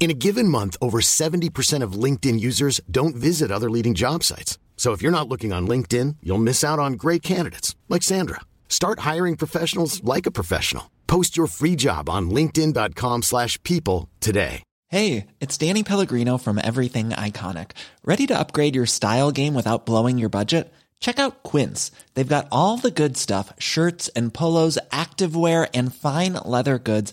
In a given month, over 70% of LinkedIn users don't visit other leading job sites. So if you're not looking on LinkedIn, you'll miss out on great candidates like Sandra. Start hiring professionals like a professional. Post your free job on linkedin.com/people today. Hey, it's Danny Pellegrino from Everything Iconic. Ready to upgrade your style game without blowing your budget? Check out Quince. They've got all the good stuff, shirts and polos, activewear and fine leather goods,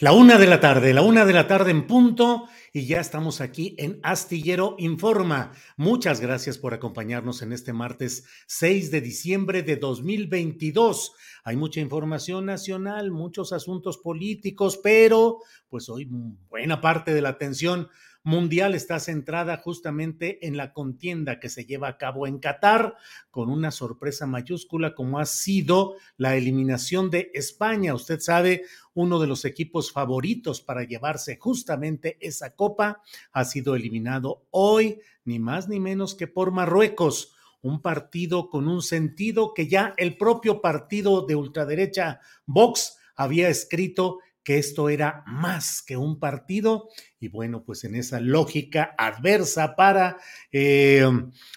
La una de la tarde, la una de la tarde en punto, y ya estamos aquí en Astillero Informa. Muchas gracias por acompañarnos en este martes 6 de diciembre de 2022. Hay mucha información nacional, muchos asuntos políticos, pero pues hoy buena parte de la atención mundial está centrada justamente en la contienda que se lleva a cabo en Qatar, con una sorpresa mayúscula como ha sido la eliminación de España. Usted sabe, uno de los equipos favoritos para llevarse justamente esa copa ha sido eliminado hoy, ni más ni menos que por Marruecos un partido con un sentido que ya el propio partido de ultraderecha Vox había escrito que esto era más que un partido y bueno, pues en esa lógica adversa para eh,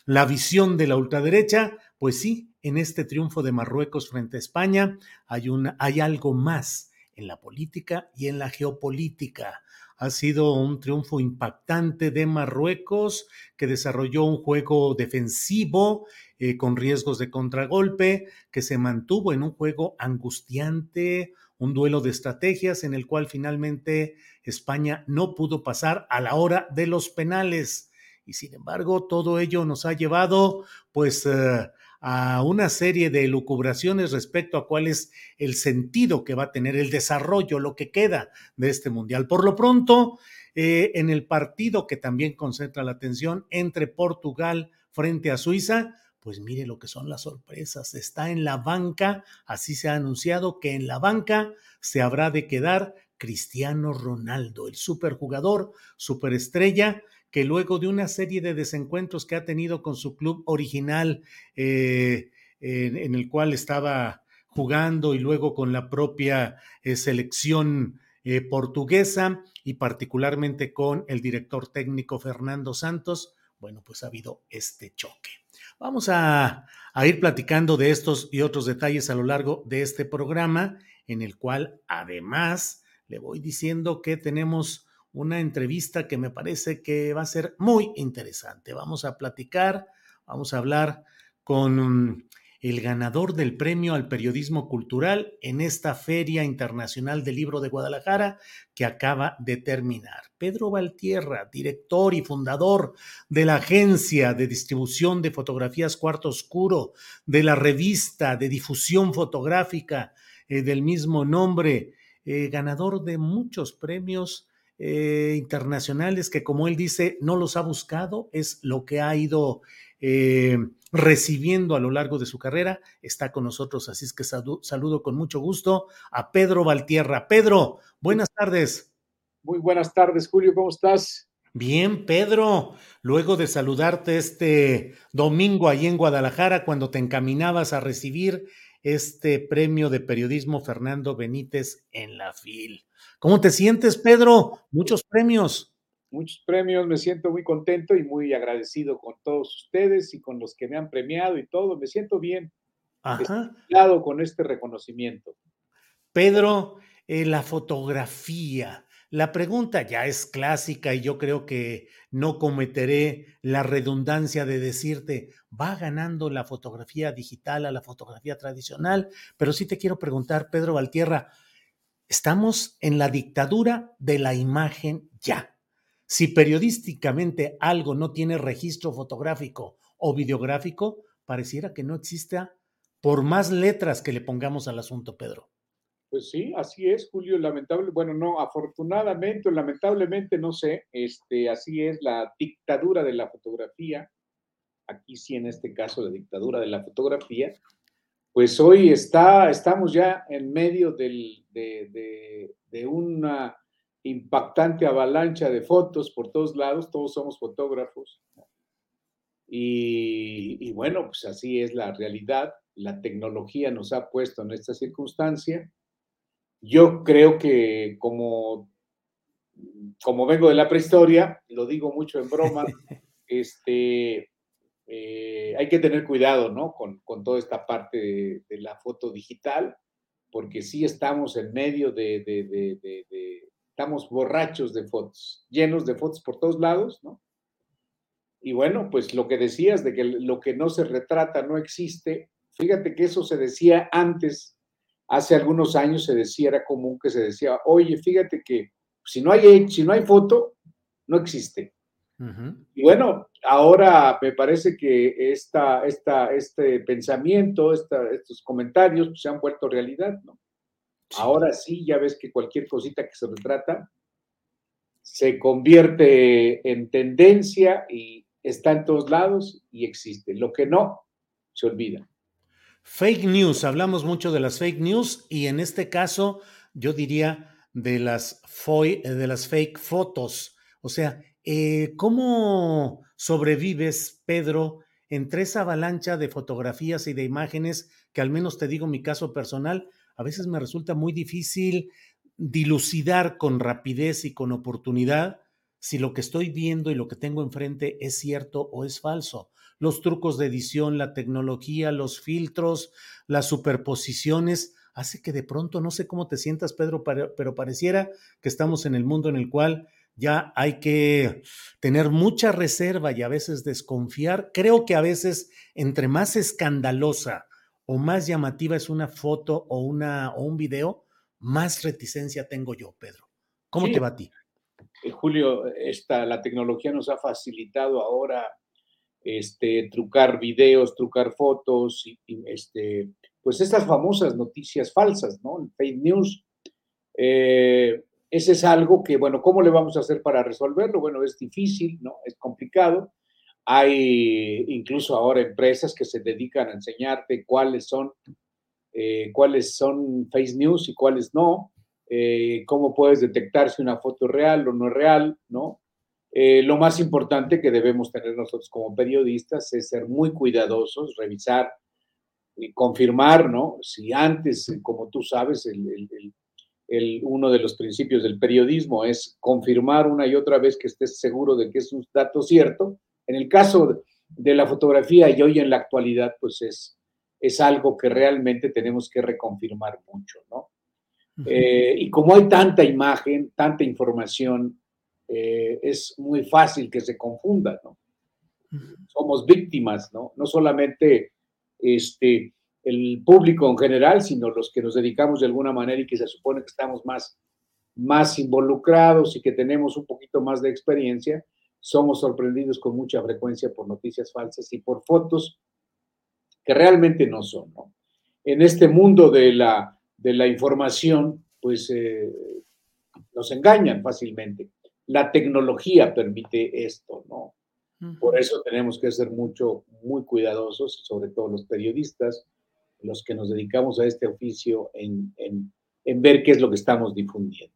la visión de la ultraderecha, pues sí, en este triunfo de Marruecos frente a España hay, hay algo más en la política y en la geopolítica. Ha sido un triunfo impactante de Marruecos, que desarrolló un juego defensivo eh, con riesgos de contragolpe, que se mantuvo en un juego angustiante, un duelo de estrategias en el cual finalmente España no pudo pasar a la hora de los penales. Y sin embargo, todo ello nos ha llevado pues eh, a una serie de lucubraciones respecto a cuál es el sentido que va a tener el desarrollo, lo que queda de este mundial. Por lo pronto, eh, en el partido que también concentra la atención entre Portugal frente a Suiza, pues mire lo que son las sorpresas. Está en la banca, así se ha anunciado que en la banca se habrá de quedar Cristiano Ronaldo, el superjugador, superestrella, que luego de una serie de desencuentros que ha tenido con su club original, eh, en, el cual estaba jugando y luego con la propia eh, selección eh, portuguesa y particularmente con el director técnico Fernando Santos, bueno, pues ha habido este choque. Vamos a, ir platicando de estos y otros detalles a lo largo de este programa, en el cual además le voy diciendo que tenemos una entrevista que me parece que va a ser muy interesante. Vamos a platicar, vamos a hablar con el ganador del premio al periodismo cultural en esta Feria Internacional del Libro de Guadalajara que acaba de terminar. Pedro Valtierra, director y fundador de la agencia de distribución de fotografías Cuarto Oscuro, de la revista de difusión fotográfica eh, del mismo nombre, eh, ganador de muchos premios eh, internacionales que, como él dice, no los ha buscado, es lo que ha ido eh, recibiendo a lo largo de su carrera. Está con nosotros, así es que saludo con mucho gusto a Pedro Valtierra. Pedro, buenas tardes. Muy buenas tardes, Julio, ¿cómo estás? Bien, Pedro, luego de saludarte este domingo ahí en Guadalajara, cuando te encaminabas a recibir este premio de periodismo Fernando Benítez en la FIL. ¿Cómo te sientes, Pedro? Muchos premios. Muchos premios, me siento muy contento y muy agradecido con todos ustedes y con los que me han premiado y todo. Me siento bien. Ajá. con este reconocimiento. Pedro, eh, la fotografía. La pregunta ya es clásica y yo creo que no cometeré la redundancia de decirte, va ganando la fotografía digital a la fotografía tradicional, pero sí te quiero preguntar, Pedro Valtierra, estamos en la dictadura de la imagen ya. Si periodísticamente algo no tiene registro fotográfico o videográfico, pareciera que no exista por más letras que le pongamos al asunto, Pedro. Pues sí, así es, Julio. Lamentable, bueno, no, afortunadamente o lamentablemente, no sé, este, así es la dictadura de la fotografía. Aquí sí, en este caso, la dictadura de la fotografía. Pues hoy está, estamos ya en medio del, de, de, una impactante avalancha de fotos por todos lados, todos somos fotógrafos. Y, y, bueno, pues así es la realidad. La tecnología nos ha puesto en esta circunstancia yo creo que como, como vengo de la prehistoria, lo digo mucho en broma, este, eh, hay que tener cuidado, ¿no? Con, toda esta parte de, la foto digital, porque sí estamos en medio de, de, estamos borrachos de fotos, llenos de fotos por todos lados, ¿no? Y bueno, pues lo que decías de que lo que no se retrata no existe, fíjate que eso se decía antes hace algunos años se decía, era común que se decía, oye, fíjate que si no hay, si no hay foto, no existe. Y bueno, ahora me parece que esta, esta, este pensamiento, estos comentarios pues, se han vuelto realidad, ¿no? Ahora sí, ya ves que cualquier cosita que se retrata se convierte en tendencia y está en todos lados y existe. Lo que no, se olvida. Fake news, hablamos mucho de las fake news y en este caso yo diría de las, de las fake fotos. O sea, eh, ¿cómo sobrevives, Pedro, entre esa avalancha de fotografías y de imágenes que al menos te digo mi caso personal, a veces me resulta muy difícil dilucidar con rapidez y con oportunidad si lo que estoy viendo y lo que tengo enfrente es cierto o es falso los trucos de edición, la tecnología, los filtros, las superposiciones, hace que de pronto, no sé cómo te sientas, Pedro, pero pareciera que estamos en el mundo en el cual ya hay que tener mucha reserva y a veces desconfiar. Creo que a veces entre más escandalosa o más llamativa es una foto o, una, o un video, más reticencia tengo yo, Pedro. ¿Cómo te va a ti? Julio, esta, la tecnología nos ha facilitado ahora este, trucar videos, trucar fotos, y, este, pues estas famosas noticias falsas, ¿no? fake news. Eh, ese es algo que, bueno, ¿cómo le vamos a hacer para resolverlo? Bueno, es difícil, ¿no? Es complicado. Hay incluso ahora empresas que se dedican a enseñarte cuáles son, eh, cuáles son fake news y cuáles no, eh, cómo puedes detectar si una foto es real o no es real, ¿no? Eh, lo más importante que debemos tener nosotros como periodistas es ser muy cuidadosos, revisar y confirmar, ¿no? Si antes, como tú sabes, el, uno de los principios del periodismo es confirmar una y otra vez que estés seguro de que es un dato cierto. En el caso de la fotografía y hoy en la actualidad, pues es, es algo que realmente tenemos que reconfirmar mucho, ¿no? Eh, y como hay tanta imagen, tanta información, eh, es muy fácil que se confunda, ¿no? Somos víctimas, ¿no? No solamente este, el público en general, sino los que nos dedicamos de alguna manera y que se supone que estamos más, más involucrados y que tenemos un poquito más de experiencia, somos sorprendidos con mucha frecuencia por noticias falsas y por fotos que realmente no son, ¿no? En este mundo de la, de la información, pues eh, nos engañan fácilmente la tecnología permite esto, ¿no? Por eso tenemos que ser mucho, muy cuidadosos, sobre todo los periodistas, los que nos dedicamos a este oficio, en, ver qué es lo que estamos difundiendo.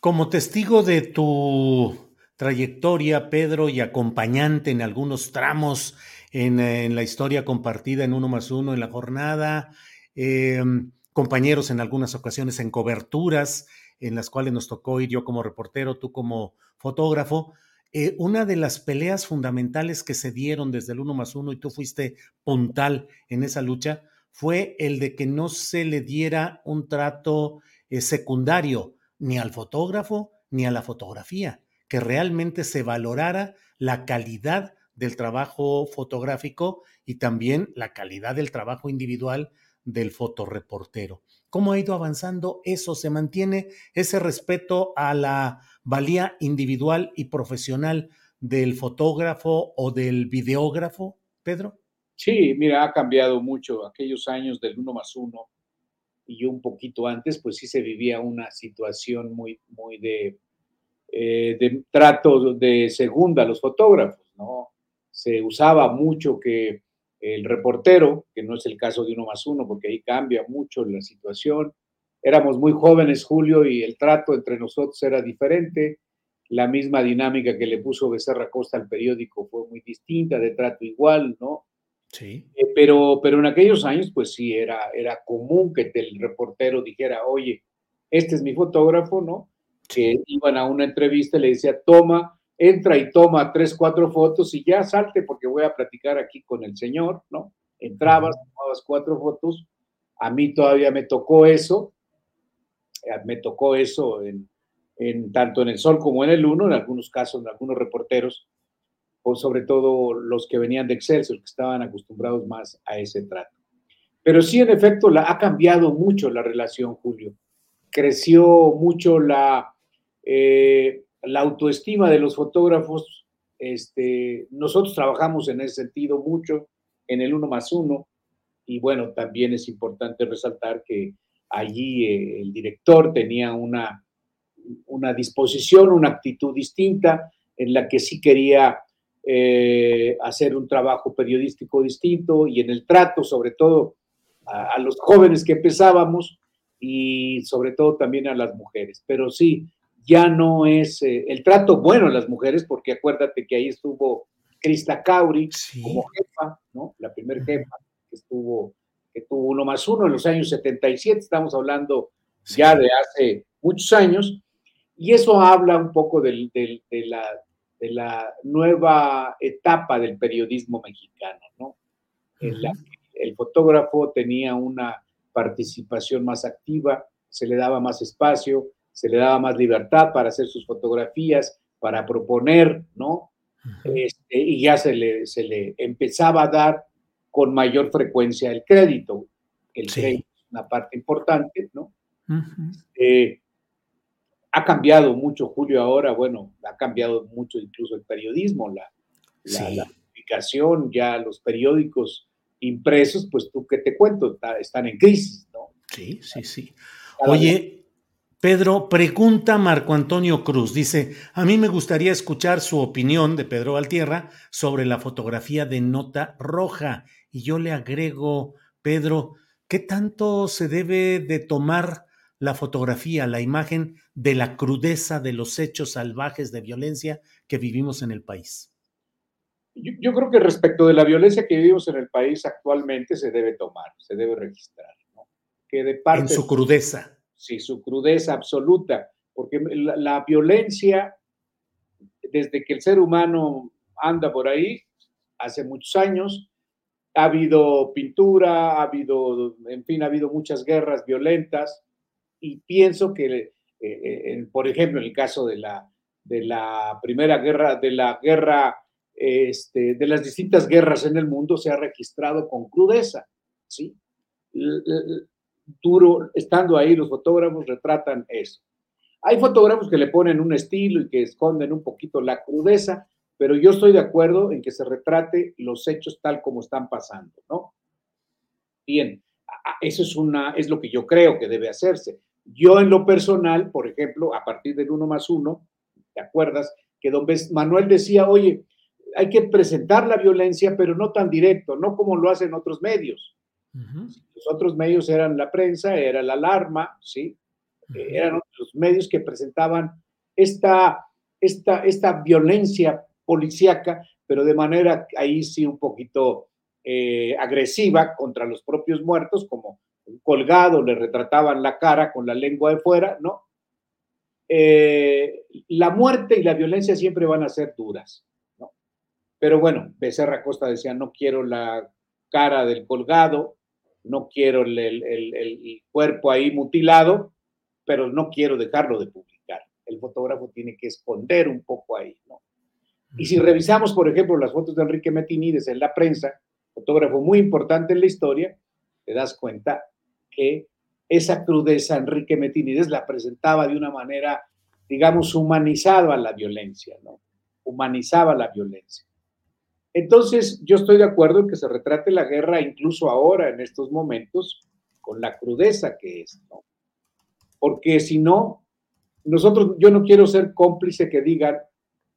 Como testigo de tu trayectoria, Pedro, y acompañante en algunos tramos en, en, la historia compartida en uno más uno en la jornada, em, compañeros en algunas ocasiones en coberturas en las cuales nos tocó ir yo como reportero, tú como fotógrafo. Eh, una de las peleas fundamentales que se dieron desde el uno más uno y tú fuiste puntal en esa lucha fue el de que no se le diera un trato eh, secundario ni al fotógrafo ni a la fotografía, que realmente se valorara la calidad del trabajo fotográfico y también la calidad del trabajo individual del fotoreportero. ¿Cómo ha ido avanzando eso? ¿Se mantiene ese respeto a la valía individual y profesional del fotógrafo o del videógrafo, Pedro? Sí, mira, ha cambiado mucho. Aquellos años del uno más uno y un poquito antes, pues sí se vivía una situación muy, muy de, eh, de trato de segunda a los fotógrafos, ¿no? Se usaba mucho que el reportero, que no es el caso de uno más uno, porque ahí cambia mucho la situación. Éramos muy jóvenes, Julio, y el trato entre nosotros era diferente. La misma dinámica que le puso Becerra Costa al periódico fue muy distinta, de trato igual, ¿no? Sí. Eh, pero, pero en aquellos años, pues sí, era, era común que el reportero dijera, oye, este es mi fotógrafo, ¿no? Que iban a una entrevista y le decía, toma, entra y toma tres, cuatro fotos y ya salte porque voy a platicar aquí con el señor, ¿no? Entrabas, tomabas cuatro fotos. A mí todavía me tocó eso, eh, me tocó eso en, en tanto en el Sol como en el Uno, en algunos casos, en algunos reporteros, o sobre todo los que venían de Excelsior, que estaban acostumbrados más a ese trato. Pero sí, en efecto, la, ha cambiado mucho la relación, Julio. Creció mucho la, eh, la autoestima de los fotógrafos, este, nosotros trabajamos en ese sentido mucho en el uno más uno y bueno, también es importante resaltar que allí eh, el director tenía una, una disposición, una actitud distinta en la que sí quería eh, hacer un trabajo periodístico distinto y en el trato, sobre todo a, a los jóvenes que empezábamos y sobre todo también a las mujeres. Pero sí, ya no es eh, el trato bueno a las mujeres, porque acuérdate que ahí estuvo Krista Cauri Sí. como jefa, ¿no? La primer jefa que estuvo, que tuvo uno más uno en los años 77, estamos hablando Sí. ya de hace muchos años, y eso habla un poco del- del- de, la, de la nueva etapa del periodismo mexicano, ¿no? En la que el fotógrafo tenía una participación más activa, se le daba más espacio, se le daba más libertad para hacer sus fotografías, para proponer, ¿no? Este, y ya se le, se le empezaba a dar con mayor frecuencia el crédito. El Sí. crédito es una parte importante, ¿no? Eh, ha cambiado mucho, Julio, ahora, bueno, ha cambiado mucho incluso el periodismo, la, la, Sí. la publicación, ya los periódicos impresos, pues tú qué te cuento, Está- están en crisis, ¿no? Sí, sí, sí. Cada Oye, Pedro, pregunta Marco Antonio Cruz. Dice, a mí me gustaría escuchar su opinión de Pedro Valtierra sobre la fotografía de nota roja. Y yo le agrego, Pedro, ¿qué tanto se debe de tomar la fotografía, la imagen de la crudeza de los hechos salvajes de violencia que vivimos en el país? Yo, yo creo que respecto de la violencia que vivimos en el país actualmente se debe tomar, se debe registrar, ¿no? Que de parte En su crudeza. Sí, su crudeza absoluta, porque la, violencia, desde que el ser humano anda por ahí, hace muchos años, ha habido pintura, ha habido, en fin, ha habido muchas guerras violentas, y pienso que, eh, eh, por ejemplo, en el caso de la, de la primera guerra, de la guerra, este, de las distintas guerras en el mundo, se ha registrado con crudeza, ¿sí? Duro, estando ahí, los fotógrafos retratan eso. Hay fotógrafos que le ponen un estilo y que esconden un poquito la crudeza, pero yo estoy de acuerdo en que se retrate los hechos tal como están pasando, ¿no? Bien, eso es, una, es lo que yo creo que debe hacerse. Yo en lo personal, por ejemplo, a partir del uno más uno, ¿te acuerdas? Que don Manuel decía, oye, hay que presentar la violencia, pero no tan directo, no como lo hacen otros medios. Los otros medios eran la prensa, era la alarma, ¿sí? Eh, eran los medios que presentaban esta, esta, esta violencia policíaca, pero de manera ahí sí un poquito eh, agresiva contra los propios muertos, como, colgado, le retrataban la cara con la lengua de fuera, ¿no? Eh, la muerte y la violencia siempre van a ser duras, ¿no? Pero bueno, Becerra Costa decía, no quiero la cara del colgado, no quiero el, el cuerpo ahí mutilado, pero no quiero dejarlo de publicar. El fotógrafo tiene que esconder un poco ahí, ¿no? Y si revisamos, por ejemplo, las fotos de Enrique Metinides en la prensa, fotógrafo muy importante en la historia, te das cuenta que esa crudeza Enrique Metinides la presentaba de una manera, digamos, humanizada a la violencia, ¿no? Humanizaba la violencia. Entonces, yo estoy de acuerdo en que se retrate la guerra incluso ahora, en estos momentos, con la crudeza que es, ¿no? Porque si no, nosotros, yo no quiero ser cómplice que digan,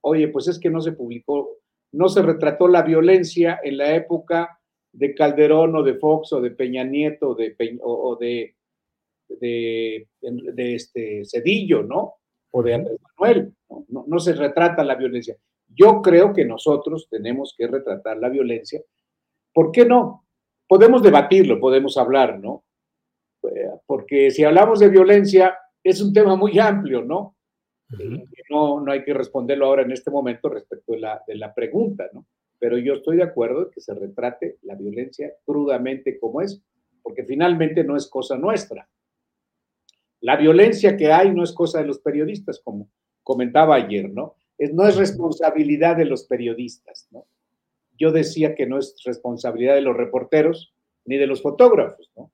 oye, pues es que no se publicó, no se retrató la violencia en la época de Calderón o de Fox o de Peña Nieto o de, o de, de, este Cedillo, ¿no? O de Andrés Manuel, ¿no? ¿no? se retrata la violencia. Yo creo que nosotros tenemos que retratar la violencia. ¿Por qué no? Podemos debatirlo, podemos hablar, ¿no? Eh, porque si hablamos de violencia, es un tema muy amplio, ¿no? no, no hay que responderlo ahora en este momento respecto de la, de la pregunta, ¿no? Pero yo estoy de acuerdo en que se retrate la violencia crudamente como es, porque finalmente no es cosa nuestra. La violencia que hay no es cosa de los periodistas, como comentaba ayer, ¿no? No es responsabilidad de los periodistas, ¿no? Yo decía que no es responsabilidad de los reporteros ni de los fotógrafos, ¿no?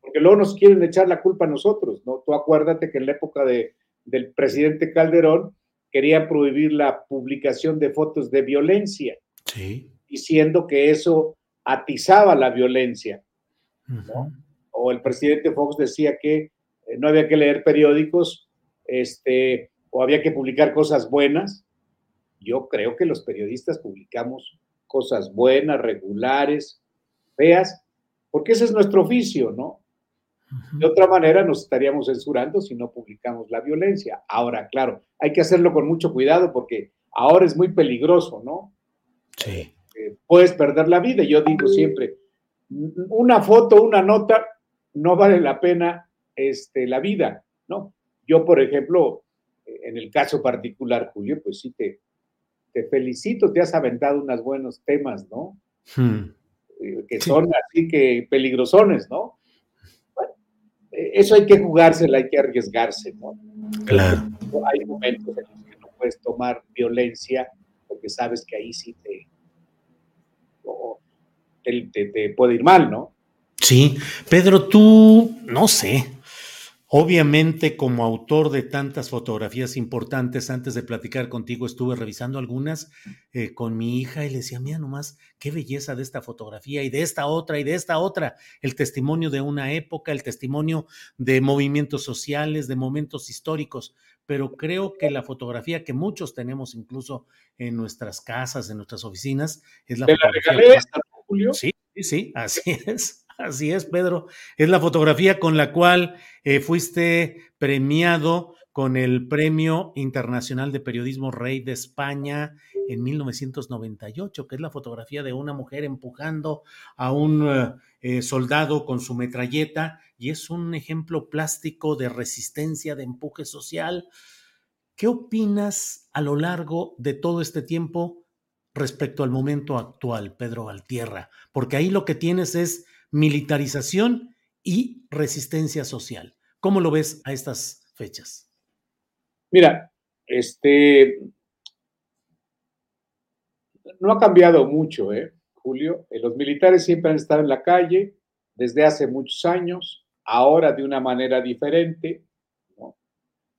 Porque luego nos quieren echar la culpa a nosotros, ¿no? Tú acuérdate que en la época de, del presidente Calderón quería prohibir la publicación de fotos de violencia, diciendo que eso atizaba la violencia. O el presidente Fox decía que eh, no había que leer periódicos este, o había que publicar cosas buenas. Yo creo que los periodistas publicamos cosas buenas, regulares, feas, porque ese es nuestro oficio, ¿no? De otra manera nos estaríamos censurando si no publicamos la violencia. Ahora, claro, hay que hacerlo con mucho cuidado porque ahora es muy peligroso, ¿no? Sí. Eh, puedes perder la vida. Yo digo siempre, una foto, una nota, no vale la pena este, la vida, ¿no? Yo, por ejemplo, en el caso particular, Julio, pues sí te, te felicito, te has aventado unos buenos temas, ¿no? Hmm. Eh, que son así que peligrosones, ¿no? eso hay que jugársela, hay que arriesgarse, ¿no? Claro. Hay momentos en los que no puedes tomar violencia porque sabes que ahí sí te, te, te puede ir mal, ¿no? Sí, Pedro, tú, no sé, Obviamente, como autor de tantas fotografías importantes, antes de platicar contigo estuve revisando algunas eh, con mi hija y le decía, mira nomás, qué belleza de esta fotografía y de esta otra y de esta otra, el testimonio de una época, el testimonio de movimientos sociales, de momentos históricos, pero creo que la fotografía que muchos tenemos incluso en nuestras casas, en nuestras oficinas, es la fotografía. Julio? Sí, sí, sí, así es. Así es, Pedro. Es la fotografía con la cual eh, fuiste premiado con el Premio Internacional de Periodismo Rey de España en 1998, que es la fotografía de una mujer empujando a un eh, soldado con su metralleta y es un ejemplo plástico de resistencia, de empuje social. ¿Qué opinas a lo largo de todo este tiempo respecto al momento actual, Pedro Valtierra? Porque ahí lo que tienes es militarización y resistencia social. ¿Cómo lo ves a estas fechas? Mira, este no ha cambiado mucho, ¿eh, Julio? Eh, los militares siempre han estado en la calle desde hace muchos años, ahora de una manera diferente.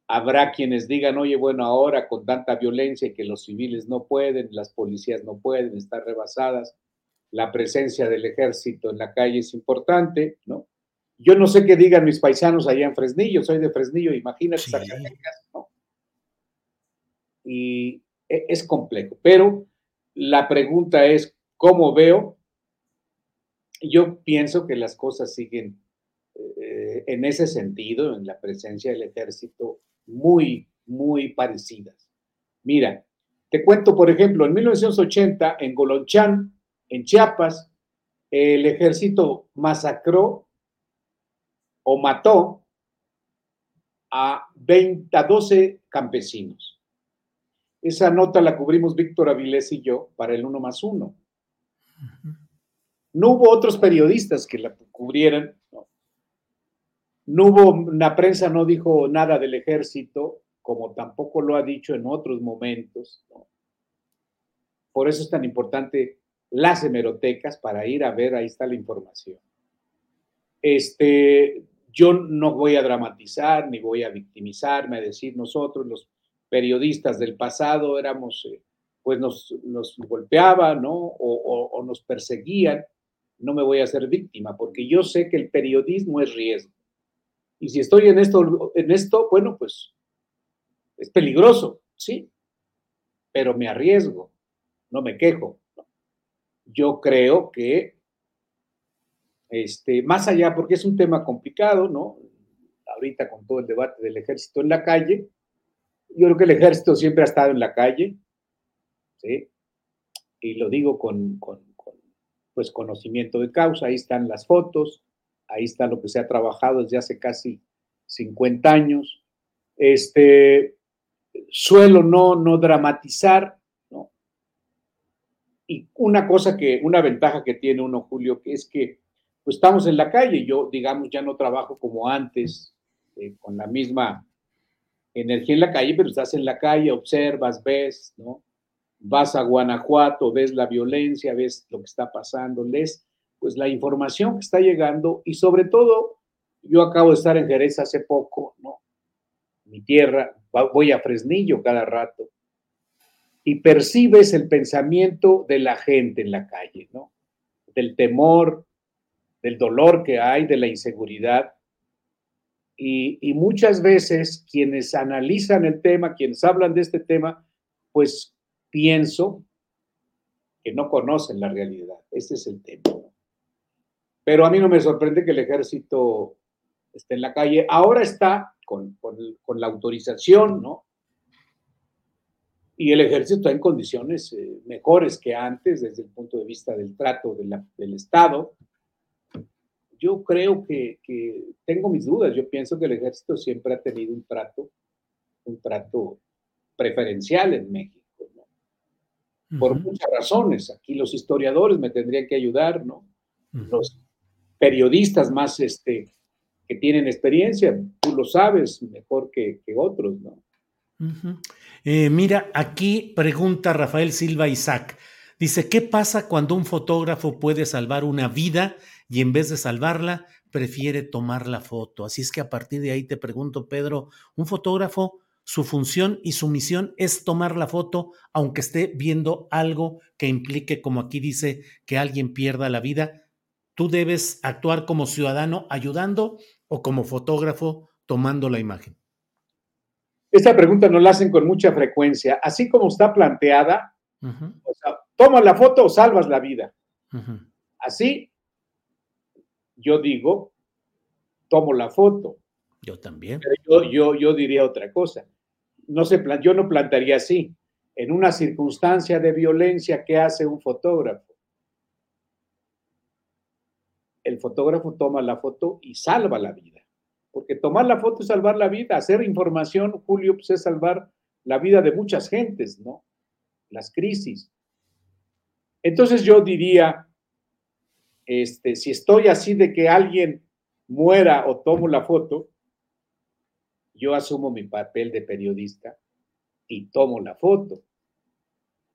Habrá quienes digan, oye, bueno, ahora con tanta violencia que los civiles no pueden, las policías no pueden, estar rebasadas la presencia del ejército en la calle es importante, ¿no? Yo no sé qué digan mis paisanos allá en Fresnillo, soy de Fresnillo, imagínate ¿no? Y e, es complejo, pero la pregunta es, ¿cómo veo? Yo pienso que las cosas siguen eh, en ese sentido, en la presencia del ejército, muy, muy parecidas. Mira, te cuento, por ejemplo, en 1980, en Golonchán, en Chiapas, el ejército masacró o mató a, 20, a 12 campesinos. Esa nota la cubrimos Víctor Avilés y yo para el uno más uno. No hubo otros periodistas que la cubrieran. No, no hubo, la prensa no dijo nada del ejército, como tampoco lo ha dicho en otros momentos. ¿no? Por eso es tan importante las hemerotecas para ir a ver, ahí está la información. Este, yo no voy a dramatizar ni voy a victimizarme, a decir nosotros, los periodistas del pasado, éramos, eh, pues nos, nos golpeaban, ¿no? O, nos perseguían. No me voy a hacer víctima, porque yo sé que el periodismo es riesgo. Y si estoy en esto, en esto, bueno, pues es peligroso, sí, pero me arriesgo no me quejo. Yo creo que, este, más allá, porque es un tema complicado, ¿no? Ahorita con todo el debate del ejército en la calle, yo creo que el ejército siempre ha estado en la calle, ¿sí? Y lo digo con, con, pues, conocimiento de causa, ahí están las fotos, ahí está lo que se ha trabajado desde hace casi 50 años. Este, suelo no, no dramatizar, y una cosa que, una ventaja que tiene uno, Julio, que es que pues, estamos en la calle. Yo, digamos, ya no trabajo como antes, eh, con la misma energía en la calle, pero estás en la calle, observas, ves, ¿no? Vas a Guanajuato, ves la violencia, ves lo que está pasando, lees pues la información que está llegando y sobre todo, yo acabo de estar en Jerez hace poco, ¿no? Mi tierra, voy a Fresnillo cada rato y percibes el pensamiento de la gente en la calle, ¿no? Del temor, del dolor que hay, de la inseguridad. Y, muchas veces quienes analizan el tema, quienes hablan de este tema, pues pienso que no conocen la realidad. Ese es el tema. Pero a mí no me sorprende que el ejército esté en la calle. Ahora está con, con la autorización, ¿no? Y el ejército está en condiciones eh, mejores que antes desde el punto de vista del trato del Estado. Yo creo que, tengo mis dudas. Yo pienso que el ejército siempre ha tenido un trato, un trato preferencial en México, Por muchas razones. Aquí los historiadores me tendrían que ayudar, ¿no? Los periodistas más este, que tienen experiencia, tú lo sabes mejor que, que otros, ¿no? Eh, mira, aquí pregunta Rafael Silva Isaac. Dice, ¿qué pasa cuando un fotógrafo puede salvar una vida y en vez de salvarla, prefiere tomar la foto? Así es que a partir de ahí te pregunto, Pedro, un fotógrafo, su función y su misión es tomar la foto, aunque esté viendo algo que implique, como aquí dice, que alguien pierda la vida. ¿Tú debes actuar como ciudadano ayudando o como fotógrafo tomando la imagen? Esta pregunta nos la hacen con mucha frecuencia. Así como está planteada, o sea, toma la foto o salvas la vida. Así, yo digo, tomo la foto. Yo también. yo, yo, yo diría otra cosa. No se yo no plantearía así. En una circunstancia de violencia, ¿qué hace un fotógrafo? El fotógrafo toma la foto y salva la vida porque tomar la foto es salvar la vida, hacer información, Julio, pues es salvar la vida de muchas gentes, ¿no? Las crisis. Entonces yo diría, este, si estoy así de que alguien muera o tomo la foto, yo asumo mi papel de periodista y tomo la foto.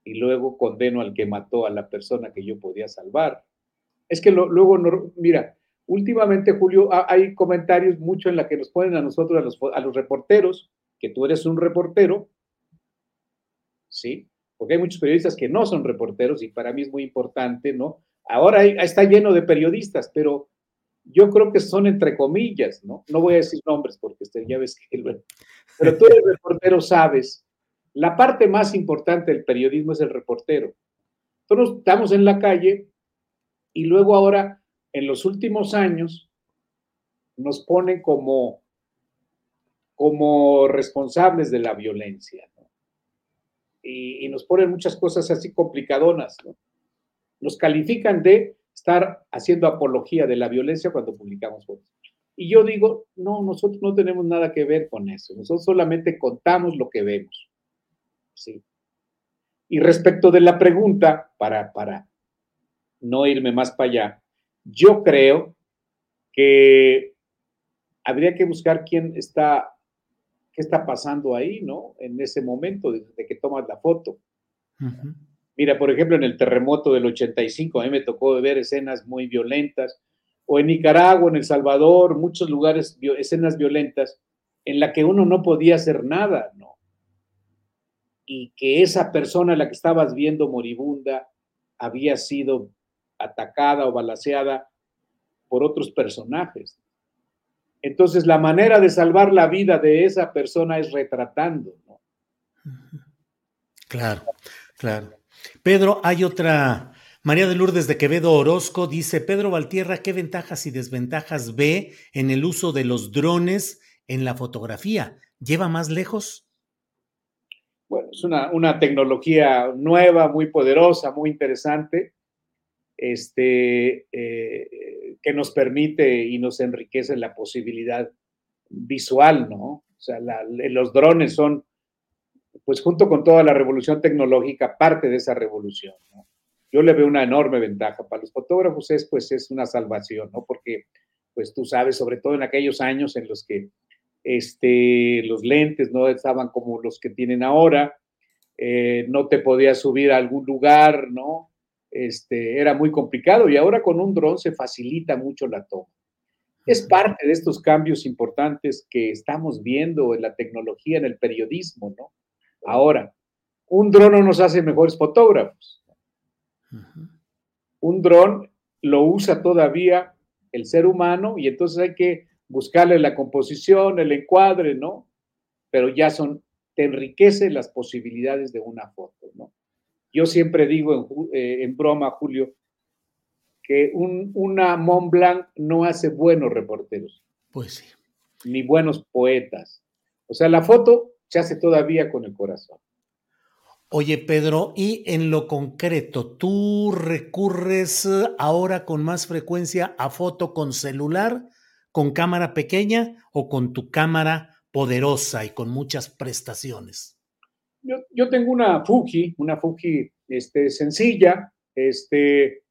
Y luego condeno al que mató a la persona que yo podía salvar. Es que luego, no, mira, últimamente, Julio, hay comentarios mucho en la que nos ponen a nosotros, a los, reporteros, que tú eres un reportero, ¿sí? Porque hay muchos periodistas que no son reporteros y para mí es muy importante, ¿no? Ahora está lleno de periodistas, pero yo creo que son entre comillas, ¿no? No voy a decir nombres porque ya ves que... Pero tú eres reportero, sabes, la parte más importante del periodismo es el reportero. Nosotros estamos en la calle y luego ahora en los últimos años nos pone como, como responsables de la violencia. Y, nos ponen muchas cosas así complicadonas. Nos califican de estar haciendo apología de la violencia cuando publicamos fotos. Y yo digo, no, nosotros no tenemos nada que ver con eso. Nosotros solamente contamos lo que vemos. ¿sí? Y respecto de la pregunta, para, para no irme más para allá, yo creo que habría que buscar quién está, qué está pasando ahí, ¿no? En ese momento de, que tomas la foto. Mira, por ejemplo, en el terremoto del 85, a mí me tocó ver escenas muy violentas, o en Nicaragua, en El Salvador, muchos lugares, escenas violentas, en la que uno no podía hacer nada, ¿no? y que esa persona a la que estabas viendo moribunda había sido atacada o balaseada por otros personajes. Entonces, la manera de salvar la vida de esa persona es retratando. ¿no? Claro, claro. Pedro, hay otra. María de Lourdes de Quevedo Orozco dice: Pedro Valtierra, ¿qué ventajas y desventajas ve en el uso de los drones en la fotografía? ¿Lleva más lejos? bueno, es una, tecnología nueva, muy poderosa, muy interesante, este, eh, que nos permite y nos enriquece la posibilidad visual, ¿no? O sea, los drones son, pues junto con toda la revolución tecnológica, parte de esa revolución, ¿no? Yo le veo una enorme ventaja. Para los fotógrafos es, pues, es una salvación, ¿no? Porque, pues tú sabes, sobre todo en aquellos años en los que este, los lentes no estaban como los que tienen ahora, eh, no te podías subir a algún lugar, ¿no? Este, era muy complicado y ahora con un dron se facilita mucho la toma. Es parte de estos cambios importantes que estamos viendo en la tecnología, en el periodismo, ¿no? Ahora, un dron no nos hace mejores fotógrafos. Un dron lo usa todavía el ser humano y entonces hay que buscarle la composición, el encuadre, ¿no? Pero ya son, te enriquece las posibilidades de una foto, ¿no? Yo siempre digo en, eh, broma, Julio, que un, una Mont Blanc no hace buenos reporteros. Pues sí. Ni buenos poetas. O sea, la foto se hace todavía con el corazón. Oye, Pedro, y en lo concreto, ¿tú recurres ahora con más frecuencia a foto con celular con cámara pequeña o con tu cámara poderosa y con muchas prestaciones? Yo, tengo una Fuji, una Fuji este, sencilla, este,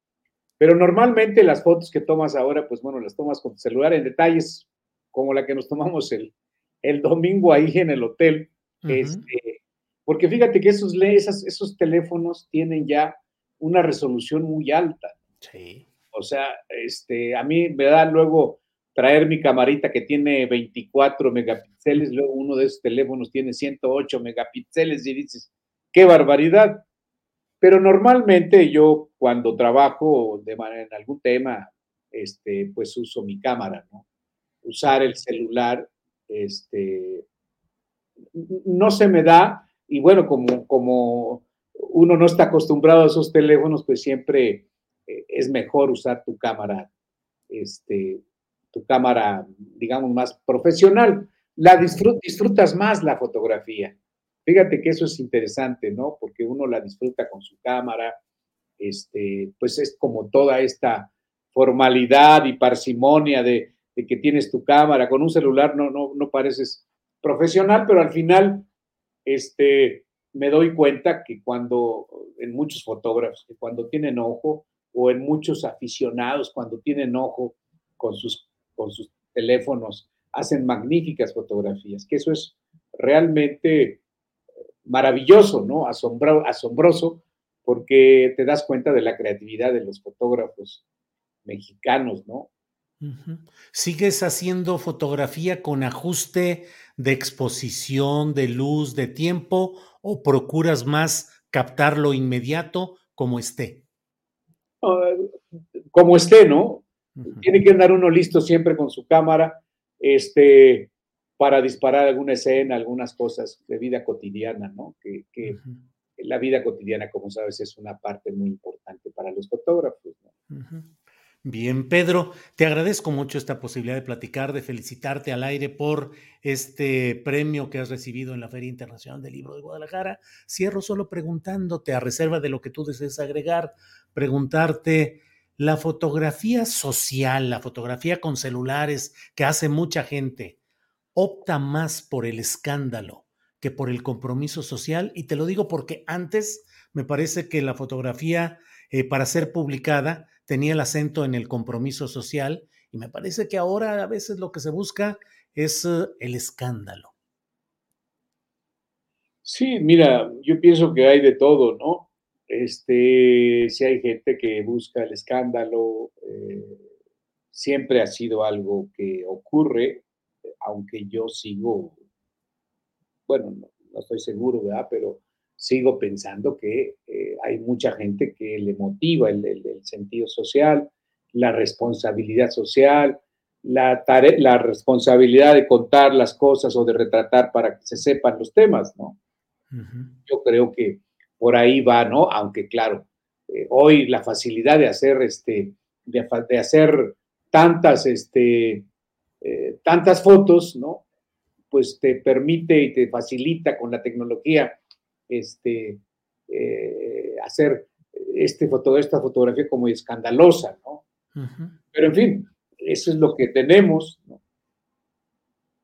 pero normalmente las fotos que tomas ahora, pues bueno, las tomas con tu celular en detalles como la que nos tomamos el, el domingo ahí en el hotel. este, porque fíjate que esos, esos, esos teléfonos tienen ya una resolución muy alta. Sí. O sea, este, a mí me da luego traer mi camarita que tiene 24 megapíxeles, luego uno de esos teléfonos tiene 108 megapíxeles y dices, qué barbaridad. Pero normalmente yo cuando trabajo de manera, en algún tema, este, pues uso mi cámara, ¿no? Usar el celular, este, no se me da, y bueno, como, como uno no está acostumbrado a esos teléfonos, pues siempre eh, es mejor usar tu cámara este, tu cámara, digamos, más profesional. La disfrutas más la fotografía. Fíjate que eso es interesante, ¿no? Porque uno la disfruta con su cámara, este, pues es como toda esta formalidad y parsimonia de, que tienes tu cámara. Con un celular no, no, no pareces profesional, pero al final, este, me doy cuenta que cuando, en muchos fotógrafos, que cuando tienen ojo, o en muchos aficionados, cuando tienen ojo con sus con sus teléfonos, hacen magníficas fotografías, que eso es realmente maravilloso, ¿no? asombroso, porque te das cuenta de la creatividad de los fotógrafos mexicanos, ¿no? ¿Sigues haciendo fotografía con ajuste de exposición, de luz, de tiempo, o procuras más captarlo inmediato como esté? Ah, como esté, ¿no? Tiene que andar uno listo siempre con su cámara este, para disparar alguna escena, algunas cosas de vida cotidiana, ¿no? Que, la vida cotidiana, como sabes, es una parte muy importante para los fotógrafos. Bien, Pedro, te agradezco mucho esta posibilidad de platicar, de felicitarte al aire por este premio que has recibido en la Feria Internacional del Libro de Guadalajara. Cierro solo preguntándote, a reserva de lo que tú desees agregar, preguntarte la fotografía social, la fotografía con celulares que hace mucha gente, opta más por el escándalo que por el compromiso social. Y te lo digo porque antes me parece que la fotografía eh, para ser publicada tenía el acento en el compromiso social y me parece que ahora a veces lo que se busca es eh, el escándalo. Sí, mira, yo pienso que hay de todo, ¿no? Este, si hay gente que busca el escándalo, eh, siempre ha sido algo que ocurre, aunque yo sigo, bueno, no, estoy seguro, ¿verdad? Pero sigo pensando que eh, hay mucha gente que le motiva el, el sentido social, la responsabilidad social, la, la responsabilidad de contar las cosas o de retratar para que se sepan los temas, ¿no? Yo creo que por ahí va, ¿no? Aunque claro, eh, hoy la facilidad de hacer, este, de, hacer tantas, este, eh, tantas fotos, ¿no? Pues te permite y te facilita con la tecnología, este, eh, hacer este foto, esta fotografía como escandalosa, ¿no? Pero en fin, eso es lo que tenemos.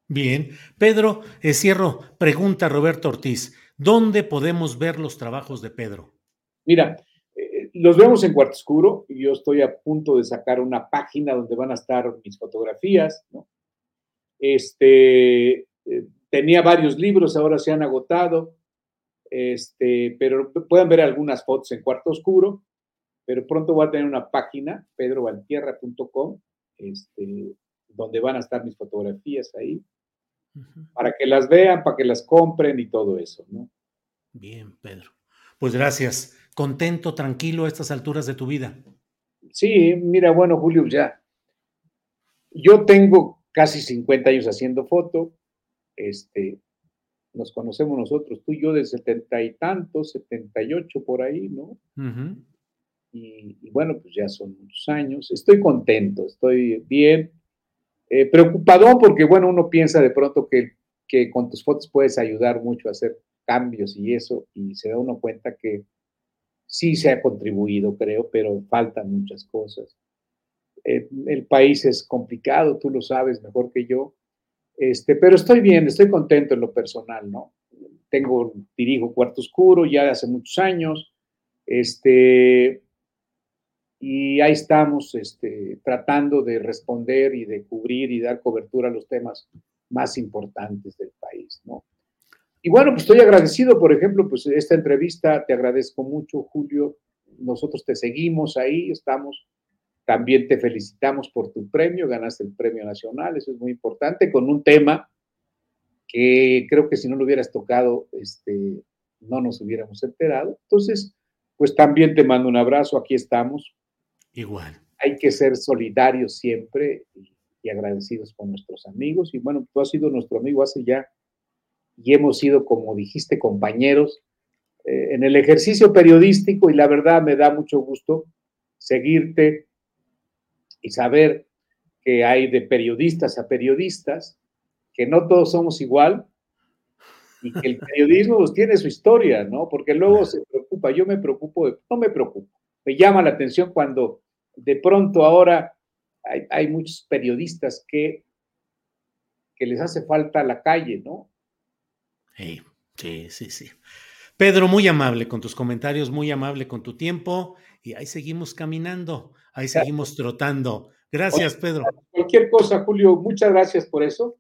Bien. Pedro, eh, cierro. Pregunta Roberto Ortiz. ¿Dónde podemos ver los trabajos de Pedro? Mira, eh, los vemos en Cuarto Oscuro. Yo estoy a punto de sacar una página donde van a estar mis fotografías. Este, eh, tenía varios libros, ahora se han agotado. Este, pero pueden ver algunas fotos en Cuarto Oscuro. Pero pronto voy a tener una página, pedrovaltierra.com, este, donde van a estar mis fotografías ahí, para que las vean, para que las compren y todo eso, ¿no? Bien, Pedro. Pues gracias. Contento, tranquilo a estas alturas de tu vida. Sí, mira, bueno, Julio, ya. Yo tengo casi 50 años haciendo foto. Este, nos conocemos nosotros, tú y yo de setenta y tantos, setenta y ocho por ahí, ¿no? y, bueno, pues ya son muchos años. Estoy contento, estoy bien, eh, preocupado porque, bueno, uno piensa de pronto que, que con tus fotos puedes ayudar mucho a hacer cambios y eso, y se da uno cuenta que sí se ha contribuido, creo, pero faltan muchas cosas. Eh, el país es complicado, tú lo sabes mejor que yo, este, pero estoy bien, estoy contento en lo personal, ¿no? Tengo, dirijo Cuarto Oscuro ya hace muchos años, este, y ahí estamos este, tratando de responder y de cubrir y dar cobertura a los temas más importantes del país, ¿no? Y bueno, pues estoy agradecido, por ejemplo, pues esta entrevista, te agradezco mucho, Julio. Nosotros te seguimos ahí, estamos. También te felicitamos por tu premio, ganaste el premio nacional, eso es muy importante, con un tema que creo que si no lo hubieras tocado, este, no nos hubiéramos enterado. Entonces, pues también te mando un abrazo, aquí estamos Igual. Hay que ser solidarios siempre y, agradecidos con nuestros amigos. Y bueno, tú has sido nuestro amigo hace ya, y hemos sido, como dijiste, compañeros eh, en el ejercicio periodístico y la verdad me da mucho gusto seguirte y saber que hay de periodistas a periodistas, que no todos somos igual y que el periodismo pues, tiene su historia, ¿no? Porque luego se preocupa, yo me preocupo, no me preocupo, me llama la atención cuando de pronto ahora hay, muchos periodistas que, que les hace falta la calle, ¿no? Sí, sí, sí, sí. Pedro, muy amable con tus comentarios, muy amable con tu tiempo y ahí seguimos caminando, ahí seguimos trotando. Gracias, Pedro. Cualquier cosa, Julio, muchas gracias por eso.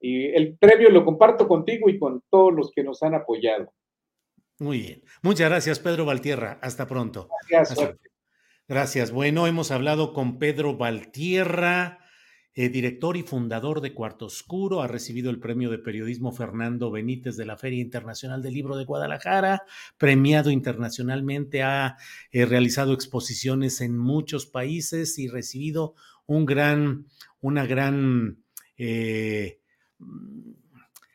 Y el premio lo comparto contigo y con todos los que nos han apoyado. Muy bien. Muchas gracias, Pedro Valtierra. Hasta pronto. Gracias. Gracias. Bueno, hemos hablado con Pedro Valtierra, eh, director y fundador de Cuarto Oscuro. Ha recibido el premio de periodismo Fernando Benítez de la Feria Internacional del Libro de Guadalajara, premiado internacionalmente, ha eh, realizado exposiciones en muchos países y recibido un gran, una gran eh,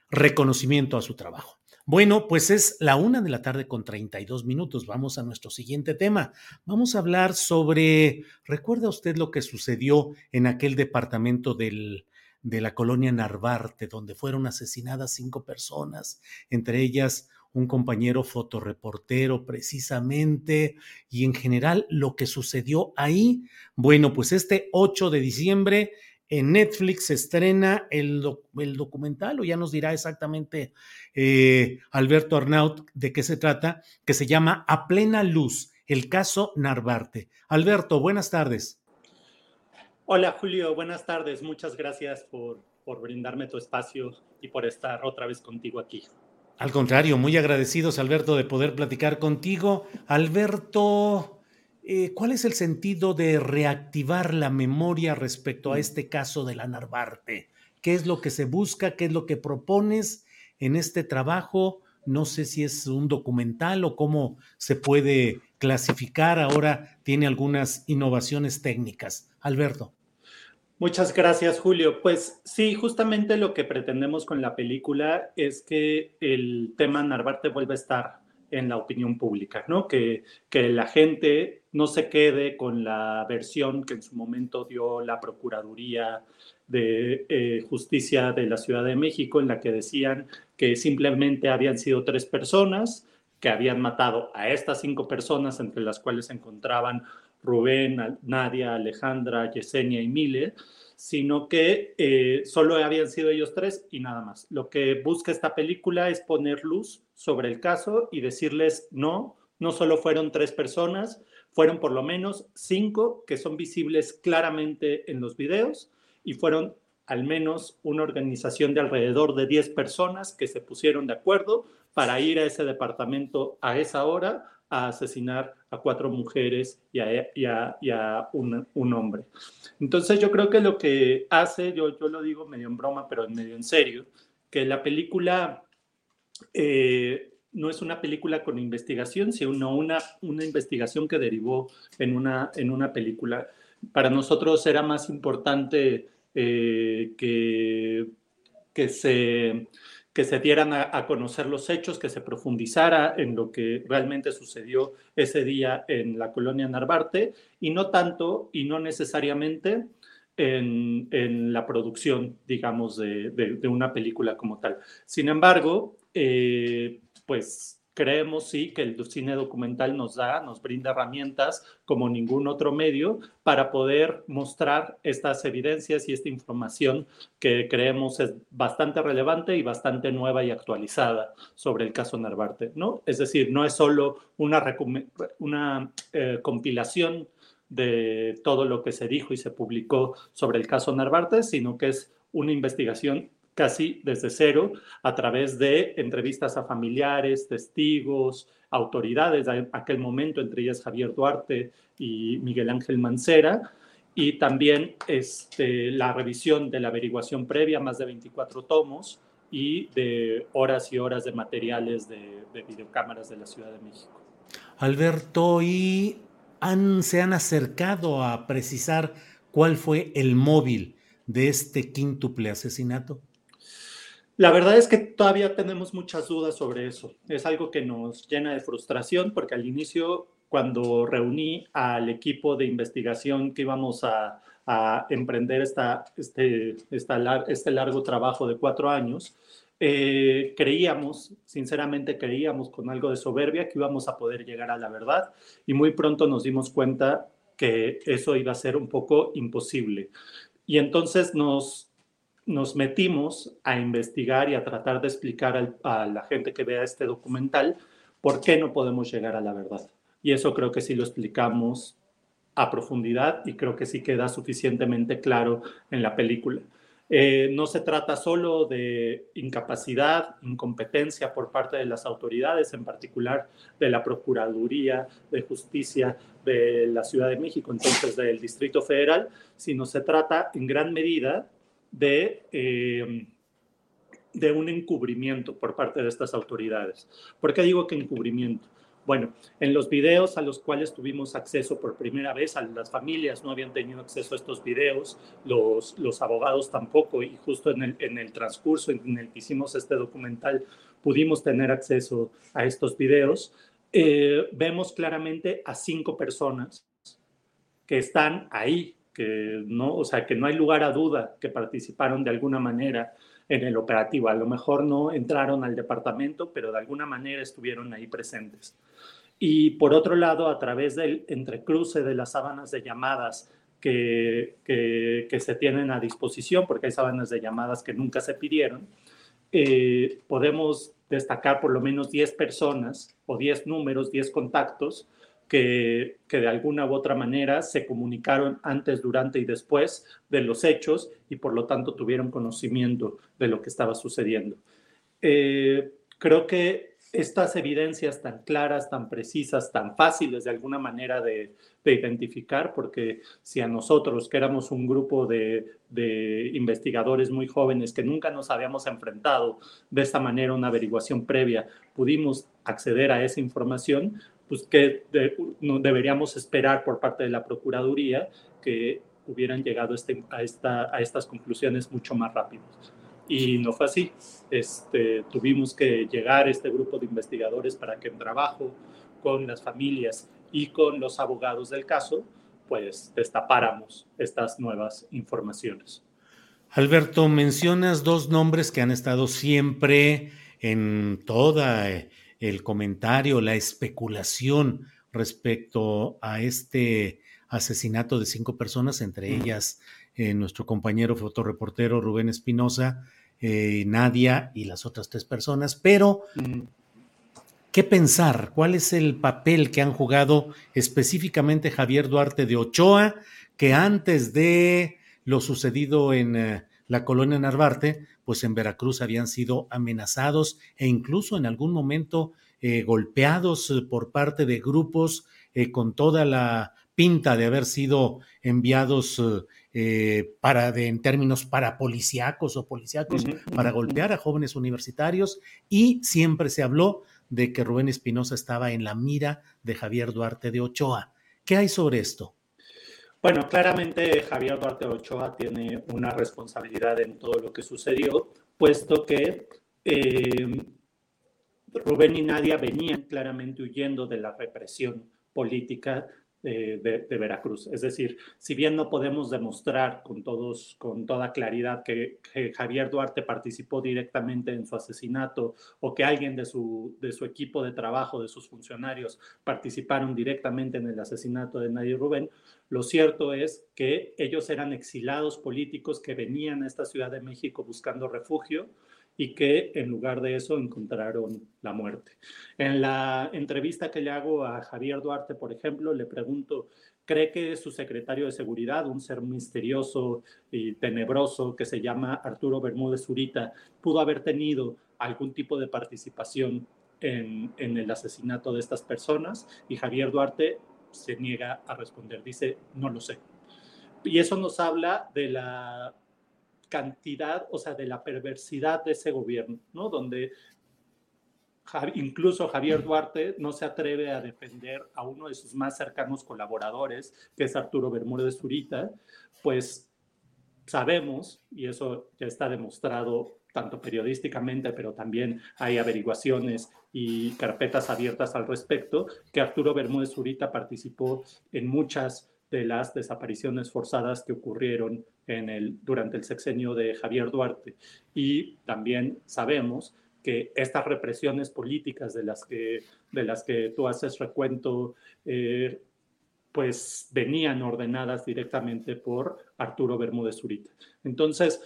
reconocimiento a su trabajo. Bueno, pues es la una de la tarde con 32 minutos. Vamos a nuestro siguiente tema. Vamos a hablar sobre, ¿recuerda usted lo que sucedió en aquel departamento del, de la colonia Narvarte, donde fueron asesinadas cinco personas, entre ellas un compañero fotoreportero precisamente, y en general lo que sucedió ahí. Bueno, pues este 8 de diciembre en Netflix se estrena el, documental, o ya nos dirá exactamente eh, Alberto Arnaut de qué se trata, que se llama A Plena Luz, el caso Narvarte. Alberto, buenas tardes. Hola Julio, buenas tardes. Muchas gracias por, por brindarme tu espacio y por estar otra vez contigo aquí. Al contrario, muy agradecidos, Alberto, de poder platicar contigo. Alberto, eh, ¿cuál es el sentido de reactivar la memoria respecto a este caso de la Narvarte? ¿Qué es lo que se busca? ¿Qué es lo que propones en este trabajo? No sé si es un documental o cómo se puede clasificar. Ahora tiene algunas innovaciones técnicas. Alberto. Muchas gracias, Julio. Pues sí, justamente lo que pretendemos con la película es que el tema Narvarte vuelva a estar en la opinión pública, ¿no? Que, que la gente no se quede con la versión que en su momento dio la Procuraduría de eh, Justicia de la Ciudad de México, en la que decían que simplemente habían sido tres personas que habían matado a estas cinco personas, entre las cuales se encontraban Rubén, Nadia, Alejandra, Yesenia y Mile, sino que eh, solo habían sido ellos tres y nada más. Lo que busca esta película es poner luz sobre el caso y decirles, no, no solo fueron tres personas, fueron por lo menos cinco que son visibles claramente en los videos y fueron al menos una organización de alrededor de 10 personas que se pusieron de acuerdo para ir a ese departamento a esa hora a asesinar a cuatro mujeres y a, un, hombre. Entonces yo creo que lo que hace, yo, yo lo digo medio en broma, pero medio en serio, que la película eh, no es una película con investigación, sino una, una investigación que derivó en una, en una película. Para nosotros era más importante eh, que, que se que se dieran a, conocer los hechos, que se profundizara en lo que realmente sucedió ese día en la colonia Narvarte y no tanto y no necesariamente en, la producción, digamos, de, una película como tal. Sin embargo, eh, pues creemos sí que el cine documental nos da, nos brinda herramientas como ningún otro medio para poder mostrar estas evidencias y esta información que creemos es bastante relevante y bastante nueva y actualizada sobre el caso Narvarte, ¿no? Es decir, no es solo una, eh, compilación de todo lo que se dijo y se publicó sobre el caso Narvarte, sino que es una investigación casi desde cero a través de entrevistas a familiares, testigos, autoridades de aquel momento, entre ellas Javier Duarte y Miguel Ángel Mancera, y también este, la revisión de la averiguación previa, más de 24 tomos, y de horas y horas de materiales de, videocámaras de la Ciudad de México. Alberto, ¿y se han acercado a precisar cuál fue el móvil de este quíntuple asesinato? La verdad es que todavía tenemos muchas dudas sobre eso. Es algo que nos llena de frustración porque al inicio, cuando reuní al equipo de investigación que íbamos a, emprender esta, este, este largo trabajo de cuatro años, eh, creíamos, sinceramente creíamos con algo de soberbia que íbamos a poder llegar a la verdad y muy pronto nos dimos cuenta que eso iba a ser un poco imposible. Y entonces nos, nos metimos a investigar y a tratar de explicar a la gente que vea este documental por qué no podemos llegar a la verdad. Y eso creo que sí lo explicamos a profundidad y creo que sí queda suficientemente claro en la película. Eh, no se trata solo de incapacidad, incompetencia por parte de las autoridades, en particular de la Procuraduría de Justicia de la Ciudad de México, entonces del Distrito Federal, sino se trata en gran medida de, eh, de un encubrimiento por parte de estas autoridades. ¿Por qué digo que encubrimiento? Bueno, en los videos a los cuales tuvimos acceso por primera vez, a las familias no habían tenido acceso a estos videos, los, los abogados tampoco, y justo en el, en el transcurso en el que hicimos este documental pudimos tener acceso a estos videos, eh, vemos claramente a cinco personas que están ahí que no, o sea, que no hay lugar a duda que participaron de alguna manera en el operativo. A lo mejor no entraron al departamento, pero de alguna manera estuvieron ahí presentes. Y por otro lado, a través del entrecruce de las sábanas de llamadas que, que, se tienen a disposición, porque hay sábanas de llamadas que nunca se pidieron, eh, podemos destacar por lo menos 10 personas o 10 números, 10 contactos que, de alguna u otra manera se comunicaron antes, durante y después de los hechos y por lo tanto tuvieron conocimiento de lo que estaba sucediendo. Eh, creo que estas evidencias tan claras, tan precisas, tan fáciles de alguna manera de, identificar, porque si a nosotros, que éramos un grupo de, investigadores muy jóvenes que nunca nos habíamos enfrentado de esta manera una averiguación previa, pudimos acceder a esa información, pues que no deberíamos esperar por parte de la Procuraduría que hubieran llegado este, a, esta, a estas conclusiones mucho más rápido y no fue así. Este, tuvimos que llegar este grupo de investigadores para que en trabajo con las familias y con los abogados del caso, pues destapáramos estas nuevas informaciones. Alberto, mencionas dos nombres que han estado siempre en toda el comentario, la especulación respecto a este asesinato de cinco personas, entre ellas eh, nuestro compañero fotoreportero Rubén Espinosa eh, Nadia y las otras tres personas, pero ¿qué pensar? ¿Cuál es el papel que han jugado específicamente Javier Duarte de Ochoa, que antes de lo sucedido en eh, la colonia Narvarte, pues en Veracruz habían sido amenazados e incluso en algún momento eh, golpeados por parte de grupos con toda la pinta de haber sido enviados eh, para de, en términos parapolicíacos o policíacos para golpear a jóvenes universitarios y siempre se habló de que Rubén Espinosa estaba en la mira de Javier Duarte de Ochoa. ¿Qué hay sobre esto? Bueno, claramente Javier Duarte Ochoa tiene una responsabilidad en todo lo que sucedió, puesto que eh, Rubén y Nadia venían claramente huyendo de la represión política de, Veracruz. Es decir, si bien no podemos demostrar con, todos, con toda claridad que, Javier Duarte participó directamente en su asesinato o que alguien de su, de su equipo de trabajo, de sus funcionarios, participaron directamente en el asesinato de Nadia Rubén, lo cierto es que ellos eran exilados políticos que venían a esta Ciudad de México buscando refugio y que en lugar de eso encontraron la muerte. En la entrevista que le hago a Javier Duarte, por ejemplo, le pregunto, ¿cree que su secretario de seguridad, un ser misterioso y tenebroso que se llama Arturo Bermúdez Zurita, pudo haber tenido algún tipo de participación en, en el asesinato de estas personas? Y Javier Duarte se niega a responder, dice, no lo sé. Y eso nos habla de la cantidad, o sea, de la perversidad de ese gobierno, ¿no? Donde incluso Javier Duarte no se atreve a defender a uno de sus más cercanos colaboradores, que es Arturo Bermúdez Zurita, pues sabemos, y eso ya está demostrado tanto periodísticamente, pero también hay averiguaciones y carpetas abiertas al respecto, que Arturo Bermúdez Zurita participó en muchas de las desapariciones forzadas que ocurrieron en el, durante el sexenio de Javier Duarte. Y también sabemos que estas represiones políticas de las que, de las que tú haces recuento, eh, pues venían ordenadas directamente por Arturo Bermúdez Zurita. Entonces,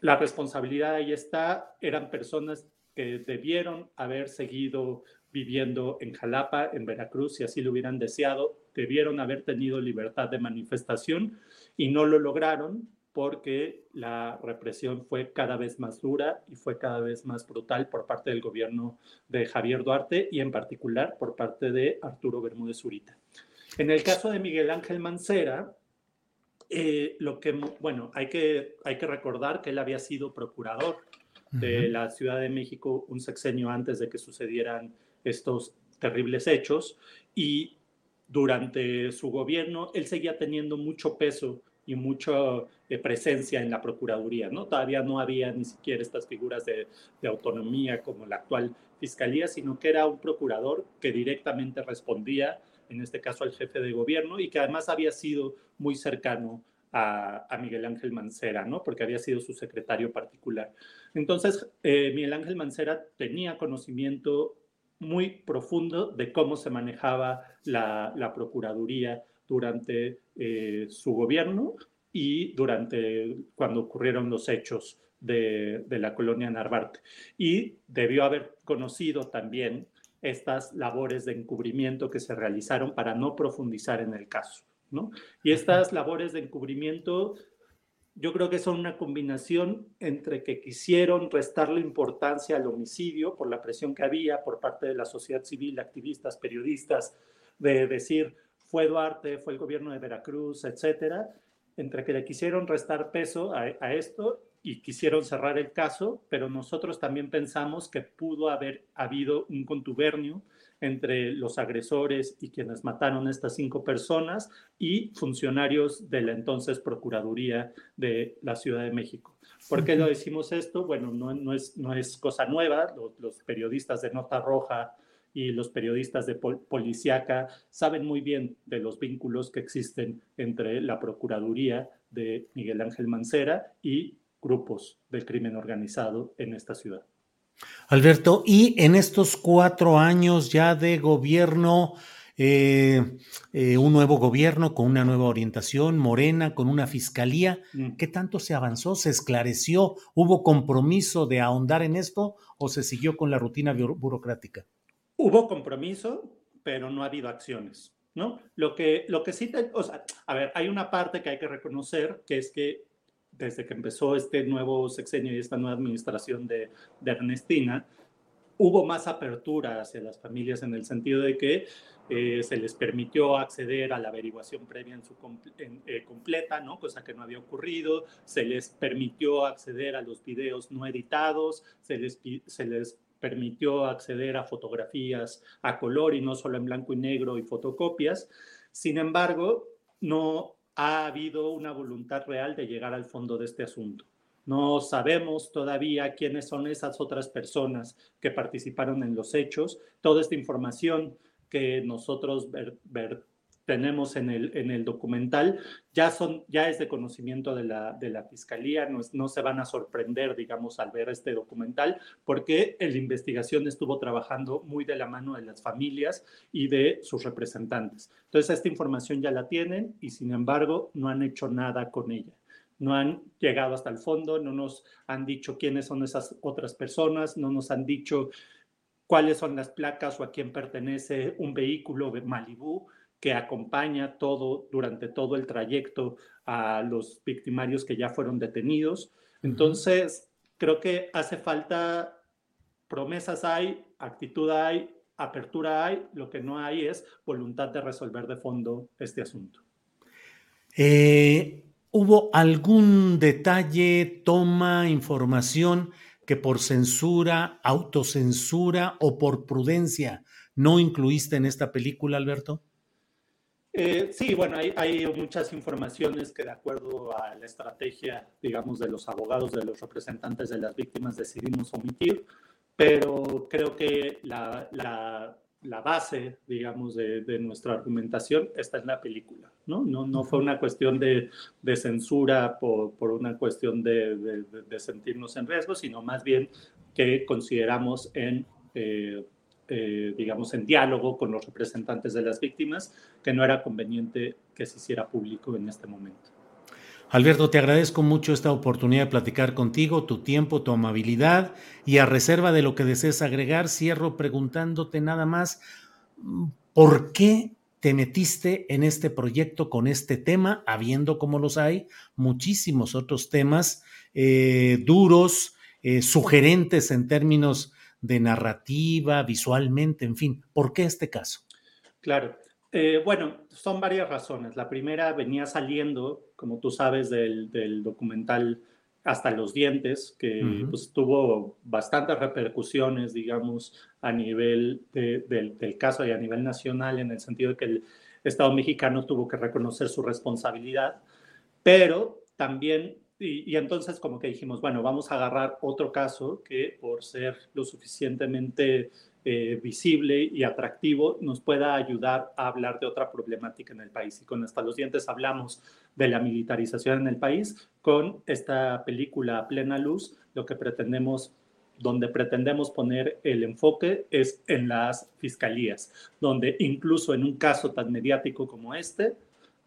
la responsabilidad ahí está, eran personas que debieron haber seguido viviendo en Jalapa, en Veracruz, si así lo hubieran deseado, debieron haber tenido libertad de manifestación y no lo lograron porque la represión fue cada vez más dura y fue cada vez más brutal por parte del gobierno de Javier Duarte y en particular por parte de Arturo Bermúdez Zurita. En el caso de Miguel Ángel Mancera, eh, lo que, bueno, hay que, hay que recordar que él había sido procurador de la Ciudad de México un sexenio antes de que sucedieran estos terribles hechos y durante su gobierno él seguía teniendo mucho peso y mucha eh, presencia en la Procuraduría, ¿no? Todavía no había ni siquiera estas figuras de, autonomía como la actual Fiscalía, sino que era un procurador que directamente respondía, en este caso al jefe de gobierno, y que además había sido muy cercano a, Miguel Ángel Mancera, ¿no? Porque había sido su secretario particular. Entonces, eh, Miguel Ángel Mancera tenía conocimiento muy profundo de cómo se manejaba la, Procuraduría durante eh, su gobierno y durante cuando ocurrieron los hechos de, de, la colonia Narvarte. Y debió haber conocido también estas labores de encubrimiento que se realizaron para no profundizar en el caso. ¿no? Y estas labores de encubrimiento yo creo que son una combinación entre que quisieron restarle importancia al homicidio por la presión que había por parte de la sociedad civil, activistas, periodistas, de decir fue Duarte, fue el gobierno de Veracruz, etcétera, entre que le quisieron restar peso a, a esto y quisieron cerrar el caso, pero nosotros también pensamos que pudo haber habido un contubernio entre los agresores y quienes mataron a estas cinco personas y funcionarios de la entonces Procuraduría de la Ciudad de México. ¿Por qué lo decimos esto? Bueno, no, no, es, no es cosa nueva. Los, periodistas de Nota Roja y los periodistas de Policiaca saben muy bien de los vínculos que existen entre la Procuraduría de Miguel Ángel Mancera y grupos del crimen organizado en esta ciudad. Alberto, y en estos cuatro años ya de gobierno, eh, eh, un nuevo gobierno con una nueva orientación, Morena, con una fiscalía, mm. ¿qué tanto se avanzó? ¿Se esclareció? ¿Hubo compromiso de ahondar en esto o se siguió con la rutina burocrática? Hubo compromiso, pero no ha habido acciones. ¿No? Lo que, lo que sí, o sea, a ver, hay una parte que hay que reconocer, que es que desde que empezó este nuevo sexenio y esta nueva administración de, Ernestina, hubo más apertura hacia las familias en el sentido de que eh, se les permitió acceder a la averiguación previa en su eh, completa, ¿no? cosa que no había ocurrido, se les permitió acceder a los videos no editados, se les, se les permitió acceder a fotografías a color y no solo en blanco y negro y fotocopias. Sin embargo, no ha habido una voluntad real de llegar al fondo de este asunto. No sabemos todavía quiénes son esas otras personas que participaron en los hechos. Toda esta información que nosotros ver, tenemos en el, en el documental ya, son, ya es de conocimiento de la, de la Fiscalía, no, no se van a sorprender, digamos, al ver este documental, porque la investigación estuvo trabajando muy de la mano de las familias y de sus representantes. Entonces, esta información ya la tienen y, sin embargo, no han hecho nada con ella no han llegado hasta el fondo, no nos han dicho quiénes son esas otras personas, no nos han dicho cuáles son las placas o a quién pertenece un vehículo de Malibú que acompaña todo durante todo el trayecto a los victimarios que ya fueron detenidos. Entonces, creo que hace falta promesas hay, actitud hay, apertura hay, lo que no hay es voluntad de resolver de fondo este asunto. Eh, ¿Hubo algún detalle, toma, información que por censura, autocensura o por prudencia no incluiste en esta película, Alberto? Eh, sí, bueno, hay, muchas informaciones que de acuerdo a la estrategia, digamos, de los abogados, de los representantes de las víctimas decidimos omitir, pero creo que la, base, digamos, de, nuestra argumentación está en la película, ¿no? No, no fue una cuestión de, censura por, una cuestión de, sentirnos en riesgo, sino más bien que consideramos en... Eh, eh, digamos, en diálogo con los representantes de las víctimas, que no era conveniente que se hiciera público en este momento. Alberto, te agradezco mucho esta oportunidad de platicar contigo, tu tiempo, tu amabilidad y a reserva de lo que desees agregar, cierro preguntándote nada más, ¿por qué te metiste en este proyecto con este tema, habiendo como los hay muchísimos otros temas eh, duros, eh, sugerentes en términos de narrativa, visualmente, en fin. ¿Por qué este caso? Claro. Eh, bueno, son varias razones. La primera venía saliendo, como tú sabes, del, documental Hasta los dientes, que pues, tuvo bastantes repercusiones, digamos, a nivel del, del caso y a nivel nacional, en el sentido de que el Estado mexicano tuvo que reconocer su responsabilidad, pero también y, entonces como que dijimos, bueno, vamos a agarrar otro caso que por ser lo suficientemente eh, visible y atractivo nos pueda ayudar a hablar de otra problemática en el país. Y con Hasta los Dientes hablamos de la militarización en el país. Con esta película a plena luz, lo que pretendemos donde pretendemos poner el enfoque es en las fiscalías, donde incluso en un caso tan mediático como este,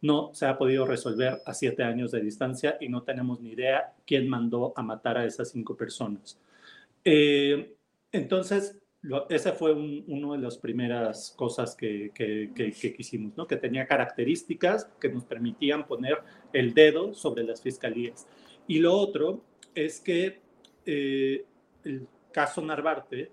no se ha podido resolver a siete años de distancia y no tenemos ni idea quién mandó a matar a esas cinco personas. Eh, entonces, esa fue una de las primeras cosas que, que, quisimos, ¿no? que tenía características que nos permitían poner el dedo sobre las fiscalías. Y lo otro es que eh, el caso Narvarte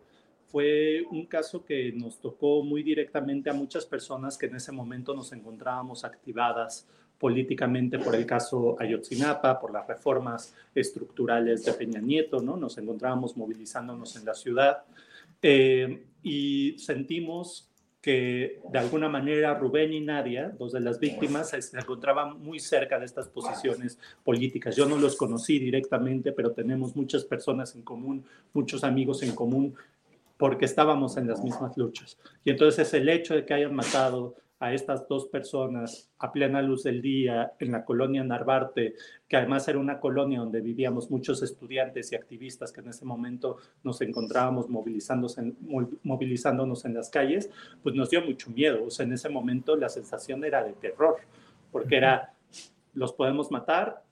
fue un caso que nos tocó muy directamente a muchas personas que en ese momento nos encontrábamos activadas políticamente por el caso Ayotzinapa, por las reformas estructurales de Peña Nieto, ¿no? Nos encontrábamos movilizándonos en la ciudad eh, y sentimos que de alguna manera Rubén y Nadia, dos de las víctimas, se encontraban muy cerca de estas posiciones políticas. Yo no los conocí directamente, pero tenemos muchas personas en común, muchos amigos en común, porque estábamos en las mismas luchas. Y entonces el hecho de que hayan matado a estas dos personas a plena luz del día en la colonia Narvarte, que además era una colonia donde vivíamos muchos estudiantes y activistas que en ese momento nos encontrábamos movilizándonos en, las calles, pues nos dio mucho miedo. O sea, en ese momento la sensación era de terror, porque era, los podemos matar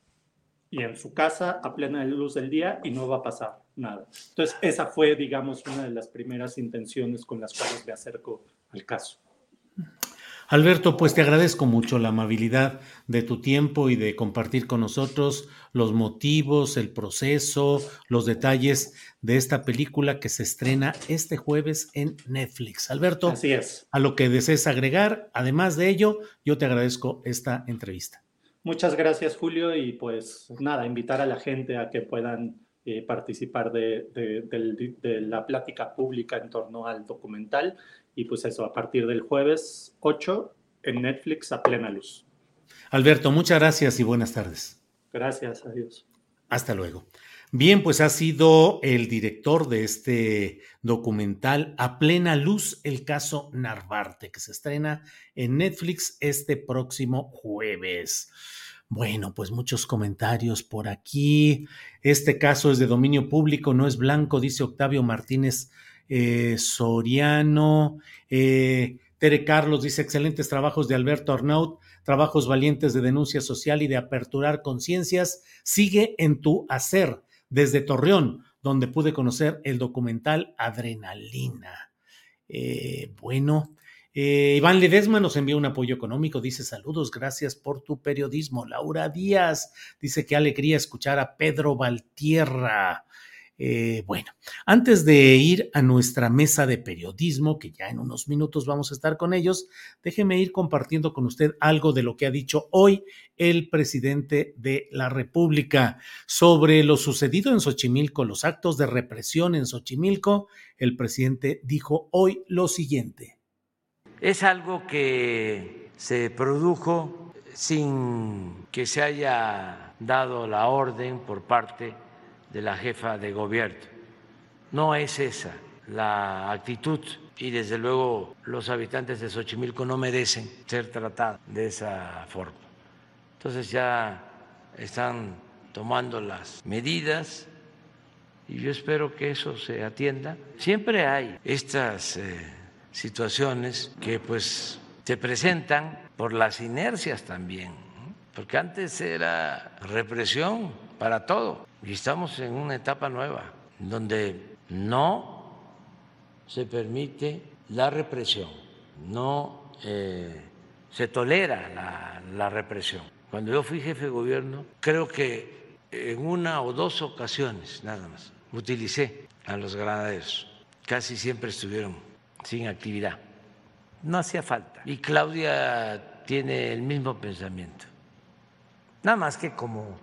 y en su casa a plena luz del día y no va a pasar nada. Entonces, esa fue, digamos, una de las primeras intenciones con las cuales me acerco al caso. Alberto, pues te agradezco mucho la amabilidad de tu tiempo y de compartir con nosotros los motivos, el proceso, los detalles de esta película que se estrena este jueves en Netflix. Alberto, Así es. a lo que desees agregar, además de ello, yo te agradezco esta entrevista. Muchas gracias, Julio, y pues nada, invitar a la gente a que puedan eh, participar de, de, la plática pública en torno al documental y pues eso, a partir del jueves 8 en Netflix a plena luz. Alberto, muchas gracias y buenas tardes. Gracias, adiós. Hasta luego. Bien, pues ha sido el director de este documental A plena luz, el caso Narvarte, que se estrena en Netflix este próximo jueves. Bueno, pues muchos comentarios por aquí. Este caso es de dominio público, no es blanco, dice Octavio Martínez eh, Soriano, eh, Tere Carlos dice excelentes trabajos de Alberto Arnaut, trabajos valientes de denuncia social y de aperturar conciencias. Sigue en tu hacer desde Torreón, donde pude conocer el documental Adrenalina. Eh, bueno, Iván Ledesma nos envía un apoyo económico, dice saludos, gracias por tu periodismo. Laura Díaz dice que alegría escuchar a Pedro Valtierra. Eh, bueno, antes de ir a nuestra mesa de periodismo, que ya en unos minutos vamos a estar con ellos, déjeme ir compartiendo con usted algo de lo que ha dicho hoy el presidente de la República sobre lo sucedido en Xochimilco, los actos de represión en Xochimilco. El presidente dijo hoy lo siguiente. Es algo que se produjo sin que se haya dado la orden por parte de la jefa de gobierno. No es esa la actitud y desde luego los habitantes de Xochimilco no merecen ser tratados de esa forma. Entonces ya están tomando las medidas y yo espero que eso se atienda. Siempre hay estas eh, situaciones que pues se presentan por las inercias también, porque antes era represión para todo y estamos en una etapa nueva, donde no se permite la represión, no eh, se tolera la, represión. Cuando yo fui jefe de gobierno, creo que en una o dos ocasiones nada más utilicé a los granaderos. Casi siempre estuvieron sin actividad. No hacía falta. Y Claudia tiene el mismo pensamiento. Nada más que como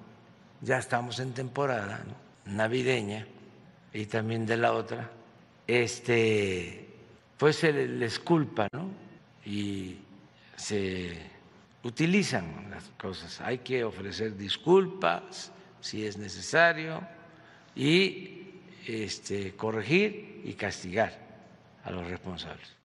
ya estamos en temporada navideña y también de la otra, este, pues se les culpa, ¿no? Y se utilizan las cosas. Hay que ofrecer disculpas si es necesario y este, corregir y castigar a los responsables.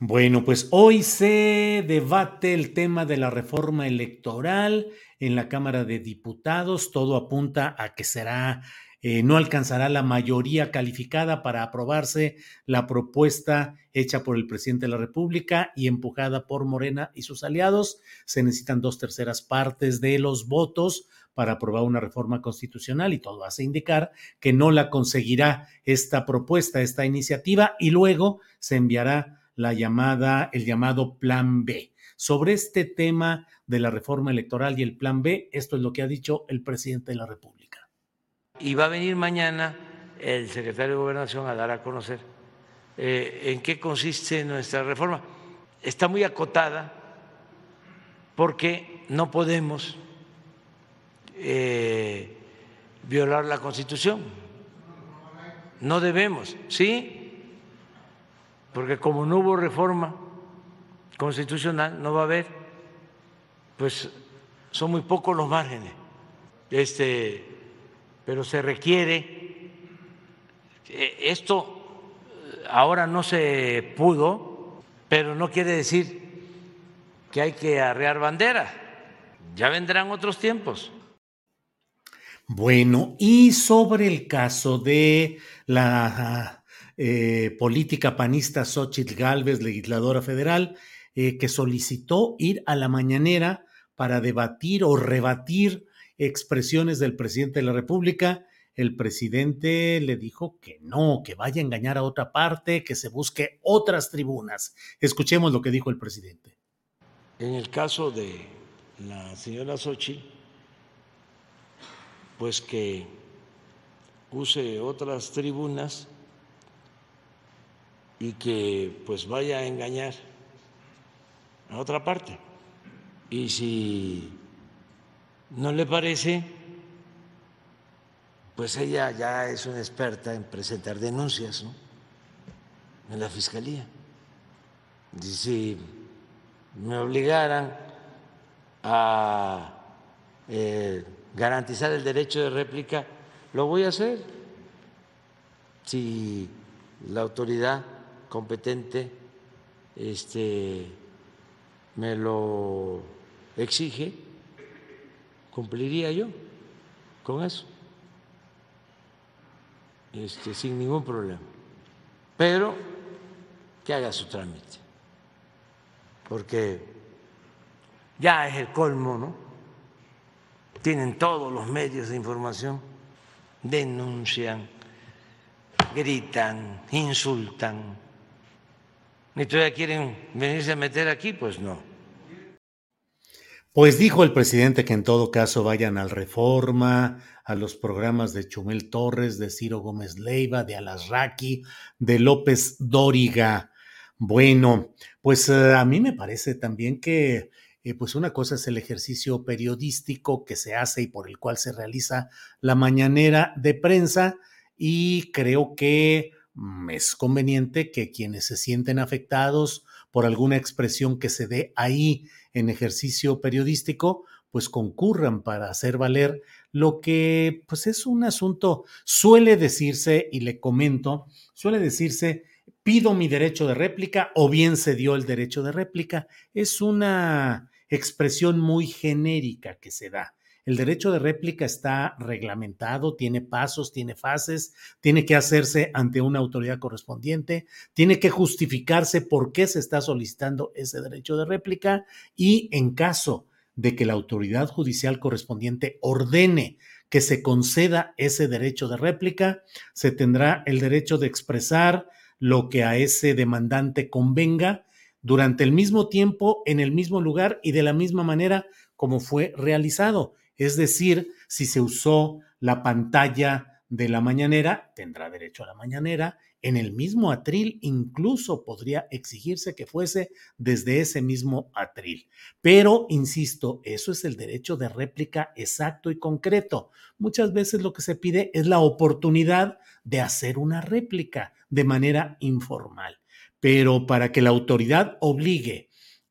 Bueno, pues hoy se debate el tema de la reforma electoral en la Cámara de Diputados. Todo apunta a que será, eh, no alcanzará la mayoría calificada para aprobarse la propuesta hecha por el presidente de la República y empujada por Morena y sus aliados. Se necesitan dos terceras partes de los votos para aprobar una reforma constitucional y todo hace indicar que no la conseguirá esta propuesta, esta iniciativa y luego se enviará la llamada, el llamado Plan B. Sobre este tema de la reforma electoral y el Plan B, esto es lo que ha dicho el presidente de la República. Y va a venir mañana el secretario de Gobernación a dar a conocer eh, en qué consiste nuestra reforma. Está muy acotada porque no podemos eh, violar la Constitución. No debemos, ¿sí? porque como no hubo reforma constitucional, no va a haber, pues son muy pocos los márgenes. Este, pero se requiere eh, esto ahora no se pudo, pero no quiere decir que hay que arrear bandera. Ya vendrán otros tiempos. Bueno, y sobre el caso de la eh, política panista Xochitl Galvez, legisladora federal, eh, que solicitó ir a la mañanera para debatir o rebatir expresiones del presidente de la República. El presidente le dijo que no, que vaya a engañar a otra parte, que se busque otras tribunas. Escuchemos lo que dijo el presidente. En el caso de la señora Xochitl, pues que use otras tribunas y que pues vaya a engañar a otra parte. Y si no le parece, pues ella ya es una experta en presentar denuncias ¿no? en la fiscalía. Y si me obligaran a eh, garantizar el derecho de réplica, lo voy a hacer. Si la autoridad competente este, me lo exige, cumpliría yo con eso, este, sin ningún problema. Pero que haga su trámite, porque ya es el colmo, ¿no? Tienen todos los medios de información, denuncian, gritan, insultan ¿Ni todavía quieren venirse a meter aquí? Pues no. Pues dijo el presidente que en todo caso vayan al Reforma, a los programas de Chumel Torres, de Ciro Gómez Leiva, de Alasraqui, de López Dóriga. Bueno, pues eh, a mí me parece también que eh, pues una cosa es el ejercicio periodístico que se hace y por el cual se realiza la mañanera de prensa y creo que Mm, es conveniente que quienes se sienten afectados por alguna expresión que se dé ahí en ejercicio periodístico, pues concurran para hacer valer lo que pues es un asunto, suele decirse, y le comento, suele decirse, pido mi derecho de réplica o bien se dio el derecho de réplica. Es una expresión muy genérica que se da. El derecho de réplica está reglamentado, tiene pasos, tiene fases, tiene que hacerse ante una autoridad correspondiente, tiene que justificarse por qué se está solicitando ese derecho de réplica y en caso de que la autoridad judicial correspondiente ordene que se conceda ese derecho de réplica, se tendrá el derecho de expresar lo que a ese demandante convenga durante el mismo tiempo, en el mismo lugar y de la misma manera como fue realizado. Es decir, si se usó la pantalla de la mañanera, tendrá derecho a la mañanera. En el mismo atril incluso podría exigirse que fuese desde ese mismo atril. Pero, insisto, eso es el derecho de réplica exacto y concreto. Muchas veces lo que se pide es la oportunidad de hacer una réplica de manera informal. Pero para que la autoridad obligue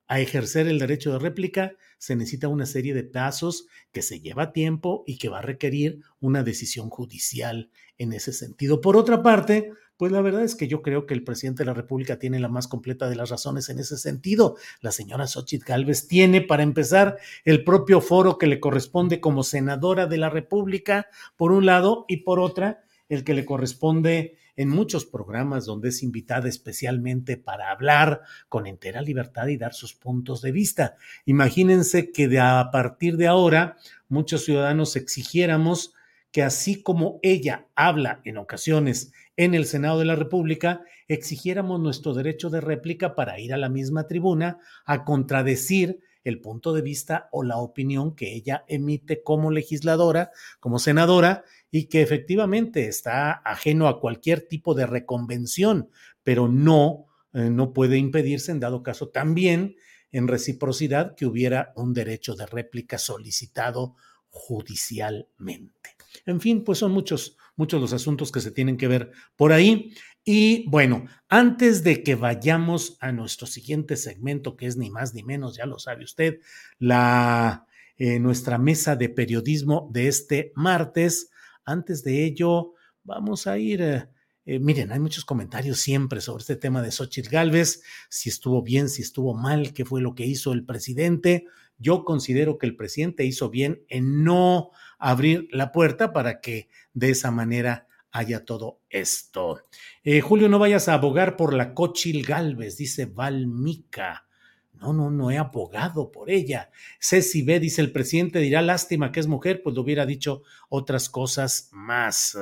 a ejercer el derecho de réplica, se necesita una serie de pasos que se lleva tiempo y que va a requerir una decisión judicial en ese sentido. Por otra parte, Pues la verdad es que yo creo que el presidente de la República tiene la más completa de las razones en ese sentido. La señora Xochitl Gálvez tiene, para empezar, el propio foro que le corresponde como senadora de la República, por un lado, y por otra, el que le corresponde en muchos programas donde es invitada especialmente para hablar con entera libertad y dar sus puntos de vista. Imagínense que a partir de ahora muchos ciudadanos exigiéramos que así como ella habla en ocasiones en el Senado de la República, exigiéramos nuestro derecho de réplica para ir a la misma tribuna a contradecir el punto de vista o la opinión que ella emite como legisladora, como senadora, y que efectivamente está ajeno a cualquier tipo de reconvención, pero no, eh, no puede impedirse, en dado caso, también en reciprocidad que hubiera un derecho de réplica solicitado judicialmente. En fin, pues son muchos, muchos los asuntos que se tienen que ver por ahí. Y bueno, antes de que vayamos a nuestro siguiente segmento, que es ni más ni menos, ya lo sabe usted, la, eh, nuestra mesa de periodismo de este martes, antes de ello, vamos a ir... Eh, eh, miren, hay muchos comentarios siempre sobre este tema de Xochitl Galvez, si estuvo bien, si estuvo mal, qué fue lo que hizo el presidente. Yo considero que el presidente hizo bien en no abrir la puerta para que de esa manera haya todo esto. Eh, Julio, no vayas a abogar por la Cochil Galvez, dice Valmica. No, no, no he abogado por ella. Ceci B, dice el presidente, dirá lástima que es mujer, pues lo hubiera dicho otras cosas más.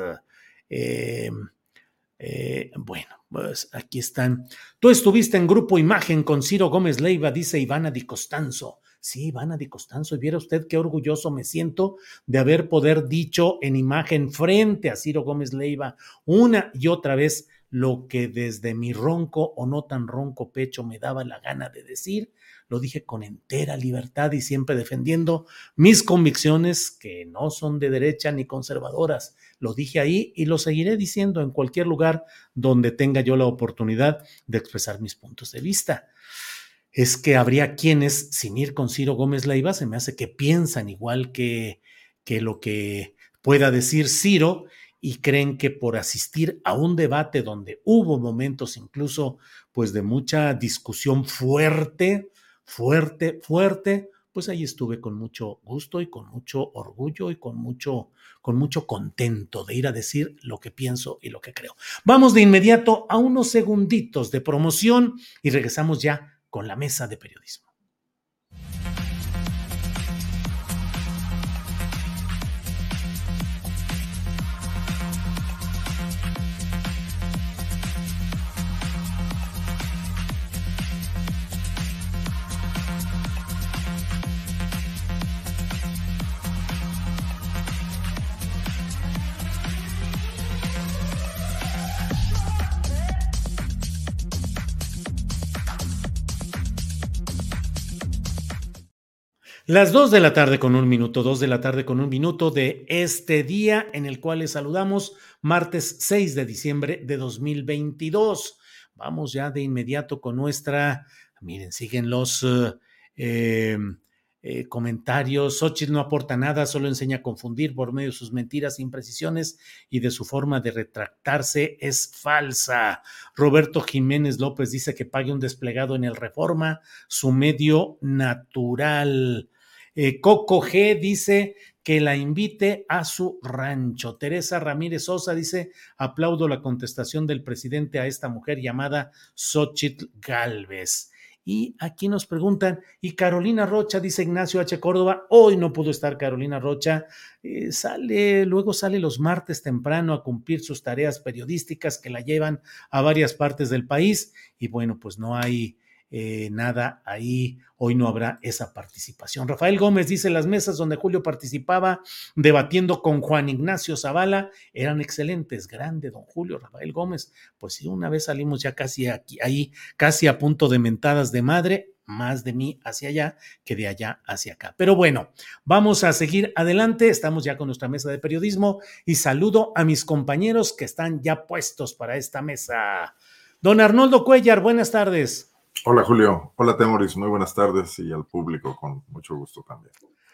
Eh, eh, bueno, pues aquí están. Tú estuviste en Grupo Imagen con Ciro Gómez Leiva, dice Ivana Di Costanzo. Sí, Ivana Di Costanzo, y viera usted qué orgulloso me siento de haber poder dicho en imagen frente a Ciro Gómez Leiva una y otra vez lo que desde mi ronco o no tan ronco pecho me daba la gana de decir, lo dije con entera libertad y siempre defendiendo mis convicciones que no son de derecha ni conservadoras. Lo dije ahí y lo seguiré diciendo en cualquier lugar donde tenga yo la oportunidad de expresar mis puntos de vista es que habría quienes, sin ir con Ciro Gómez Leiva, se me hace que piensan igual que, que lo que pueda decir Ciro y creen que por asistir a un debate donde hubo momentos incluso pues de mucha discusión fuerte, fuerte, fuerte, pues ahí estuve con mucho gusto y con mucho orgullo y con mucho, con mucho contento de ir a decir lo que pienso y lo que creo. Vamos de inmediato a unos segunditos de promoción y regresamos ya con la mesa de periodismo. Las dos de la tarde con un minuto, dos de la tarde con un minuto de este día en el cual les saludamos, martes 6 de diciembre de 2022. Vamos ya de inmediato con nuestra, miren, siguen los eh, eh, comentarios. Xochitl no aporta nada, solo enseña a confundir por medio de sus mentiras, imprecisiones y de su forma de retractarse es falsa. Roberto Jiménez López dice que pague un desplegado en el Reforma, su medio natural. Eh, Coco G dice que la invite a su rancho. Teresa Ramírez Sosa dice, aplaudo la contestación del presidente a esta mujer llamada Xochitl Galvez. Y aquí nos preguntan, y Carolina Rocha, dice Ignacio H. Córdoba, hoy no pudo estar Carolina Rocha, eh, sale, luego sale los martes temprano a cumplir sus tareas periodísticas que la llevan a varias partes del país, y bueno, pues no hay eh, nada ahí, hoy no habrá esa participación. Rafael Gómez dice, las mesas donde Julio participaba debatiendo con Juan Ignacio Zavala eran excelentes, grande don Julio, Rafael Gómez, pues sí, una vez salimos ya casi aquí, ahí, casi a punto de mentadas de madre, más de mí hacia allá que de allá hacia acá. Pero bueno, vamos a seguir adelante. Estamos ya con nuestra mesa de periodismo y saludo a mis compañeros que están ya puestos para esta mesa. Don Arnoldo Cuellar, buenas tardes. Hola Julio, hola Temoris, muy buenas tardes y al público con mucho gusto también.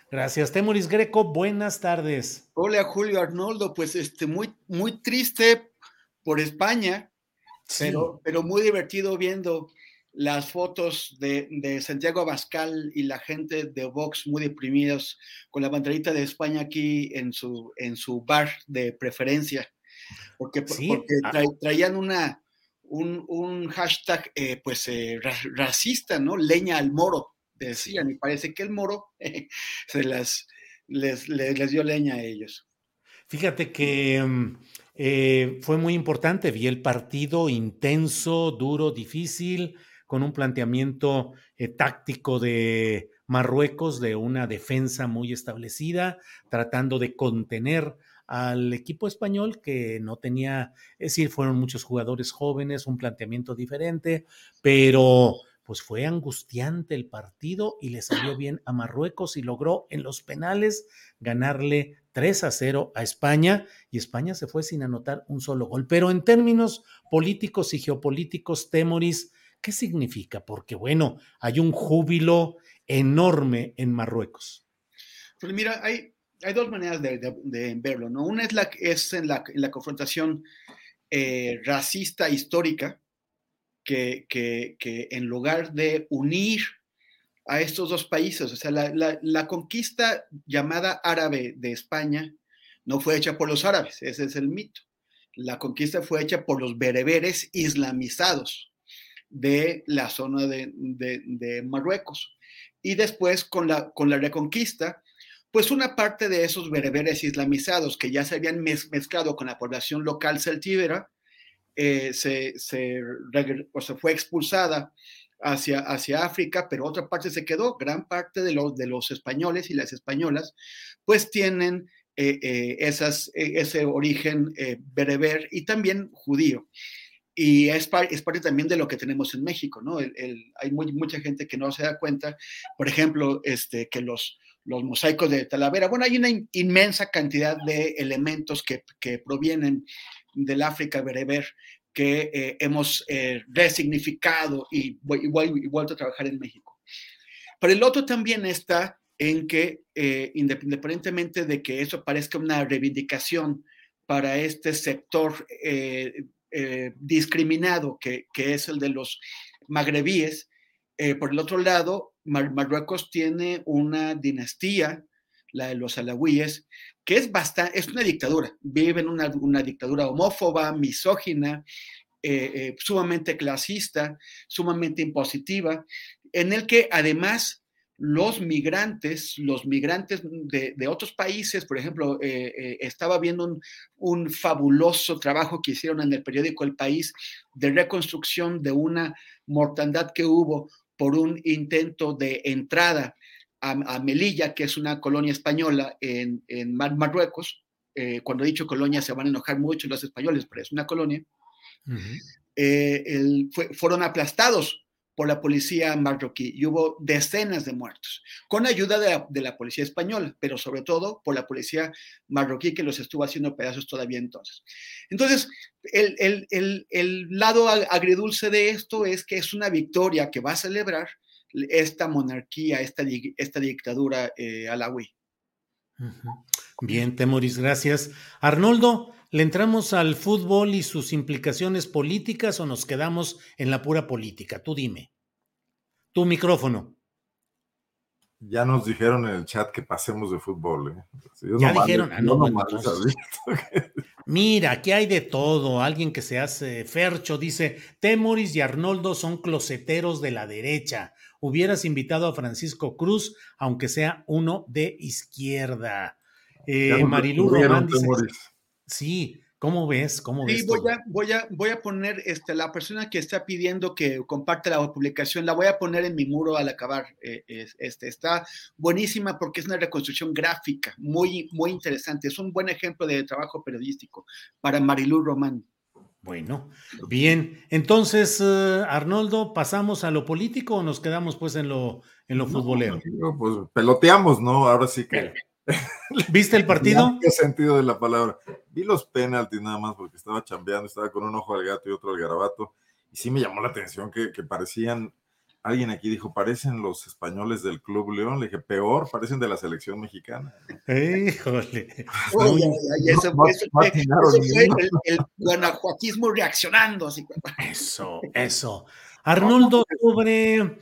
Gracias, Temoris Greco, buenas tardes. Hola Julio Arnoldo, pues este muy muy triste por España, pero, pero muy divertido viendo las fotos de, de, Santiago Abascal y la gente de Vox muy deprimidos con la banderita de España aquí en su, en su bar de preferencia, porque, porque ah. traían una, un, un hashtag eh, pues eh, racista, ¿no? Leña al moro, decían, y parece que el moro se las, les, les, dio leña a ellos. Fíjate que mm, eh, fue muy importante, vi el partido intenso, duro, difícil, con un planteamiento táctico de Marruecos, de una defensa muy establecida, tratando de contener al equipo español que no tenía, es decir, fueron muchos jugadores jóvenes, un planteamiento diferente, pero pues fue angustiante el partido y le salió bien a Marruecos y logró en los penales ganarle 3 a 0 a España y España se fue sin anotar un solo gol. Pero en términos políticos y geopolíticos, Temoris, ¿Qué significa? Porque bueno, hay un júbilo enorme en Marruecos. Pues mira, hay, hay dos maneras de, verlo, ¿no? Una es, la, es en, la, en la confrontación eh, racista histórica, que, que, que, en lugar de unir a estos dos países, o sea, la, la, la, conquista llamada árabe de España no fue hecha por los árabes, ese es el mito. La conquista fue hecha por los bereberes islamizados de la zona de, Marruecos. Y después, con la, con la reconquista, pues una parte de esos bereberes islamizados que ya se habían mezclado con la población local celtíbera, eh, se, se, fue expulsada hacia, hacia África, pero otra parte se quedó. Gran parte de los, de los españoles y las españolas, pues tienen eh, eh, ese origen bereber y también judío. Y es, parte también de lo que tenemos en México, ¿no? hay mucha gente que no se da cuenta, por ejemplo, este, que los, los mosaicos de Talavera, bueno, hay una inmensa cantidad de elementos que, que provienen del África bereber que eh, hemos eh, resignificado y, y, vuelto a trabajar en México. Pero el otro también está en que, eh, independientemente de que eso parezca una reivindicación para este sector eh, discriminado, que, es el de los magrebíes. Por el otro lado, Marruecos tiene una dinastía, la de los alawíes, que es, bastante, es una dictadura. Viven una, una dictadura homófoba, misógina, eh, sumamente clasista, sumamente impositiva, en el que además los migrantes, los migrantes de, otros países, por ejemplo, eh, eh, estaba viendo un, fabuloso trabajo que hicieron en el periódico El País de reconstrucción de una mortandad que hubo por un intento de entrada a, Melilla, que es una colonia española en, Marruecos. Eh, cuando he dicho colonia se van a enojar mucho los españoles, pero es una colonia. fueron aplastados por la policía marroquí y hubo decenas de muertos, con ayuda de la, policía española, pero sobre todo por la policía marroquí que los estuvo haciendo pedazos todavía entonces. Entonces, el, lado agridulce de esto es que es una victoria que va a celebrar esta monarquía, esta, dictadura eh, alawí. Bien, Temoris, gracias. Arnoldo, ¿le entramos al fútbol y sus implicaciones políticas o nos quedamos en la pura política? Tú dime. Tu micrófono. Ya nos dijeron en el chat que pasemos de fútbol. ¿eh? ya dijeron, ah, no, Mira, aquí hay de todo. Alguien que se hace fercho dice: Temoris y Arnoldo son closeteros de la derecha. Hubieras invitado a Francisco Cruz, aunque sea uno de izquierda. Eh, Marilu Román dice: Sí, ¿Cómo ves? ¿Cómo ves? Sí, voy a, voy a, voy a poner este, la persona que está pidiendo que comparte la publicación, la voy a poner en mi muro al acabar. Eh, este, está buenísima porque es una reconstrucción gráfica muy, muy interesante. Es un buen ejemplo de trabajo periodístico para Marilú Román. Bueno, bien. Entonces, eh, Arnoldo, ¿pasamos a lo político o nos quedamos pues en lo, en lo futbolero? Pues peloteamos, ¿no? Ahora sí que. ¿Viste el partido? ¿Qué sentido de la palabra? Vi los penaltis nada más porque estaba chambeando, estaba con un ojo al gato y otro al garabato. Y sí me llamó la atención que, parecían alguien aquí dijo, parecen los españoles del Club León. Le dije, peor, parecen de la selección mexicana. Híjole. eso, fue, el, el, guanajuatismo reaccionando. Así. Eso, eso. Arnoldo, sobre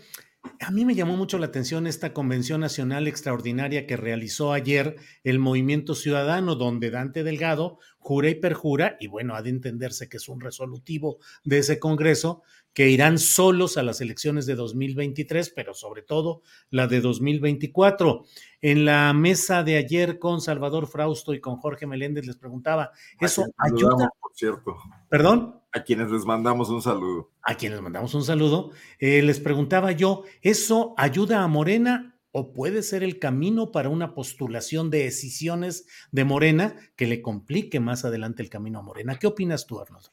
a mí me llamó mucho la atención esta convención nacional extraordinaria que realizó ayer el Movimiento Ciudadano, donde Dante Delgado jura y perjura, y bueno, ha de entenderse que es un resolutivo de ese Congreso, que irán solos a las elecciones de 2023, pero sobre todo la de 2024. En la mesa de ayer con Salvador Frausto y con Jorge Meléndez les preguntaba, ¿eso ayuda? Por cierto. ¿Perdón? A quienes les mandamos un saludo. A quienes mandamos un saludo. Eh, les preguntaba yo, ¿eso ayuda a Morena o puede ser el camino para una postulación de decisiones de Morena que le complique más adelante el camino a Morena? ¿Qué opinas tú, Arnoldo?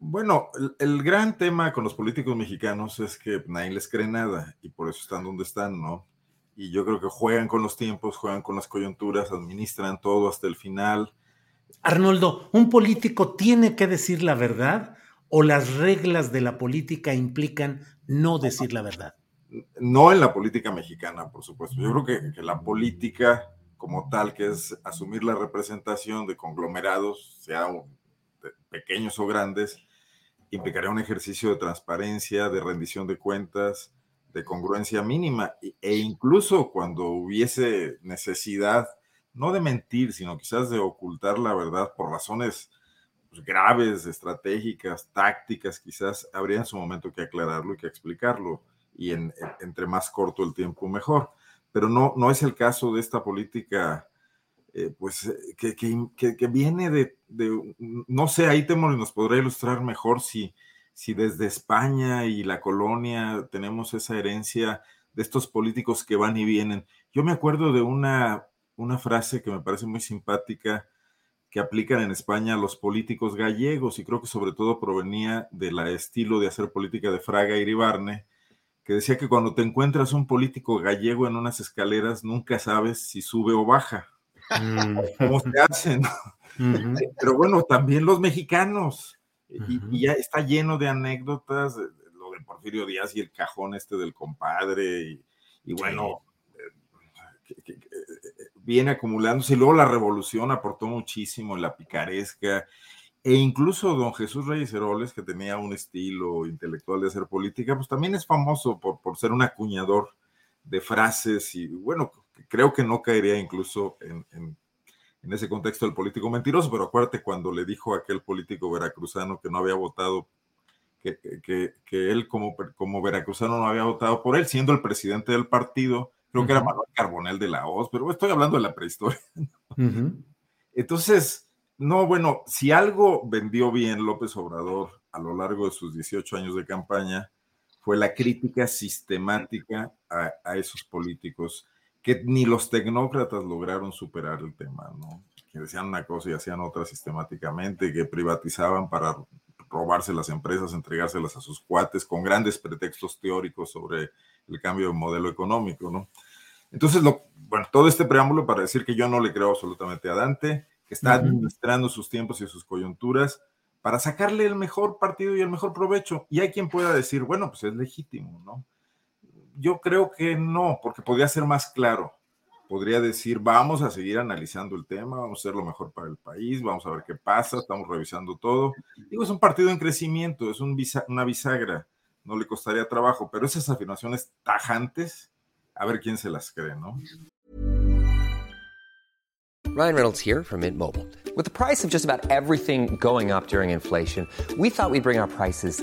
Bueno, el, gran tema con los políticos mexicanos es que nadie les cree nada y por eso están donde están, ¿no? Y yo creo que juegan con los tiempos, juegan con las coyunturas, administran todo hasta el final. Arnoldo, ¿un político tiene que decir la verdad o las reglas de la política implican no decir la verdad? No en la política mexicana, por supuesto. Yo creo que, la política como tal, que es asumir la representación de conglomerados, sea pequeños o grandes, implicaría un ejercicio de transparencia, de rendición de cuentas, de congruencia mínima, e incluso cuando hubiese necesidad, no de mentir, sino quizás de ocultar la verdad por razones pues, graves, estratégicas, tácticas, quizás habría en su momento que aclararlo y que explicarlo, y entre más corto el tiempo mejor. Pero no, no es el caso de esta política eh, pues eh, que, que, viene de, no sé, ahí Temor nos podrá ilustrar mejor si, si desde España y la colonia tenemos esa herencia de estos políticos que van y vienen. Yo me acuerdo de una, una frase que me parece muy simpática que aplican en España los políticos gallegos y creo que sobre todo provenía del estilo de hacer política de Fraga y Iribarne, que decía que cuando te encuentras un político gallego en unas escaleras nunca sabes si sube o baja. Mm. cómo se hacen. Pero bueno, también los mexicanos. y, ya está lleno de anécdotas, lo de Porfirio Díaz y el cajón este del compadre, y, bueno, eh, viene acumulándose. Y luego la revolución aportó muchísimo en la picaresca. E incluso don Jesús Reyes Heroles, que tenía un estilo intelectual de hacer política, pues también es famoso por, por ser un acuñador de frases y bueno, creo que no caería incluso en, en, ese contexto del político mentiroso, pero acuérdate cuando le dijo a aquel político veracruzano que no había votado, que, que, que, él como, como veracruzano no había votado por él, siendo el presidente del partido, creo que era Manuel Carbonel de la Hoz, pero estoy hablando de la prehistoria. Entonces, no, bueno, si algo vendió bien López Obrador a lo largo de sus 18 años de campaña, fue la crítica sistemática a, a esos políticos que ni los tecnócratas lograron superar el tema, ¿no? Que decían una cosa y hacían otra sistemáticamente, que privatizaban para robarse las empresas, entregárselas a sus cuates con grandes pretextos teóricos sobre el cambio de modelo económico, ¿no? Entonces, lo, bueno, todo este preámbulo para decir que yo no le creo absolutamente a Dante, que está administrando sus tiempos y sus coyunturas para sacarle el mejor partido y el mejor provecho. Y hay quien pueda decir, bueno, pues es legítimo, ¿no? yo creo que no, porque podría ser más claro. Podría decir, vamos a seguir analizando el tema, vamos a hacer lo mejor para el país, vamos a ver qué pasa, estamos revisando todo. Digo, es un partido en crecimiento, es un una bisagra, no le costaría trabajo, pero esas afirmaciones tajantes, a ver quién se las cree, ¿no? Ryan Reynolds here from Mint Mobile. With the price of just about everything going up during inflation, we thought we'd bring our prices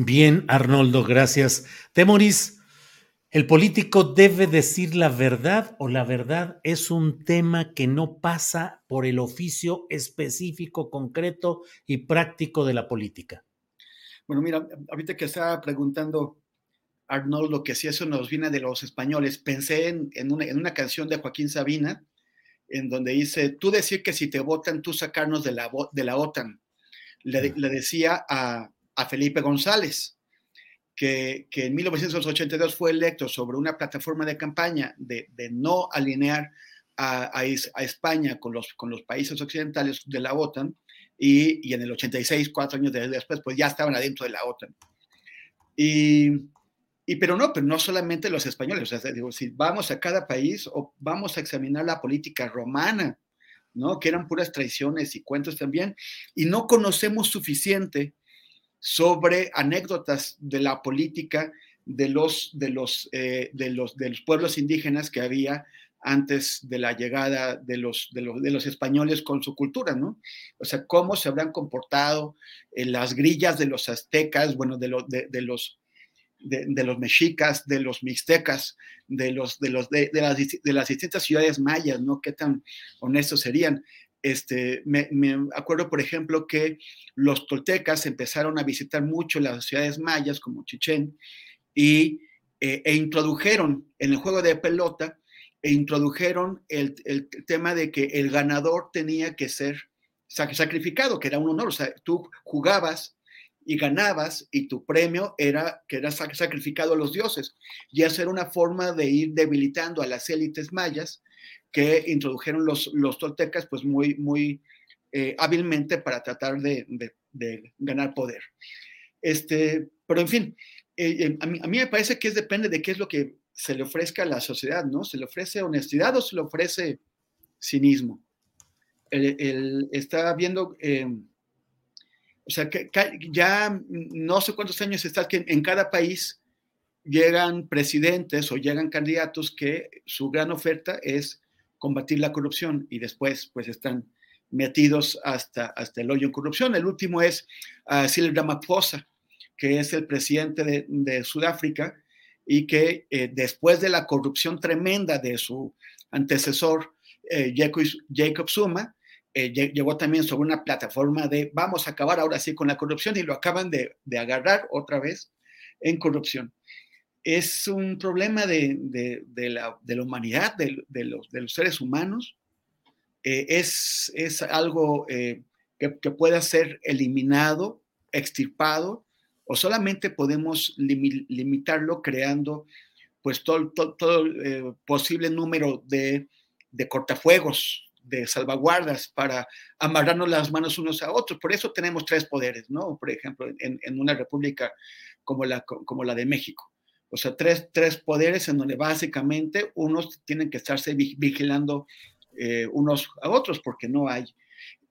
Bien, Arnoldo, gracias. Temoris, ¿el político debe decir la verdad o la verdad es un tema que no pasa por el oficio específico, concreto y práctico de la política? Bueno, mira, ahorita que estaba preguntando Arnoldo que si eso nos viene de los españoles, pensé en, en, una, en una canción de Joaquín Sabina, en donde dice, tú decir que si te votan, tú sacarnos de la, de la OTAN. Le, le decía a, a Felipe González, que, que, en 1982 fue electo sobre una plataforma de campaña de, de no alinear a, a, España con los, con los países occidentales de la OTAN, y, y en el 86, cuatro años después, pues ya estaban adentro de la OTAN. Y, y, pero no, pero no solamente los españoles, o sea, digo, si vamos a cada país o vamos a examinar la política romana, ¿no? Que eran puras traiciones y cuentos también, y no conocemos suficiente sobre anécdotas de la política de los, de los, eh, de los, de los pueblos indígenas que había antes de la llegada de los, de los, de los españoles con su cultura, ¿no? O sea, cómo se habrán comportado en las grillas de los aztecas, bueno, de, de, los, de, los mexicas, de los mixtecas, de, los, de, los, de, de, las, de las distintas ciudades mayas, ¿no? ¿Qué tan honestos serían? Este, me, acuerdo, por ejemplo, que los toltecas empezaron a visitar mucho las ciudades mayas como Chichén y, eh, e introdujeron en el juego de pelota, e introdujeron el, el, tema de que el ganador tenía que ser sacrificado, que era un honor, o sea, tú jugabas y ganabas y tu premio era que era sacrificado a los dioses. Y esa era una forma de ir debilitando a las élites mayas que introdujeron los, los toltecas pues muy, muy eh, hábilmente para tratar de, ganar poder. Este, pero en fin, eh, a, mí, a, mí, me parece que es, depende de qué es lo que se le ofrezca a la sociedad, ¿no? ¿Se le ofrece honestidad o se le ofrece cinismo? Está viendo, eh, o sea, que, ya no sé cuántos años está que en cada país llegan presidentes o llegan candidatos que su gran oferta es combatir la corrupción y después pues están metidos hasta, hasta el hoyo en corrupción. El último es uh, Cyril Ramaphosa, que es el presidente de, Sudáfrica y que eh, después de la corrupción tremenda de su antecesor eh, Jacob, Jacob, Zuma, eh, llegó también sobre una plataforma de vamos a acabar ahora sí con la corrupción y lo acaban de agarrar otra vez en corrupción es un problema de, de, de, la, de la, humanidad, de, los, los, seres humanos. Eh, es, es, algo eh, que, que, pueda ser eliminado, extirpado, o solamente podemos lim, limitarlo creando pues todo, todo, eh, posible número de, cortafuegos, de salvaguardas para amarrarnos las manos unos a otros. Por eso tenemos tres poderes, ¿no? Por ejemplo, en, en una república como la, como la de México o sea, tres, tres poderes en donde básicamente unos tienen que estarse vigilando eh, unos a otros porque no hay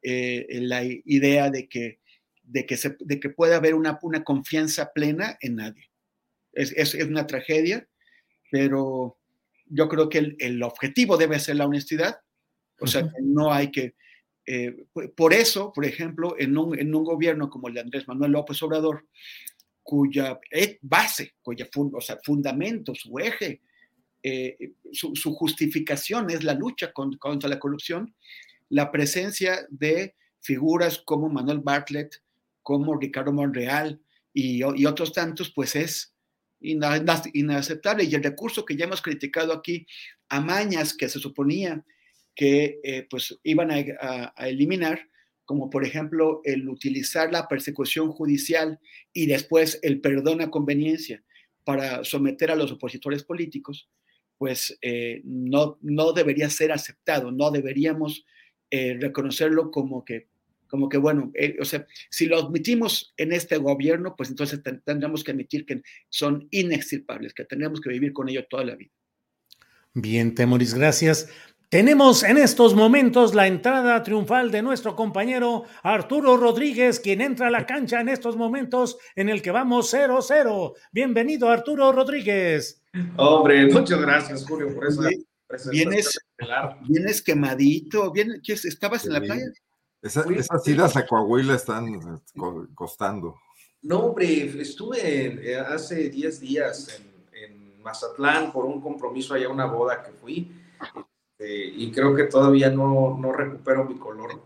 eh, la idea de que, de que, se, de que pueda haber una, una confianza plena en nadie. Es, es, es, una tragedia, pero yo creo que el, el, objetivo debe ser la honestidad. O sea, que no hay que... Eh, por eso, por ejemplo, en un, en un gobierno como el de Andrés Manuel López Obrador, cuya base, cuya fund, o sea, fundamento, su eje, eh, su, su, justificación es la lucha con, contra la corrupción, la presencia de figuras como Manuel Bartlett, como Ricardo Monreal y, otros tantos, pues es inaceptable. Y el recurso que ya hemos criticado aquí, amañas que se suponía que eh, pues iban a eliminar, como por ejemplo el utilizar la persecución judicial y después el perdón a conveniencia para someter a los opositores políticos, pues eh, no, no debería ser aceptado, no deberíamos eh, reconocerlo como que como que bueno, eh, o sea, si lo admitimos en este gobierno, pues entonces tendremos que admitir que son inextirpables, que tendremos que vivir con ello toda la vida. Bien, Temoris, gracias. Tenemos en estos momentos la entrada triunfal de nuestro compañero Arturo Rodríguez, quien entra a la cancha en estos momentos en el que vamos 0-0. Bienvenido, Arturo Rodríguez. Hombre, muchas gracias, Julio, por esa Vienes, vienes quemadito, bien, ¿estabas en la playa? esas idas a Coahuila están este, costando. No, hombre, estuve eh, hace 10 días en, en, Mazatlán por un compromiso allá, una boda que fui, este, y creo que todavía no, no recupero mi color.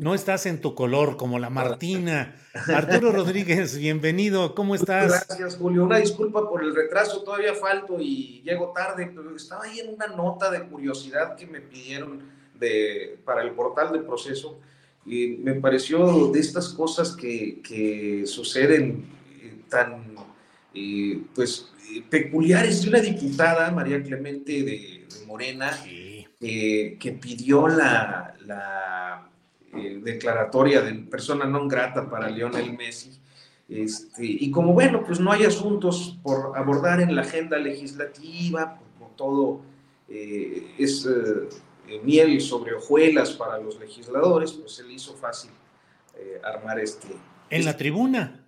No estás en tu color como la Martina. Arturo Rodríguez, bienvenido. ¿Cómo estás? Gracias, Julio. Una disculpa por el retraso. Todavía falto y llego tarde, pero estaba ahí en una nota de curiosidad que me pidieron de, para el portal de proceso. Y me pareció de estas cosas que, que suceden eh, tan eh, pues, eh, peculiares de una diputada, María Clemente de, Morena, que pidió la, la eh, declaratoria de persona non grata para Lionel Messi. Este, y como bueno, pues no hay asuntos por abordar en la agenda legislativa, como todo eh, es eh, miel sobre hojuelas para los legisladores, pues se le hizo fácil armar este. En la tribuna.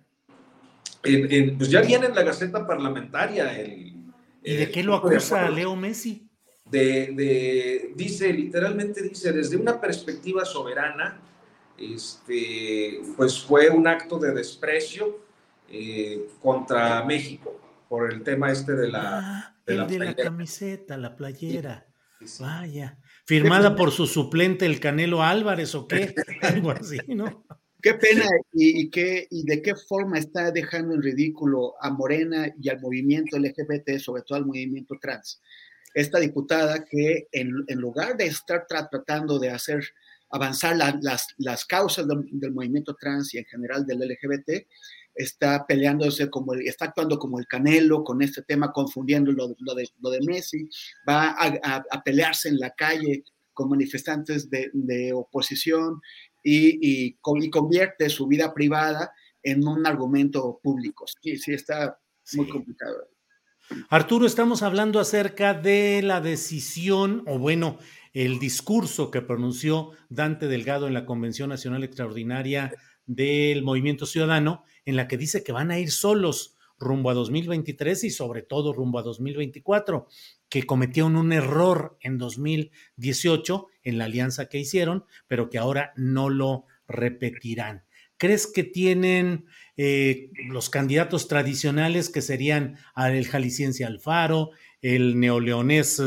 pues ya viene en la Gaceta Parlamentaria el. ¿Y de qué lo acusa Leo Messi? De, dice, literalmente dice, desde una perspectiva soberana, este, pues fue un acto de desprecio eh, contra México por el tema este de la... Ah, de el la de la camiseta, la playera. Vaya. Firmada por su suplente, el Canelo Álvarez, o qué, algo así, ¿no? Qué pena y, qué, y de qué forma está dejando en ridículo a Morena y al movimiento LGBT, sobre todo al movimiento trans esta diputada que en, lugar de estar tratando de hacer avanzar las, las, causas del, movimiento trans y en general del LGBT, está peleándose como, está actuando como el canelo con este tema, confundiendo lo, de, lo de, Messi, va a, pelearse en la calle con manifestantes de, oposición y, y, convierte su vida privada en un argumento público. Sí, sí, está muy complicado. Arturo, estamos hablando acerca de la decisión, o bueno, el discurso que pronunció Dante Delgado en la Convención Nacional Extraordinaria del Movimiento Ciudadano, en la que dice que van a ir solos rumbo a 2023 y sobre todo rumbo a 2024, que cometieron un error en 2018 en la alianza que hicieron, pero que ahora no lo repetirán. ¿Crees que tienen eh, los candidatos tradicionales que serían el jalisciense Alfaro, el neoleonés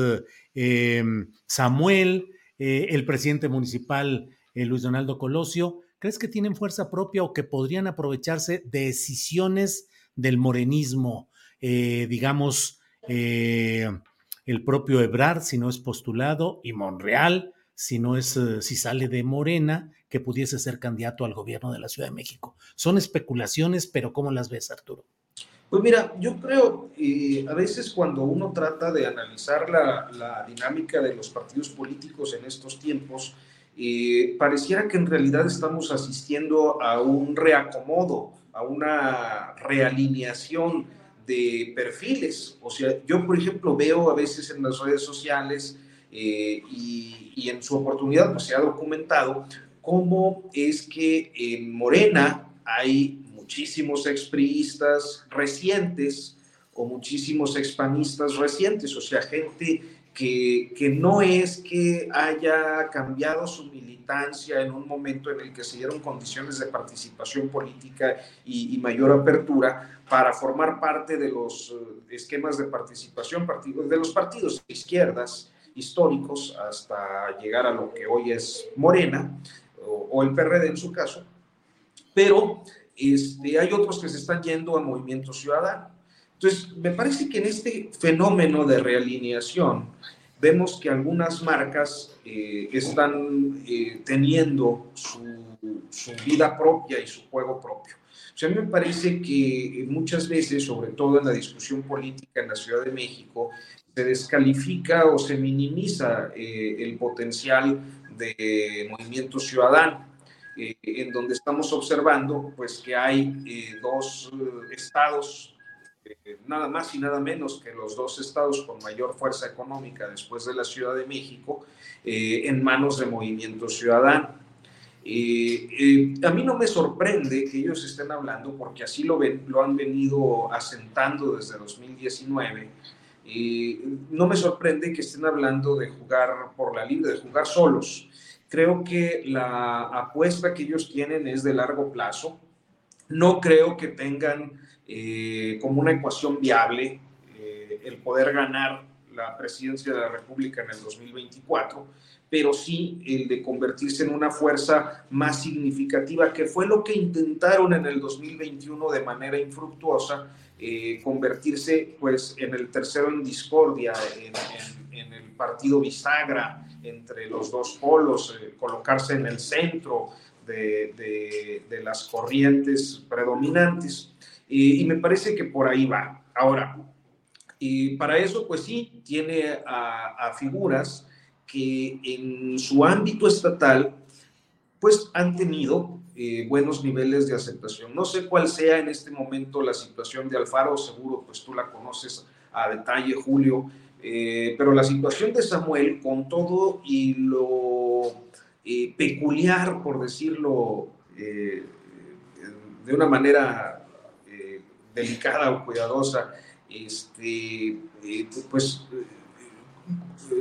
eh, Samuel, eh, el presidente municipal Luis Donaldo Colosio? ¿Crees que tienen fuerza propia o que podrían aprovecharse de decisiones del morenismo, digamos, el propio Ebrard, si no es postulado, y Monreal, si no es, si sale de Morena, que pudiese ser candidato al gobierno de la Ciudad de México. Son especulaciones, pero ¿cómo las ves, Arturo? Pues mira, yo creo, eh, a veces cuando uno trata de analizar la, dinámica de los partidos políticos en estos tiempos, eh, pareciera que en realidad estamos asistiendo a un reacomodo, a una realineación de perfiles. O sea, yo, por ejemplo, veo a veces en las redes sociales eh, y, y, en su oportunidad pues, se ha documentado cómo es que en Morena hay muchísimos expriistas recientes o muchísimos expanistas recientes, o sea, gente que, que, no es que haya cambiado su militancia en un momento en el que se dieron condiciones de participación política y, y mayor apertura para formar parte de los eh, esquemas de participación de los partidos de izquierdas históricos hasta llegar a lo que hoy es Morena, o, el PRD en su caso, pero este, hay otros que se están yendo a Movimiento Ciudadano. Entonces, me parece que en este fenómeno de realineación vemos que algunas marcas eh, están eh, teniendo su, su, vida propia y su juego propio. O sea, a mí me parece que muchas veces, sobre todo en la discusión política en la Ciudad de México, se descalifica o se minimiza eh, el potencial de Movimiento Ciudadano. en donde estamos observando pues que hay dos estados nada más y nada menos que los dos estados con mayor fuerza económica después de la Ciudad de México en manos de Movimiento Ciudadano. a mí no me sorprende que ellos estén hablando, porque así lo, ven, lo han venido asentando desde 2019. No me sorprende que estén hablando de jugar por la libre, de jugar solos. Creo que la apuesta que ellos tienen es de largo plazo. No creo que tengan eh, como una ecuación viable eh, el poder ganar la presidencia de la República en el 2024, pero sí el de convertirse en una fuerza más significativa, que fue lo que intentaron en el 2021 de manera infructuosa, eh, convertirse pues en el tercero en discordia, en, el partido bisagra entre los dos polos, colocarse en el centro de, las corrientes predominantes y me parece que por ahí va. Ahora, para eso, pues sí, tiene a, figuras que en su ámbito estatal, pues han tenido eh, buenos niveles de aceptación. No sé cuál sea en este momento la situación de Alfaro, seguro pues tú la conoces a detalle, Julio, eh, pero la situación de Samuel, con todo y lo eh, peculiar, por decirlo de una manera delicada o cuidadosa, este, eh, pues eh,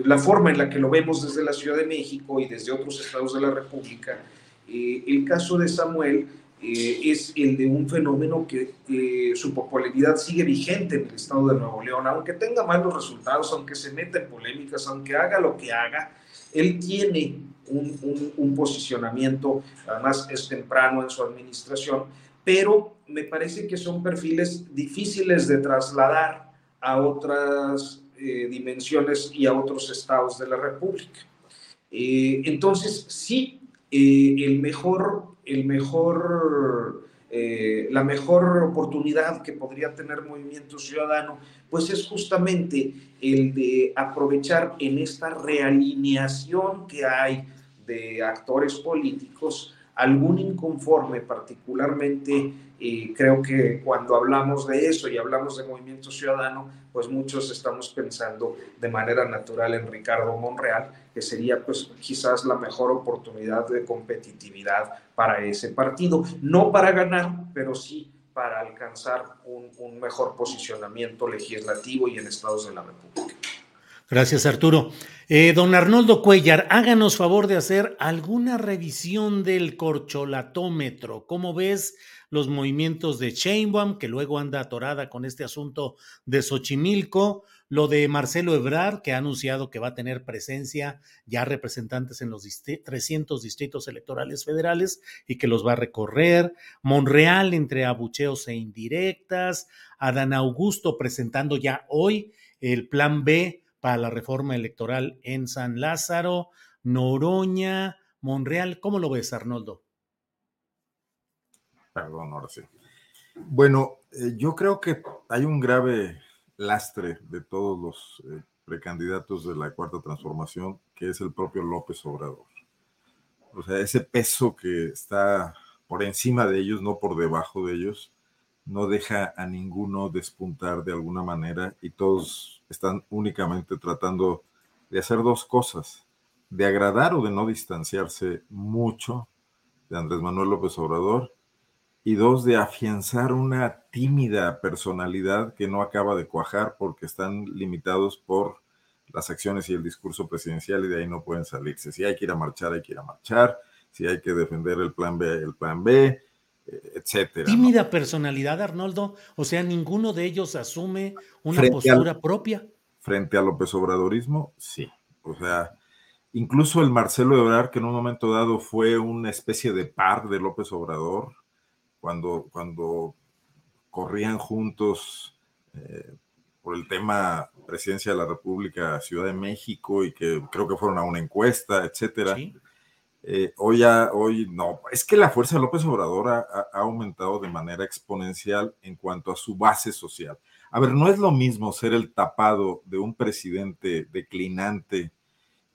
la forma en la que lo vemos desde la Ciudad de México y desde otros estados de la República, eh, el caso de Samuel es el de un fenómeno que su popularidad sigue vigente en el estado de Nuevo León, aunque tenga malos resultados, aunque se meta en polémicas, aunque haga lo que haga, él tiene un, un posicionamiento, además es temprano en su administración, pero me parece que son perfiles difíciles de trasladar a otras eh, dimensiones y a otros estados de la República. Eh, entonces, sí, eh, el mejor, el mejor, la mejor oportunidad que podría tener Movimiento Ciudadano, pues es justamente el de aprovechar en esta realineación que hay de actores políticos algún inconforme, particularmente y creo que cuando hablamos de eso y hablamos de movimiento ciudadano, pues muchos estamos pensando de manera natural en Ricardo Monreal, que sería pues quizás la mejor oportunidad de competitividad para ese partido, no para ganar, pero sí para alcanzar un, un mejor posicionamiento legislativo y en estados de la República. Gracias, Arturo. Eh, don Arnoldo Cuellar, háganos favor de hacer alguna revisión del corcholatómetro. ¿Cómo ves los movimientos de Sheinbaum, que luego anda atorada con este asunto de Xochimilco? Lo de Marcelo Ebrard, que ha anunciado que va a tener presencia ya representantes en los 300 distritos electorales federales y que los va a recorrer. Monreal entre abucheos e indirectas. Adán Augusto presentando ya hoy el plan B para la reforma electoral en San Lázaro, Noroña, Monreal. ¿Cómo lo ves, Arnoldo? Perdón, ahora sí. Bueno, eh, yo creo que hay un grave lastre de todos los eh, precandidatos de la cuarta transformación, que es el propio López Obrador. O sea, ese peso que está por encima de ellos, no por debajo de ellos, no deja a ninguno despuntar de alguna manera y todos están únicamente tratando de hacer dos cosas, de agradar o de no distanciarse mucho de Andrés Manuel López Obrador y dos, de afianzar una tímida personalidad que no acaba de cuajar porque están limitados por las acciones y el discurso presidencial y de ahí no pueden salirse. Si hay que ir a marchar, hay que ir a marchar. Si hay que defender el plan B, el plan B etcétera. Tímida personalidad, Arnoldo. O sea, ninguno de ellos asume una postura propia. Frente al López Obradorismo, sí. O sea, incluso el Marcelo Ebrard, que en un momento dado fue una especie de par de López Obrador, cuando, cuando corrían juntos eh, por el tema presidencia de la República, Ciudad de México, y que creo que fueron a una encuesta, etcétera. Eh, hoy, hoy no, es que la fuerza de López Obrador ha, aumentado de manera exponencial en cuanto a su base social. A ver, no es lo mismo ser el tapado de un presidente declinante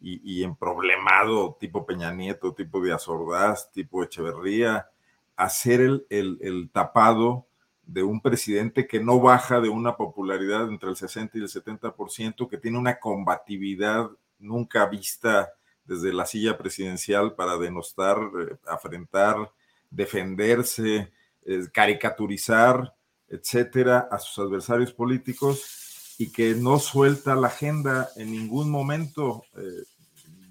y, en problemado tipo Peña Nieto, tipo Díaz Ordaz, tipo Echeverría, hacer el, el, tapado de un presidente que no baja de una popularidad entre el 60 y el 70%, que tiene una combatividad nunca vista desde la silla presidencial para denostar, eh, afrentar, defenderse, eh, caricaturizar, etcétera, a sus adversarios políticos y que no suelta la agenda en ningún momento. Eh,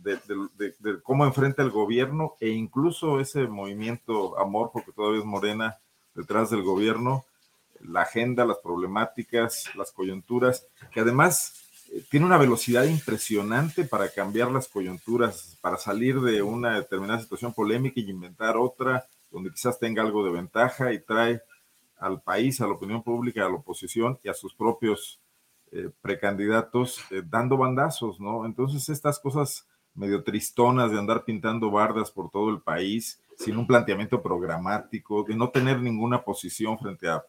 de, cómo enfrenta el gobierno e incluso ese movimiento amor, porque todavía es morena detrás del gobierno, la agenda, las problemáticas, las coyunturas, que además tiene una velocidad impresionante para cambiar las coyunturas, para salir de una determinada situación polémica y inventar otra, donde quizás tenga algo de ventaja y trae al país, a la opinión pública, a la oposición y a sus propios eh, precandidatos eh, dando bandazos, ¿no? Entonces estas cosas medio tristonas de andar pintando bardas por todo el país sin un planteamiento programático, de no tener ninguna posición frente a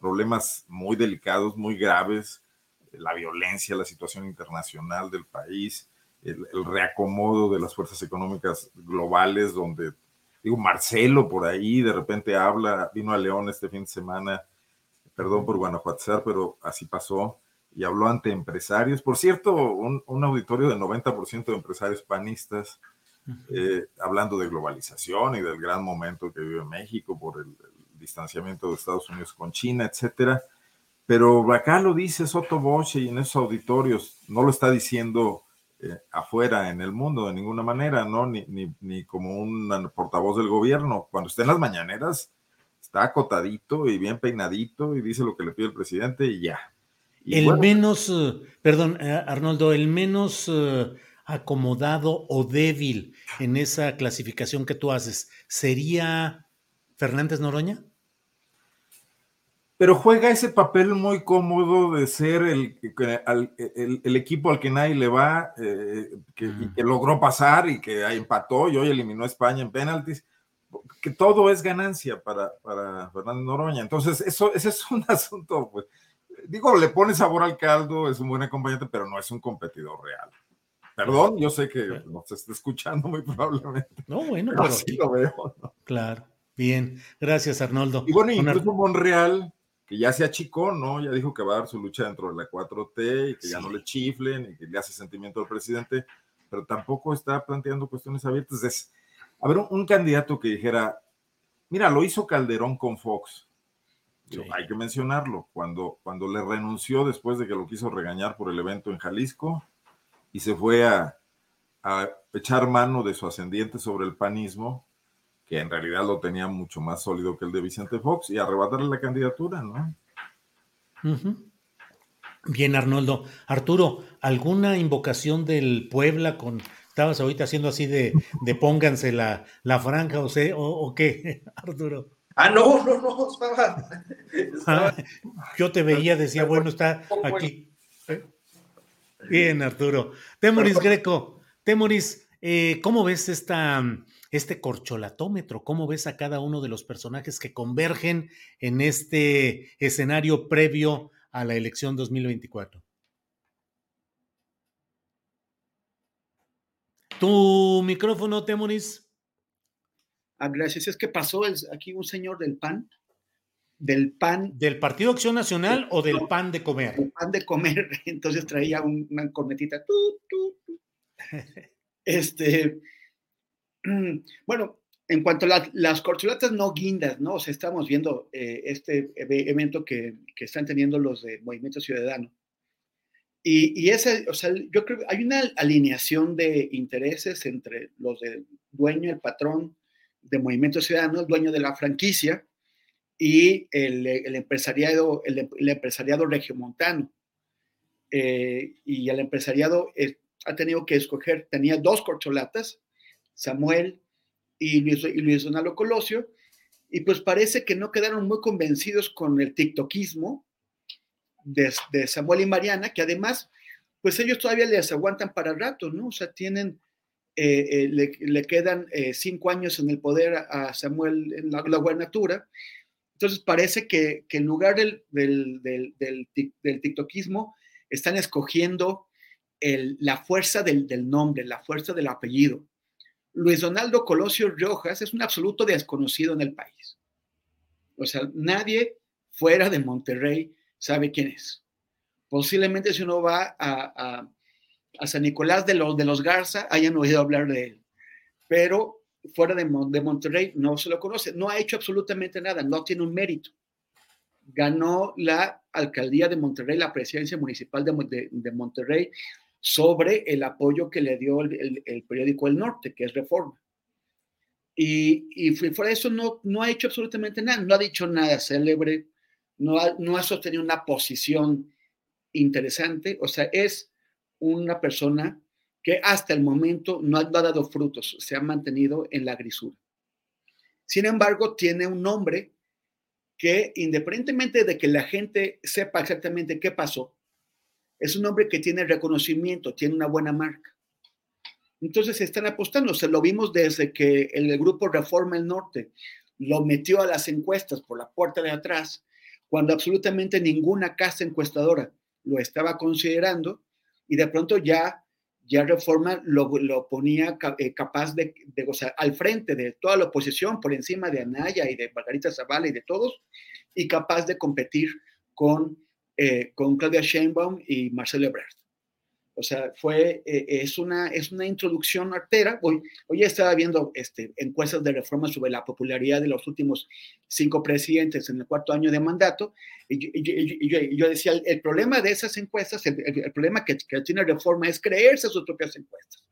problemas muy delicados, muy graves, la violencia, la situación internacional del país, el, reacomodo de las fuerzas económicas globales, donde, digo, Marcelo por ahí de repente habla, vino a León este fin de semana, perdón por Guanajuato, pero así pasó, y habló ante empresarios. Por cierto, un, auditorio de 90% de empresarios panistas, eh, hablando de globalización y del gran momento que vive México por el, distanciamiento de Estados Unidos con China, etcétera. Pero acá lo dice Soto Boche y en esos auditorios no lo está diciendo eh, afuera en el mundo de ninguna manera, ¿no? Ni, ni, ni como un portavoz del gobierno. Cuando esté en las mañaneras, está acotadito y bien peinadito y dice lo que le pide el presidente y ya el menos, eh, perdón, eh, Arnoldo, el menos acomodado o débil en esa clasificación que tú haces, ¿sería Fernández Noroña? Pero juega ese papel muy cómodo de ser el, el, equipo al que nadie le va, que, que, logró pasar y que empató y hoy eliminó a España en penaltis, que todo es ganancia para, para Fernández Noroña. Entonces, eso, ese es un asunto, pues, digo, le pone sabor al caldo, es un buen acompañante, pero no es un competidor real. Perdón, yo sé que nos está escuchando muy probablemente. No, bueno, pero, sí lo veo. Claro, bien. Gracias, Arnoldo. Y bueno, incluso Monreal, que ya se achicó, ¿no? Ya dijo que va a dar su lucha dentro de la 4T y que ya no le chiflen y que le hace sentimiento al presidente, pero tampoco está planteando cuestiones abiertas. Es, a ver, un candidato que dijera, mira, lo hizo Calderón con Fox hay que mencionarlo, cuando, cuando le renunció después de que lo quiso regañar por el evento en Jalisco y se fue a, echar mano de su ascendiente sobre el panismo, que en realidad lo tenía mucho más sólido que el de Vicente Fox, y arrebatarle la candidatura, ¿no? Bien, Arnoldo. Arturo, ¿alguna invocación del Puebla con... Estabas ahorita haciendo así de, de pónganse la, la franja o, sé, o qué, Arturo. Ah, no, no, no, estaba. Ah, yo te veía, decía, bueno, está aquí. Bien, Arturo. Temoris Greco, Temoris, eh, ¿cómo ves esta, este corcholatómetro? ¿Cómo ves a cada uno de los personajes que convergen en este escenario previo a la elección 2024? Tu micrófono, Temoris. Ah, gracias. Es que pasó aquí un señor del PAN, del PAN. ¿Del Partido Acción Nacional o del PAN de comer? El PAN de comer. Entonces traía una cornetita. Este. Bueno, en cuanto a las corcholatas no guindas, ¿no? O sea, estamos viendo eh, este evento que, están teniendo los de Movimiento Ciudadano. Y, y o sea, yo creo que hay una alineación de intereses entre los de dueño, el patrón, de Movimiento Ciudadano, dueño de la franquicia, y el, empresariado, el, empresariado regiomontano. Eh, y el empresariado eh, ha tenido que escoger, tenía dos corcholatas, Samuel y Luis, y Luis Donaldo Colosio, y pues parece que no quedaron muy convencidos con el tiktokismo de, Samuel y Mariana, que además, pues ellos todavía les aguantan para rato, ¿no? O sea, tienen eh, eh, le, quedan eh, cinco años en el poder a, Samuel en la, gubernatura. Entonces parece que, en lugar del, del, del, tiktokismo están escogiendo la fuerza del, nombre, la fuerza del apellido. Luis Donaldo Colosio Riojas es un absoluto desconocido en el país. O sea, nadie fuera de Monterrey sabe quién es. Posiblemente si uno va a, a, San Nicolás de los, de los Garza, hayan oído hablar de él. Pero fuera de, de Monterrey no se lo conoce. No ha hecho absolutamente nada, no tiene un mérito ganó la alcaldía de Monterrey, la presidencia municipal de, de, Monterrey, sobre el apoyo que le dio el, periódico El Norte, que es Reforma. Y, y fuera de eso no, no ha hecho absolutamente nada, no ha dicho nada célebre, no ha, no ha sostenido una posición interesante, o sea, es una persona que hasta el momento no ha, no ha dado frutos, se ha mantenido en la grisura. Sin embargo, tiene un nombre que independientemente de que la gente sepa exactamente qué pasó, es un hombre que tiene reconocimiento, tiene una buena marca. Entonces están apostando, se lo vimos desde que el grupo Reforma el Norte lo metió a las encuestas por la puerta de atrás, cuando absolutamente ninguna casa encuestadora lo estaba considerando y de pronto ya ya Reforma lo, ponía eh, capaz de, de al frente de toda la oposición, por encima de Anaya y de Margarita Zavala y de todos, y capaz de competir con, eh, con Claudia Sheinbaum y Marcelo Ebrard. O sea, fue, eh, es, una, es una introducción artera. Hoy, hoy estaba viendo este, encuestas de reforma sobre la popularidad de los últimos cinco presidentes en el cuarto año de mandato. Y, yo, decía, el, problema de esas encuestas, el, problema que, que, tiene reforma es creerse sus propias encuestas.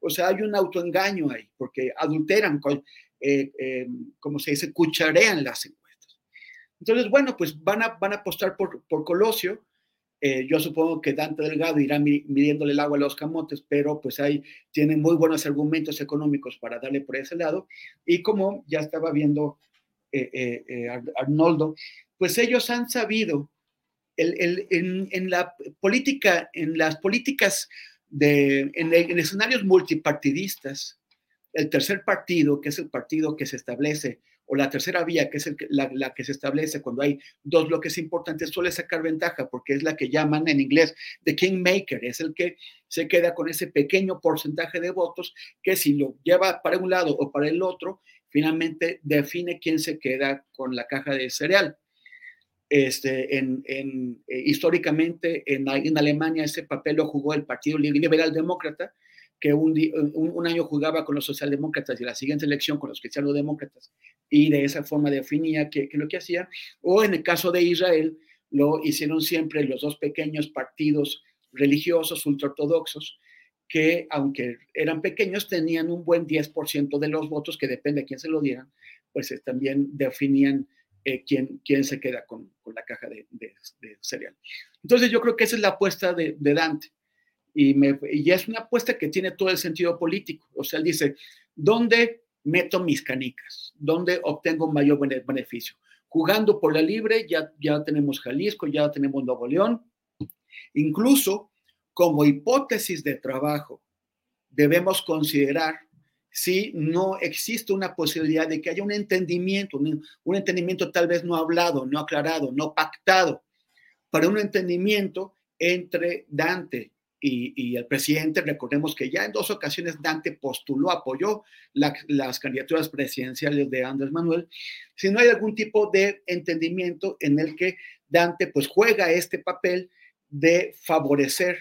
O sea, hay un autoengaño ahí, porque adulteran, eh, eh, como se dice, cucharean las encuestas. Entonces, bueno, pues van a, van a apostar por, por Colosio eh, yo supongo que Dante Delgado irá midiéndole el agua a los camotes, pero pues ahí tienen muy buenos argumentos económicos para darle por ese lado. Y como ya estaba viendo eh, eh, Arnoldo, pues ellos han sabido en, la política, en las políticas de, en escenarios multipartidistas, el tercer partido, que es el partido que se establece o la tercera vía, que es la, que se establece cuando hay dos bloques importantes, suele sacar ventaja porque es la que llaman en inglés the kingmaker, es el que se queda con ese pequeño porcentaje de votos que si lo lleva para un lado o para el otro, finalmente define quién se queda con la caja de cereal. Este, en, eh, históricamente en, en Alemania ese papel lo jugó el Partido Liberal Demócrata, que un, año jugaba con los socialdemócratas y la siguiente elección con los cristianos-demócratas y de esa forma definía que, lo que hacía. O en el caso de Israel, lo hicieron siempre los dos pequeños partidos religiosos ultraortodoxos que, aunque eran pequeños, tenían un buen 10% de los votos, que depende de quién se lo dieran, pues eh, también definían eh, quién, quién, se queda con, la caja de, cereal. Entonces yo creo que esa es la apuesta de, Dante y, y es una apuesta que tiene todo el sentido político. O sea, él dice, ¿dónde meto mis canicas? ¿Dónde obtengo mayor beneficio? Jugando por la libre, ya, ya tenemos Jalisco, ya tenemos Nuevo León. Incluso como hipótesis de trabajo, debemos considerar si no existe una posibilidad de que haya un entendimiento, un, un entendimiento tal vez no hablado, no aclarado, no pactado, para un entendimiento entre Dante y, el presidente, recordemos que ya en dos ocasiones Dante postuló, apoyó las candidaturas presidenciales de Andrés Manuel, si no hay algún tipo de entendimiento en el que Dante pues juega este papel de favorecer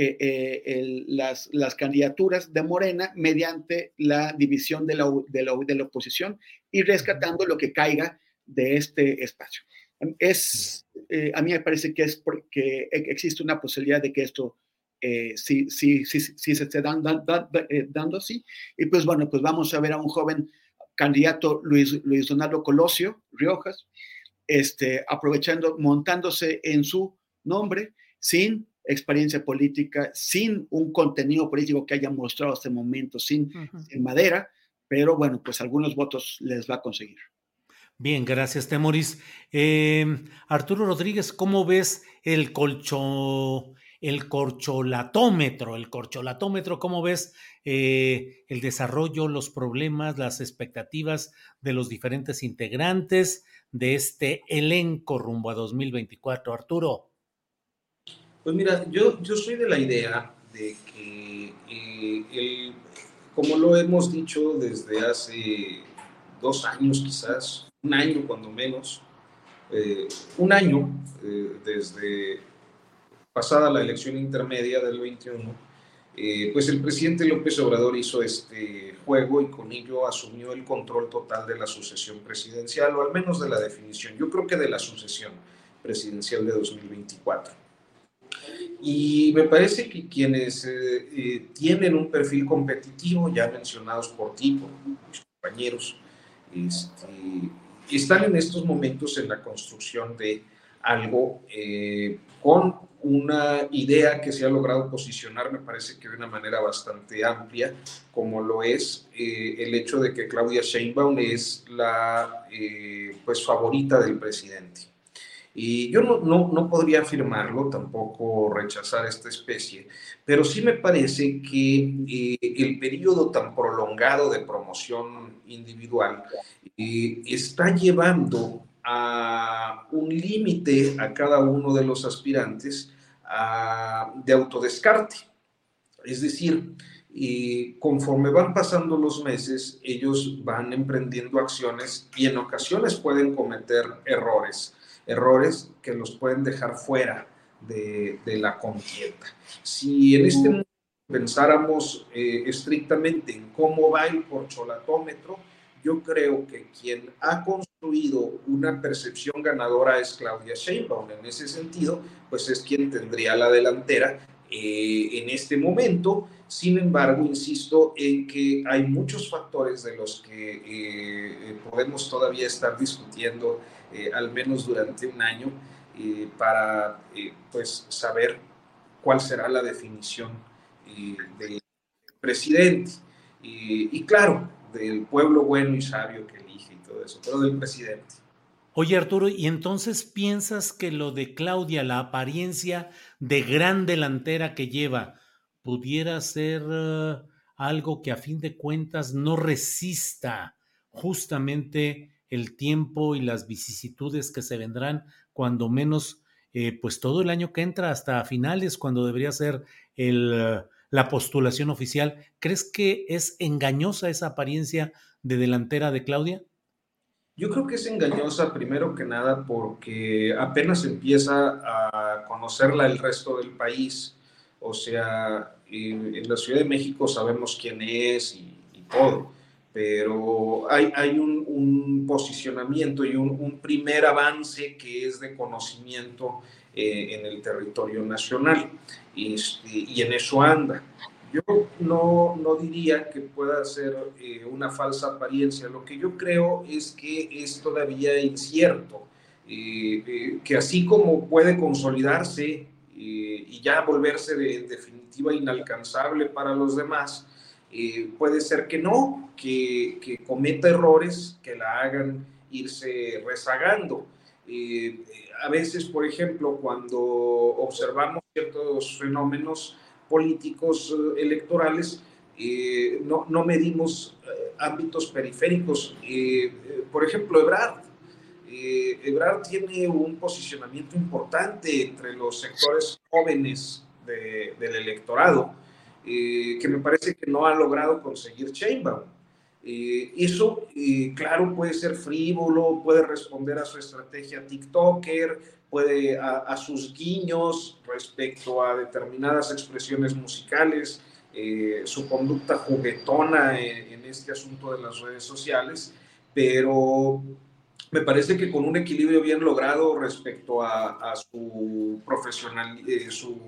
eh, eh, las, las, candidaturas de Morena mediante la división de la, de la, de la oposición y rescatando lo que caiga de este espacio. Es, eh, a mí me parece que, es porque existe una posibilidad de que esto eh, si, si, si, si, se esté dando, eh, dando, así. Y pues bueno, pues vamos a ver a un joven candidato, Luis, Luis Donaldo Colosio Riojas, este, aprovechando, montándose en su nombre, sin experiencia política, sin un contenido político que haya mostrado hasta el momento, sin, madera, pero bueno, pues algunos votos les va a conseguir. Bien, gracias, Temoris. Eh, Arturo Rodríguez, ¿cómo ves el colchón? El corcholatómetro. El corcholatómetro, ¿cómo ves eh, el desarrollo, los problemas, las expectativas de los diferentes integrantes de este elenco rumbo a 2024? Arturo. Pues mira, yo, yo soy de la idea de que eh, el, como lo hemos dicho desde hace dos años quizás, un año cuando menos, eh, un año desde pasada la elección intermedia del 21, eh, pues el presidente López Obrador hizo este juego y con ello asumió el control total de la sucesión presidencial, o al menos de la definición, yo creo que de la sucesión presidencial de 2024. Y me parece que quienes tienen un perfil competitivo, ya mencionados por ti, por mis compañeros, este, están en estos momentos en la construcción de algo eh, con una idea que se ha logrado posicionar, me parece que de una manera bastante amplia, como lo es eh, el hecho de que Claudia Sheinbaum es la eh, pues favorita del presidente. Y yo no, no, no, podría afirmarlo, tampoco rechazar esta especie, pero sí me parece que el periodo tan prolongado de promoción individual está llevando a un límite a cada uno de los aspirantes a, de autodescarte. Es decir, y conforme van pasando los meses, ellos van emprendiendo acciones y en ocasiones pueden cometer errores errores que los pueden dejar fuera de, la contienda. Si en este momento pensáramos eh, estrictamente en cómo va el porcholatómetro, yo creo que quien ha construido una percepción ganadora es Claudia Sheinbaum. En ese sentido, pues es quien tendría la delantera eh, en este momento. Sin embargo, insisto en que hay muchos factores de los que eh, podemos todavía estar discutiendo eh, al menos durante un año, eh, para eh, pues saber cuál será la definición del presidente. y claro, del pueblo bueno y sabio que elige y todo eso, pero del presidente. Oye Arturo, ¿y entonces piensas que lo de Claudia, la apariencia de gran delantera que lleva, pudiera ser algo que a fin de cuentas no resista justamente el tiempo y las vicisitudes que se vendrán, cuando menos, eh, pues todo el año que entra hasta finales, cuando debería ser el, la postulación oficial. ¿Crees que es engañosa esa apariencia de delantera de Claudia? Yo creo que es engañosa primero que nada porque apenas empieza a conocerla el resto del país. O sea, en, la Ciudad de México sabemos quién es y, todo pero hay, un, posicionamiento y un, un, primer avance que es de conocimiento eh, en el territorio nacional este, y, en eso anda. Yo no, no diría que pueda ser eh, una falsa apariencia, lo que yo creo es que es todavía incierto, eh, que así como puede consolidarse y ya volverse de, definitiva inalcanzable para los demás, eh, puede ser que no, que, que, cometa errores que la hagan irse rezagando. Eh, a veces, por ejemplo, cuando observamos ciertos fenómenos políticos eh, electorales, no, no, medimos ámbitos periféricos. por ejemplo, Ebrard. Ebrard tiene un posicionamiento importante entre los sectores jóvenes de, del electorado eh, que me parece que no ha logrado conseguir Chainbaum. Eh, eso, eh, claro, puede ser frívolo, puede responder a su estrategia TikToker, puede a, sus guiños respecto a determinadas expresiones musicales, su conducta juguetona en, en, este asunto de las redes sociales, pero me parece que con un equilibrio bien logrado respecto a, su profesional, eh, su,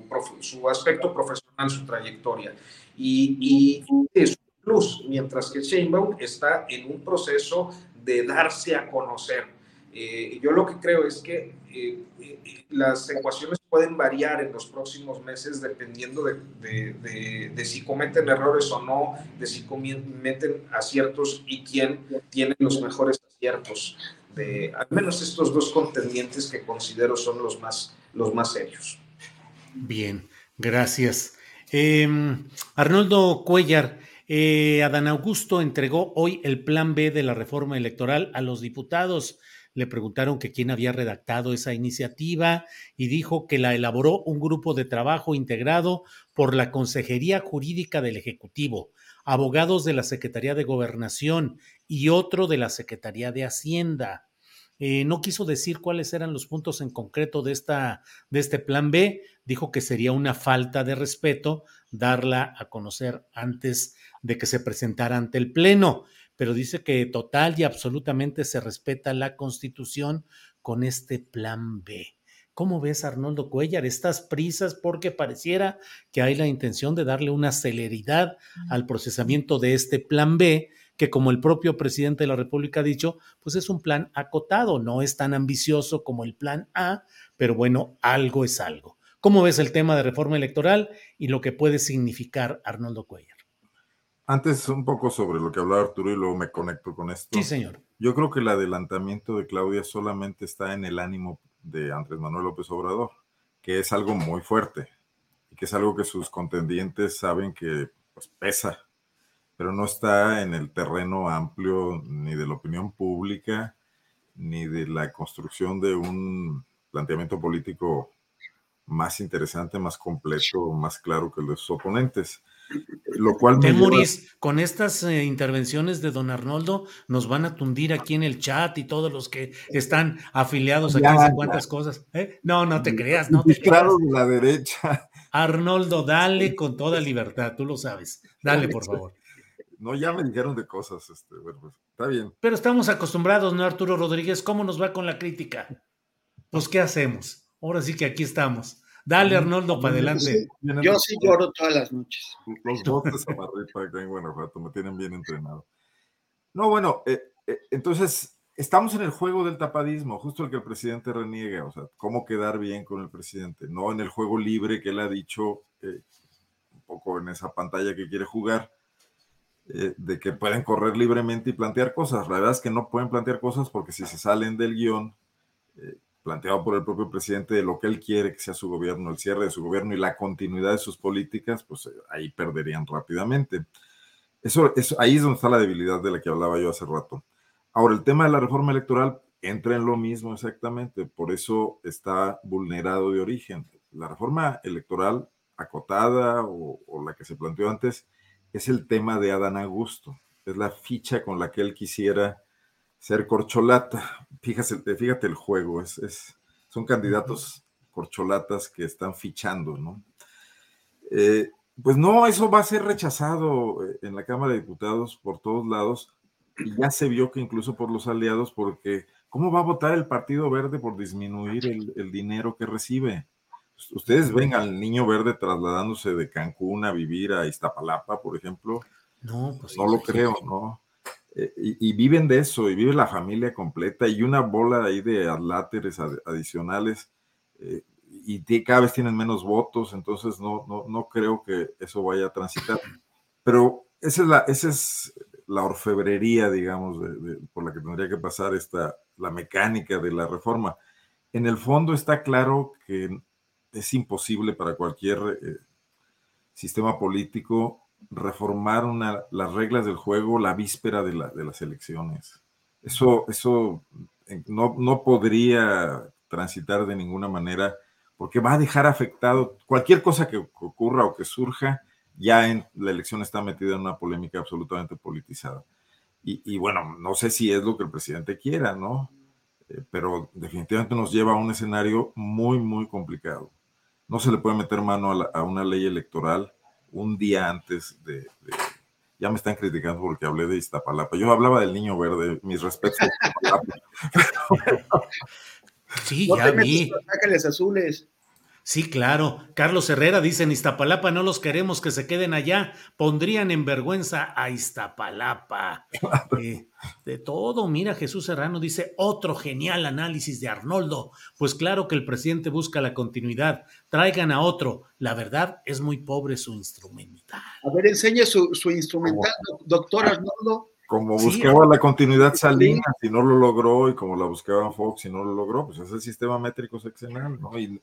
su, aspecto profesional, su trayectoria. Y, y es plus, mientras que Sheinbaum está en un proceso de darse a conocer. Eh, yo lo que creo es que eh, las ecuaciones pueden variar en los próximos meses dependiendo de, de, de, si cometen errores o no, de si cometen aciertos y quién tiene los mejores aciertos de al menos estos dos contendientes que considero son los más, los más serios. Bien, gracias. Em, Arnoldo Cuellar, eh, Adán Augusto entregó hoy el plan B de la reforma electoral a los diputados. le preguntaron quién había redactado esa iniciativa y dijo que la elaboró un grupo de trabajo integrado por la Consejería Jurídica del Ejecutivo, abogados de la Secretaría de Gobernación y otro de la Secretaría de Hacienda. Eh, no quiso decir cuáles eran los puntos en concreto de este plan B, dijo que sería una falta de respeto darla a conocer antes de que se presentara ante el Pleno, pero dice que total y absolutamente se respeta la Constitución con este plan B. ¿Cómo ves, Arnoldo Cuellar, estas prisas? Porque pareciera que hay la intención de darle una celeridad al procesamiento de este plan B, que como el propio presidente de la República ha dicho, pues es un plan acotado, no es tan ambicioso como el plan A, pero bueno, algo es algo. ¿Cómo ves el tema de reforma electoral y lo que puede significar Arnoldo Cuellar? Antes un poco sobre lo que hablaba Arturo y luego me conecto con esto. Sí, señor. Yo creo que el adelantamiento de Claudia solamente está en el ánimo de Andrés Manuel López Obrador, que es algo muy fuerte y que es algo que sus contendientes saben que pues, pesa pero no está en el terreno amplio ni de la opinión pública, ni de la construcción de un planteamiento político más interesante, más completo, más claro que los oponentes. Lo cual Temuris, con estas eh, intervenciones de don Arnoldo, nos van a tundir aquí en el chat y todos los que están afiliados aquí, no cuántas cosas. ¿eh? No, no te creas, no te de la derecha. Arnoldo, dale con toda libertad, tú lo sabes. Dale, por favor. No, ya me dijeron de cosas, este, bueno, pues, está bien. Pero estamos acostumbrados, ¿no, Arturo Rodríguez? ¿Cómo nos va con la crítica? Pues, ¿qué hacemos? Ahora sí que aquí estamos. Dale, Arnoldo, para adelante. Yo sí lloro todas las noches. Los botes a acá en Guanajuato me tienen bien entrenado. No, bueno, eh, eh, entonces estamos en el juego del tapadismo, justo el que el presidente reniega, o sea, cómo quedar bien con el presidente, no en el juego libre que él ha dicho, eh, un poco en esa pantalla que quiere jugar eh, de que pueden correr libremente y plantear cosas. La verdad es que no pueden plantear cosas porque si se salen del guion eh, planteado por el propio presidente de lo que él quiere que sea su gobierno, el cierre de su gobierno y la continuidad de sus políticas, pues eh, ahí perderían rápidamente. Eso, ahí es donde está la debilidad de la que hablaba yo hace rato. Ahora, el tema de la reforma electoral entra en lo mismo exactamente, por eso está vulnerado de origen. La reforma electoral acotada o, o la que se planteó antes, es el tema de Adán Augusto. Es la ficha con la que él quisiera ser corcholata. Fíjate, fíjate el juego, es, son candidatos corcholatas que están fichando, ¿no? Eh, pues no, eso va a ser rechazado eh, en la Cámara de Diputados por todos lados y ya se vio que incluso por los aliados, porque ¿cómo va a votar el Partido Verde por disminuir el, el dinero que recibe? Ustedes ven al niño verde trasladándose de Cancún a vivir a Iztapalapa, por ejemplo. No, pues no lo creo, ¿no? Eh, y, viven de eso, y vive la familia completa, y una bola ahí de adláteres adicionales, eh, y cada vez tienen menos votos, entonces no, no, no creo que eso vaya a transitar. Pero esa es la, esa es la orfebrería, digamos, por la que tendría que pasar esta, la mecánica de la reforma. En el fondo está claro que es imposible para cualquier eh, sistema político reformar las reglas del juego la víspera de, las elecciones. Eso, eso eh, no, no, podría transitar de ninguna manera porque va a dejar afectado cualquier cosa que ocurra o que surja, ya en la elección está metida en una polémica absolutamente politizada. Y, y bueno, no sé si es lo que el presidente quiera, ¿no? Eh, pero definitivamente nos lleva a un escenario muy, muy complicado no se le puede meter mano a, una ley electoral un día antes de, Ya me están criticando porque hablé de Iztapalapa. Yo hablaba del niño verde, mis respetos. sí, ya vi. azules. Sí, claro. Carlos Herrera dice, en Iztapalapa no los queremos que se queden allá. Pondrían en vergüenza a Iztapalapa. Eh, de todo, mira, Jesús Serrano dice, otro genial análisis de Arnoldo. Pues claro que el presidente busca la continuidad. Traigan a otro. La verdad es muy pobre su instrumental. A ver, enseñe su, instrumental, doctor Arnoldo. Como buscaba la continuidad Salinas y no lo logró, y como la buscaba Fox y no lo logró, pues es el sistema métrico seccional, ¿no? y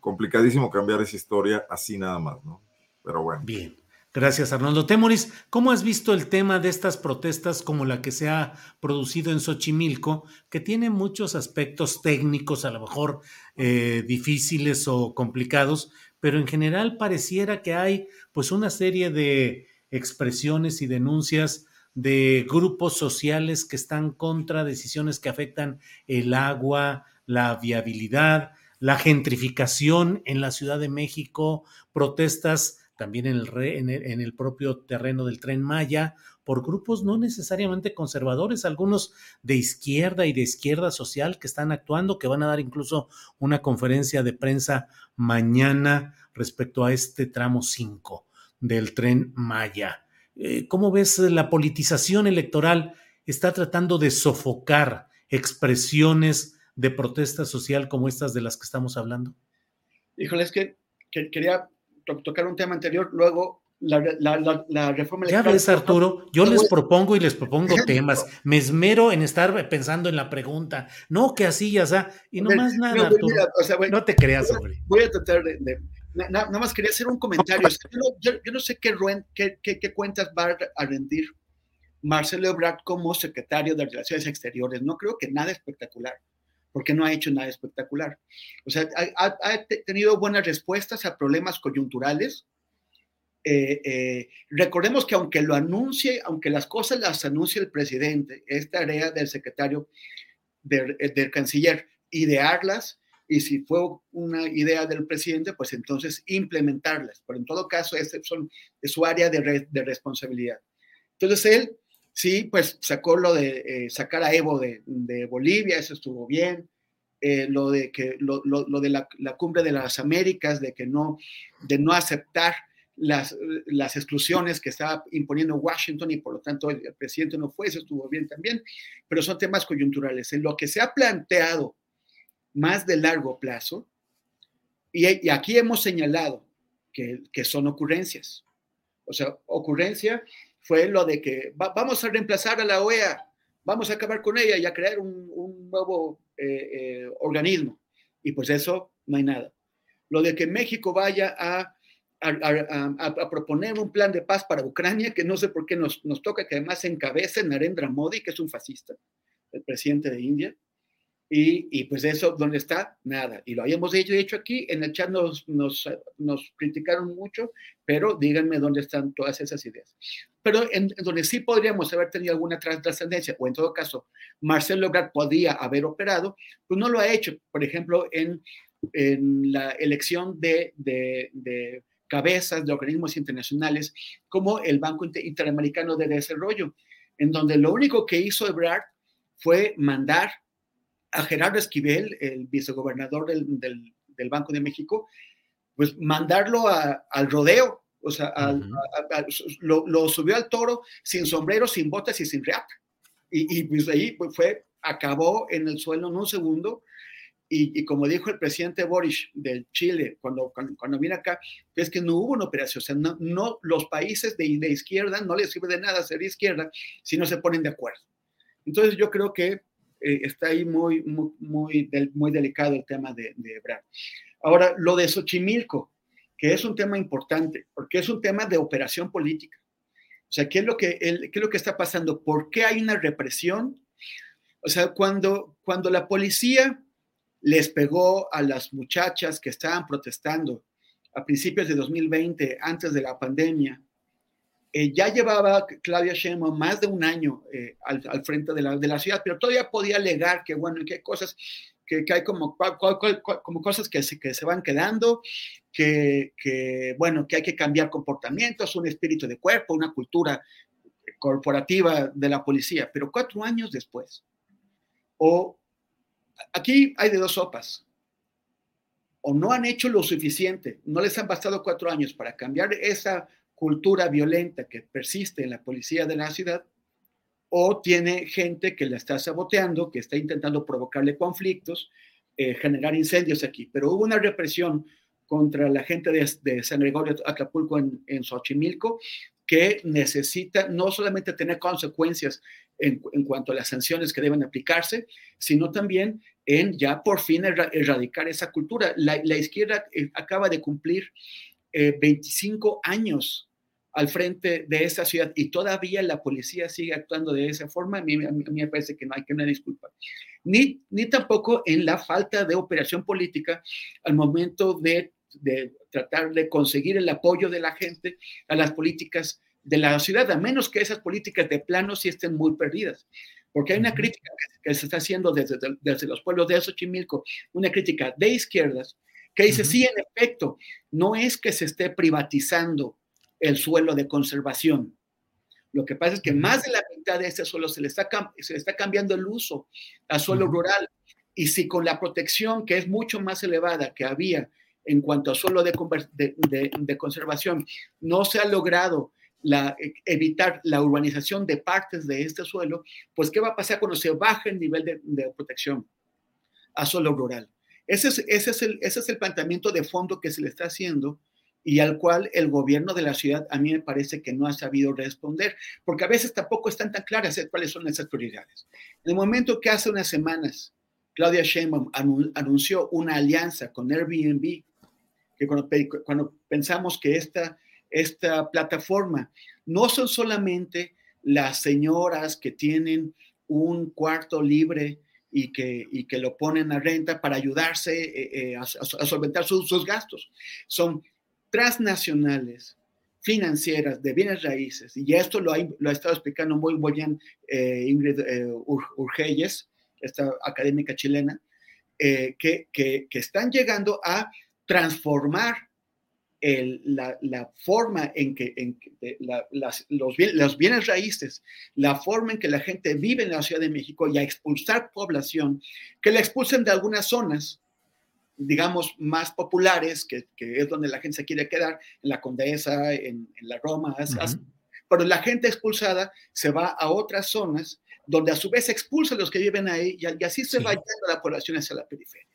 complicadísimo cambiar esa historia así nada más, ¿no? Pero bueno. Bien. Gracias, Arnoldo Temoris. ¿Cómo has visto el tema de estas protestas como la que se ha producido en Xochimilco, que tiene muchos aspectos técnicos, a lo mejor eh, difíciles o complicados, pero en general pareciera que hay pues una serie de expresiones y denuncias de grupos sociales que están contra decisiones que afectan el agua, la viabilidad, la gentrificación en la Ciudad de México, protestas también en el, propio terreno del tren Maya, por grupos no necesariamente conservadores, algunos de izquierda y de izquierda social que están actuando, que van a dar incluso una conferencia de prensa mañana respecto a este tramo 5 del tren Maya. Eh, ¿Cómo ves la politización electoral? Está tratando de sofocar expresiones de protesta social como estas de las que estamos hablando. Híjole, es que quería tocar un tema anterior, luego la, la, reforma electoral. Ya ves, Arturo, yo les propongo y les propongo temas. Me esmero en estar pensando en la pregunta. No, que así ya sea. Y no más nada, Arturo. no te creas, hombre. Voy a tratar de. nada más quería hacer un comentario. yo, no sé qué, qué, qué, cuentas va a rendir Marcelo Ebrard como secretario de Relaciones Exteriores. No creo que nada espectacular porque no ha hecho nada espectacular. O sea, ha, tenido buenas respuestas a problemas coyunturales. Eh, eh, recordemos que aunque lo anuncie, aunque las cosas las anuncie el presidente, es tarea del secretario del canciller idearlas y si fue una idea del presidente, pues entonces implementarlas. Pero en todo caso, es, es su área de, de responsabilidad. Entonces él Sí, pues sacó lo de eh, sacar a Evo de, Bolivia, eso estuvo bien. Eh, lo de que lo, de la, cumbre de las Américas, de que no, de no aceptar las, las exclusiones que estaba imponiendo Washington y por lo tanto el, presidente no fue, eso estuvo bien también, pero son temas coyunturales. En lo que se ha planteado más de largo plazo, y, aquí hemos señalado que, que son ocurrencias. O sea, ocurrencia fue lo de que vamos a reemplazar a la OEA, vamos a acabar con ella y a crear un, nuevo eh, eh, organismo. Y pues eso no hay nada. Lo de que México vaya a, a, proponer un plan de paz para Ucrania, que no sé por qué nos, toca que además encabece Narendra Modi, que es un fascista, el presidente de India. Y, pues eso, ¿dónde está? Nada. Y lo habíamos dicho, hecho aquí, en el chat nos, nos, nos, criticaron mucho, pero díganme dónde están todas esas ideas. Pero en, donde sí podríamos haber tenido alguna trascendencia, o en todo caso, Marcelo Ebrard podía haber operado, pues no lo ha hecho. Por ejemplo, en, en la elección de, de, de cabezas de organismos internacionales como el Banco Interamericano de Desarrollo, en donde lo único que hizo Ebrard fue mandar a Gerardo Esquivel, el vicegobernador del, Banco de México, pues mandarlo al rodeo, o sea, lo, subió al toro sin sombrero, sin botas y sin reata. Y, pues ahí pues fue, acabó en el suelo en un segundo. Y, como dijo el presidente Boris del Chile cuando, cuando, vino acá, es que no hubo una operación, o sea, no, no los países de, de izquierda no les sirve de nada ser de izquierda si no se ponen de acuerdo. Entonces yo creo que eh, está ahí muy, muy, muy, delicado el tema de, de Ahora, lo de Xochimilco, que es un tema importante, porque es un tema de operación política. O sea, ¿qué es lo que, qué es lo que está pasando? ¿Por qué hay una represión? O sea, cuando, cuando la policía les pegó a las muchachas que estaban protestando a principios de 2020, antes de la pandemia, eh, ya llevaba Claudia Sheinbaum más de un año eh, al, al, frente de la, de la, ciudad, pero todavía podía alegar que, bueno, que hay cosas, que, que hay como, como cosas que se, que se van quedando, que, que, bueno, que hay que cambiar comportamientos, un espíritu de cuerpo, una cultura corporativa de la policía, pero cuatro años después, o aquí hay de dos sopas, o no han hecho lo suficiente, no les han bastado cuatro años para cambiar esa cultura violenta que persiste en la policía de la ciudad, o tiene gente que la está saboteando, que está intentando provocarle conflictos, eh, generar incendios aquí. Pero hubo una represión contra la gente de, San Gregorio Acapulco en, en, Xochimilco que necesita no solamente tener consecuencias en, en, cuanto a las sanciones que deben aplicarse, sino también en ya por fin erradicar esa cultura. La, la izquierda eh, acaba de cumplir 25 eh, años al frente de esa ciudad y todavía la policía sigue actuando de esa forma, a mí, me parece que no hay que una disculpa. Ni, ni tampoco en la falta de operación política al momento de, de tratar de conseguir el apoyo de la gente a las políticas de la ciudad, a menos que esas políticas de plano sí estén muy perdidas. Porque hay una crítica que se está haciendo desde, desde los pueblos de Xochimilco, una crítica de izquierdas, que dice, sí, en efecto, no es que se esté privatizando el suelo de conservación. Lo que pasa es que más de la mitad de ese suelo se le está, se le está cambiando el uso a suelo rural. Y si con la protección, que es mucho más elevada que había en cuanto a suelo de, de, de conservación, no se ha logrado la, e, evitar la urbanización de partes de este suelo, pues ¿qué va a pasar cuando se baje el nivel de, protección a suelo rural? Ese es, ese, es el, ese es el planteamiento de fondo que se le está haciendo y al cual el gobierno de la ciudad a mí me parece que no ha sabido responder, porque a veces tampoco están tan claras cuáles son esas prioridades. En el momento que hace unas semanas Claudia Sheinbaum anunció una alianza con Airbnb, que cuando, cuando pensamos que esta esta plataforma. No son solamente las señoras que tienen un cuarto libre y que, y que lo ponen a renta para ayudarse eh, eh, a, solventar sus, gastos. Son transnacionales, financieras, de bienes raíces, y esto lo ha, estado explicando muy, bien eh, Ingrid Urgelles, esta académica chilena, que, que, que están llegando a transformar la, forma en que, las, los, los, bienes raíces, la forma en que la gente vive en la Ciudad de México y a expulsar población, que la expulsen de algunas zonas, digamos, más populares, que, es donde la gente se quiere quedar, en la Condesa, en, la Roma, pero la gente expulsada se va a otras zonas donde a su vez expulsa a los que viven ahí y, así se va yendo la población hacia la periferia.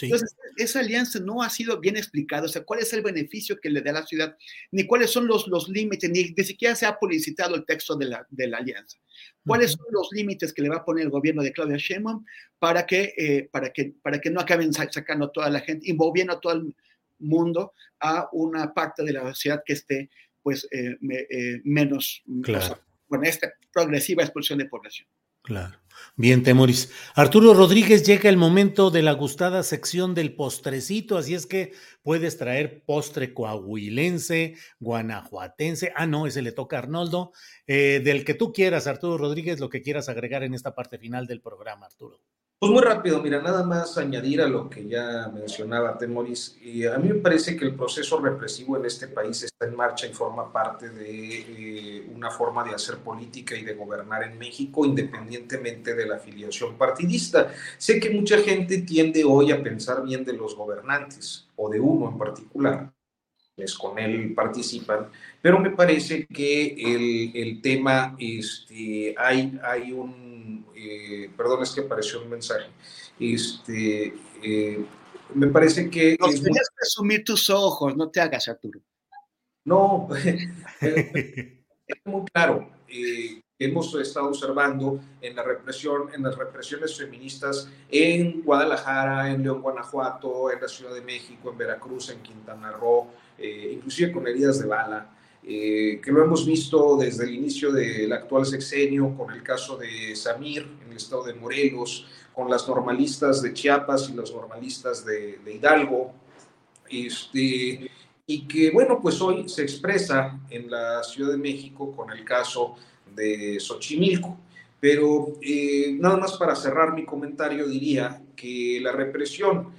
Entonces, esa alianza no ha sido bien explicada, o sea, cuál es el beneficio que le da a la ciudad, ni cuáles son los, los límites, ni, ni siquiera se ha publicitado el texto de la, de la alianza. ¿Cuáles son los límites que le va a poner el gobierno de Claudia Sheinbaum para que, eh, para que, para que no acaben sacando a toda la gente, envolviendo a todo el mundo a una parte de la ciudad que esté, pues, eh, eh, menos, claro. bueno, esta progresiva expulsión de población? Claro. Bien, Temoris. Arturo Rodríguez, llega el momento de la gustada sección del postrecito, así es que puedes traer postre coahuilense, guanajuatense. Ah, no, ese le toca a Arnoldo. Eh, del que tú quieras, Arturo Rodríguez, lo que quieras agregar en esta parte final del programa, Arturo. Pues muy rápido, mira, nada más añadir a lo que ya mencionaba Temoris. A mí me parece que el proceso represivo en este país está en marcha y forma parte de eh, una forma de hacer política y de gobernar en México independientemente de la afiliación partidista. Sé que mucha gente tiende hoy a pensar bien de los gobernantes o de uno en particular, pues con él participan, pero me parece que el, el tema, este, hay, hay un eh, perdón, es que apareció un mensaje. Este, eh, me parece que... No, es presumir tus ojos, no te hagas, Arturo. No, es muy claro. Eh, hemos estado observando en la represión, en las represiones feministas en Guadalajara, en León, Guanajuato, en la Ciudad de México, en Veracruz, en Quintana Roo, inclusive con heridas de bala. Eh, que lo hemos visto desde el inicio del actual sexenio, con el caso de Samir en el estado de Morelos, con las normalistas de Chiapas y los normalistas de, Hidalgo, este, y que, bueno, pues hoy se expresa en la Ciudad de México con el caso de Xochimilco. Pero eh, nada más para cerrar mi comentario diría que la represión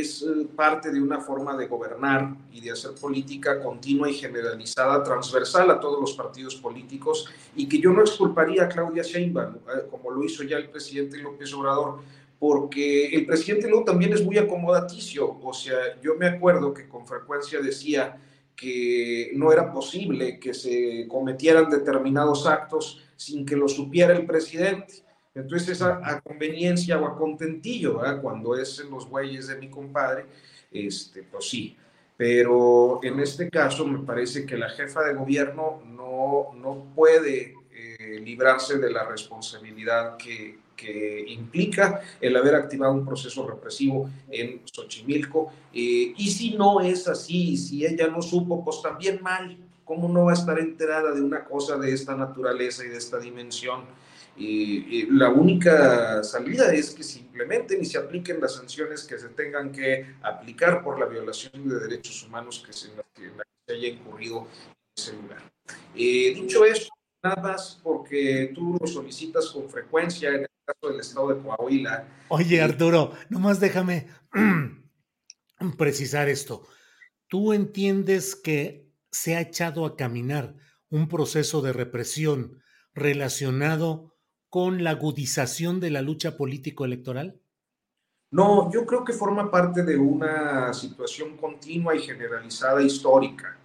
es eh, parte de una forma de gobernar y de hacer política continua y generalizada, transversal a todos los partidos políticos, y que yo no exculparía a Claudia Sheinbaum, eh, como lo hizo ya el presidente López Obrador, porque el presidente luego también es muy acomodaticio, o sea, yo me acuerdo que con frecuencia decía que no era posible que se cometieran determinados actos sin que lo supiera el presidente. Entonces, a, conveniencia o a contentillo, ¿verdad? cuando es en los bueyes de mi compadre, este, pues sí. Pero en este caso me parece que la jefa de gobierno no, no puede eh, librarse de la responsabilidad que, que, implica el haber activado un proceso represivo en Xochimilco. Eh, y si no es así, si ella no supo, pues también mal, ¿cómo no va a estar enterada de una cosa de esta naturaleza y de esta dimensión? Y, la única salida es que se implementen y se apliquen las sanciones que se tengan que aplicar por la violación de derechos humanos que se, que se haya incurrido en ese lugar. Eh, dicho esto, nada más porque tú lo solicitas con frecuencia en el caso del estado de Coahuila. Oye, Arturo, nomás déjame precisar esto. ¿Tú entiendes que se ha echado a caminar un proceso de represión relacionado con la agudización de la lucha político-electoral? No, yo creo que forma parte de una situación continua y generalizada histórica.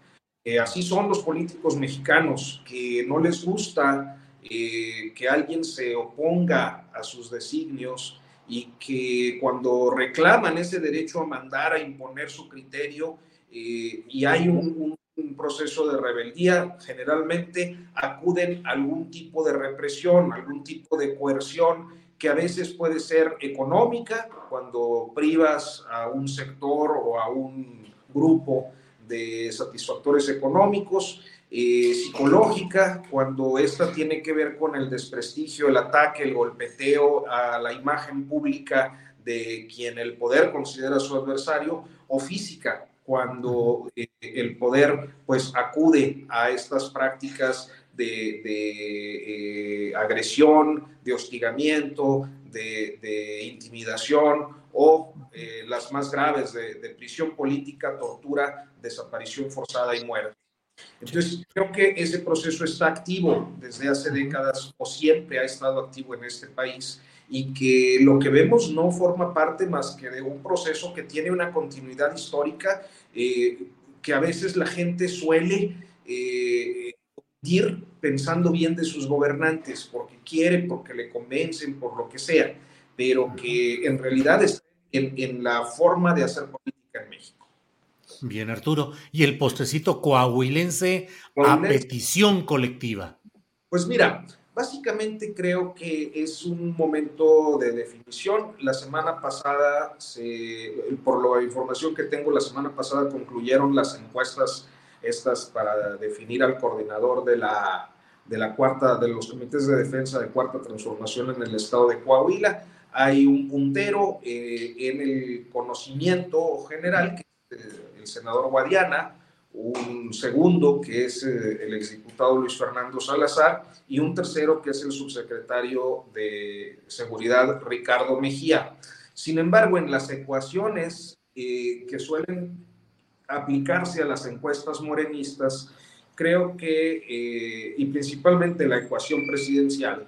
Eh, así son los políticos mexicanos, que no les gusta eh, que alguien se oponga a sus designios y que cuando reclaman ese derecho a mandar, a imponer su criterio, eh, y hay un, un, proceso de rebeldía, generalmente acuden a algún tipo de represión, algún tipo de coerción que a veces puede ser económica, cuando privas a un sector o a un grupo de satisfactores económicos, eh, psicológica, cuando esta tiene que ver con el desprestigio, el ataque, el golpeteo a la imagen pública de quien el poder considera su adversario, o física, cuando eh, el poder pues acude a estas prácticas de, eh, agresión, de hostigamiento, de, intimidación o las más graves de, de prisión política, tortura desaparición forzada y muerte. Entonces, creo que ese proceso está activo desde hace décadas o siempre ha estado activo en este país y que lo que vemos no forma parte más que de un proceso que tiene una continuidad histórica eh, que a veces la gente suele eh, ir pensando bien de sus gobernantes porque quiere, porque le convencen, por lo que sea, pero que en realidad está en, en la forma de hacer política en México. Bien, Arturo. ¿Y el postecito coahuilense a petición colectiva? Pues mira, básicamente creo que es un momento de definición. La semana pasada, por la información que tengo, la semana pasada concluyeron las encuestas estas para definir al coordinador de la, de la cuarta, de los comités de defensa de cuarta transformación en el estado de Coahuila. Hay un puntero eh, en el conocimiento general que el senador Guadiana, un segundo que es eh, el exdiputado Luis Fernando Salazar y un tercero que es el subsecretario de Seguridad Ricardo Mejía. Sin embargo, en las ecuaciones eh, que suelen aplicarse a las encuestas morenistas, creo que, eh, y principalmente la ecuación presidencial,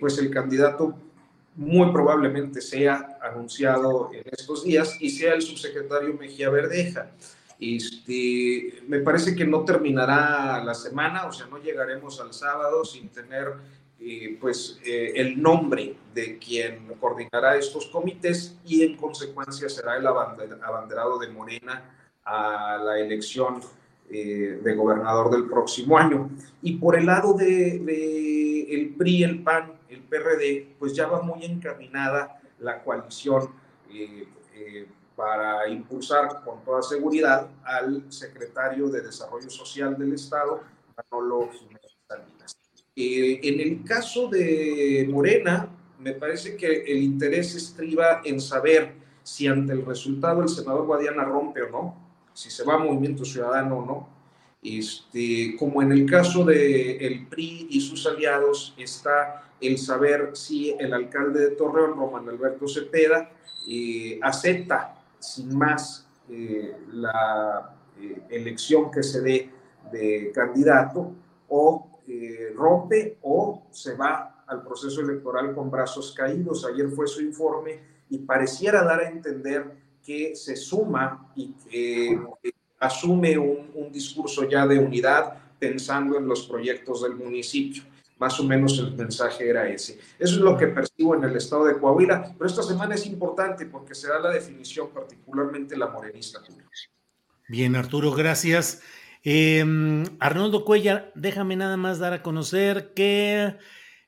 pues el candidato muy probablemente sea anunciado en estos días y sea el subsecretario Mejía Verdeja. Este, me parece que no terminará la semana, o sea, no llegaremos al sábado sin tener eh, pues eh, el nombre de quien coordinará estos comités y en consecuencia será el abanderado de Morena a la elección eh, de gobernador del próximo año. Y por el lado de, el PRI, el PAN, el PRD, pues ya va muy encaminada la coalición para impulsar con toda seguridad al secretario de Desarrollo Social del Estado, Manolo Jiménez Salinas. Eh, en el caso de Morena, me parece que el interés estriba en saber si ante el resultado el senador Guadiana rompe o no, si se va a Movimiento Ciudadano o no. Este, como en el caso del el PRI y sus aliados, está el saber si el alcalde de Torreón, Román Alberto Cepeda, eh, acepta sin más eh, la eh, elección que se dé de candidato o rompe o se va al proceso electoral con brazos caídos. Ayer fue su informe y pareciera dar a entender que se suma y que asume un discurso ya de unidad pensando en los proyectos del municipio. Más o menos el mensaje era ese. Eso es lo que percibo en el estado de Coahuila, pero esta semana es importante porque se da la definición, particularmente la morenista. Bien, Arturo, gracias. Eh, Arnoldo Cuellar, déjame nada más dar a conocer que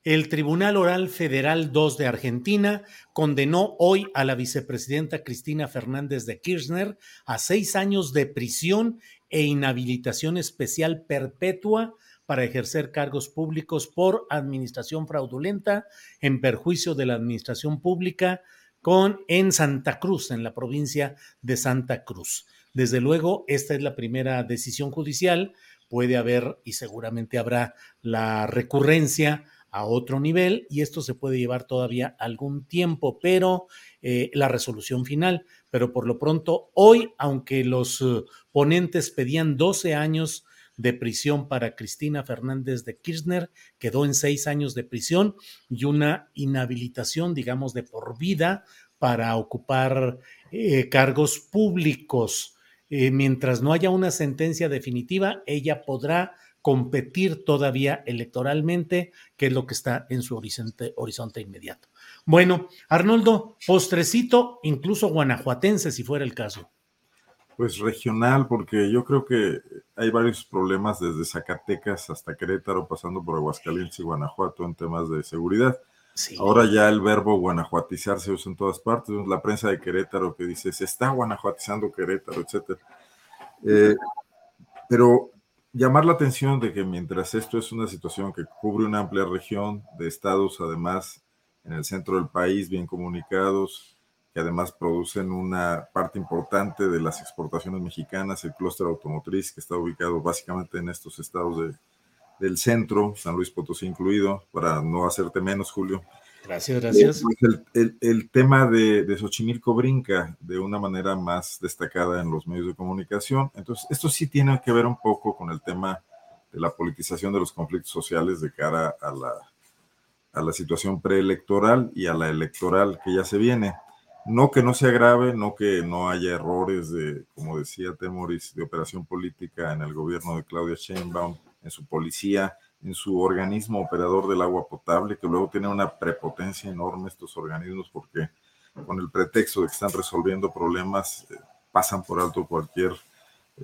El Tribunal Oral Federal 2 de Argentina condenó hoy a la vicepresidenta Cristina Fernández de Kirchner a seis años de prisión e inhabilitación especial perpetua para ejercer cargos públicos por administración fraudulenta en perjuicio de la administración pública con en Santa Cruz, en la provincia de Santa Cruz. Desde luego, esta es la primera decisión judicial. Puede haber y seguramente habrá la recurrencia a otro nivel y esto se puede llevar todavía algún tiempo, pero eh, la resolución final. Pero por lo pronto, hoy, aunque los uh, ponentes pedían 12 años de prisión para Cristina Fernández de Kirchner, quedó en seis años de prisión y una inhabilitación, digamos, de por vida para ocupar eh, cargos públicos. Eh, mientras no haya una sentencia definitiva, ella podrá competir todavía electoralmente, que es lo que está en su horizonte, horizonte inmediato. Bueno, Arnoldo, postrecito, incluso guanajuatense, si fuera el caso. Pues regional, porque yo creo que hay varios problemas desde Zacatecas hasta Querétaro, pasando por Aguascalientes y Guanajuato en temas de seguridad. Ahora ya el verbo guanajuatizar se usa en todas partes. La prensa de Querétaro que dice se está guanajuatizando Querétaro, etcétera. Eh, pero llamar la atención de que mientras esto es una situación que cubre una amplia región de estados, además en el centro del país, bien comunicados, que además producen una parte importante de las exportaciones mexicanas, el clúster automotriz, que está ubicado básicamente en estos estados de, del centro, San Luis Potosí incluido, para no hacerte menos, Julio. Gracias, gracias. Pues el, el, tema de, de, Xochimilco brinca de una manera más destacada en los medios de comunicación. Entonces, esto sí tiene que ver un poco con el tema de la politización de los conflictos sociales de cara a la, a la situación preelectoral y a la electoral que ya se viene. No que no sea grave, no que no haya errores de, como decía Temoris, de operación política en el gobierno de Claudia Sheinbaum, en su policía, en su organismo operador del agua potable, que luego tiene una prepotencia enorme estos organismos porque con el pretexto de que están resolviendo problemas, eh, pasan por alto cualquier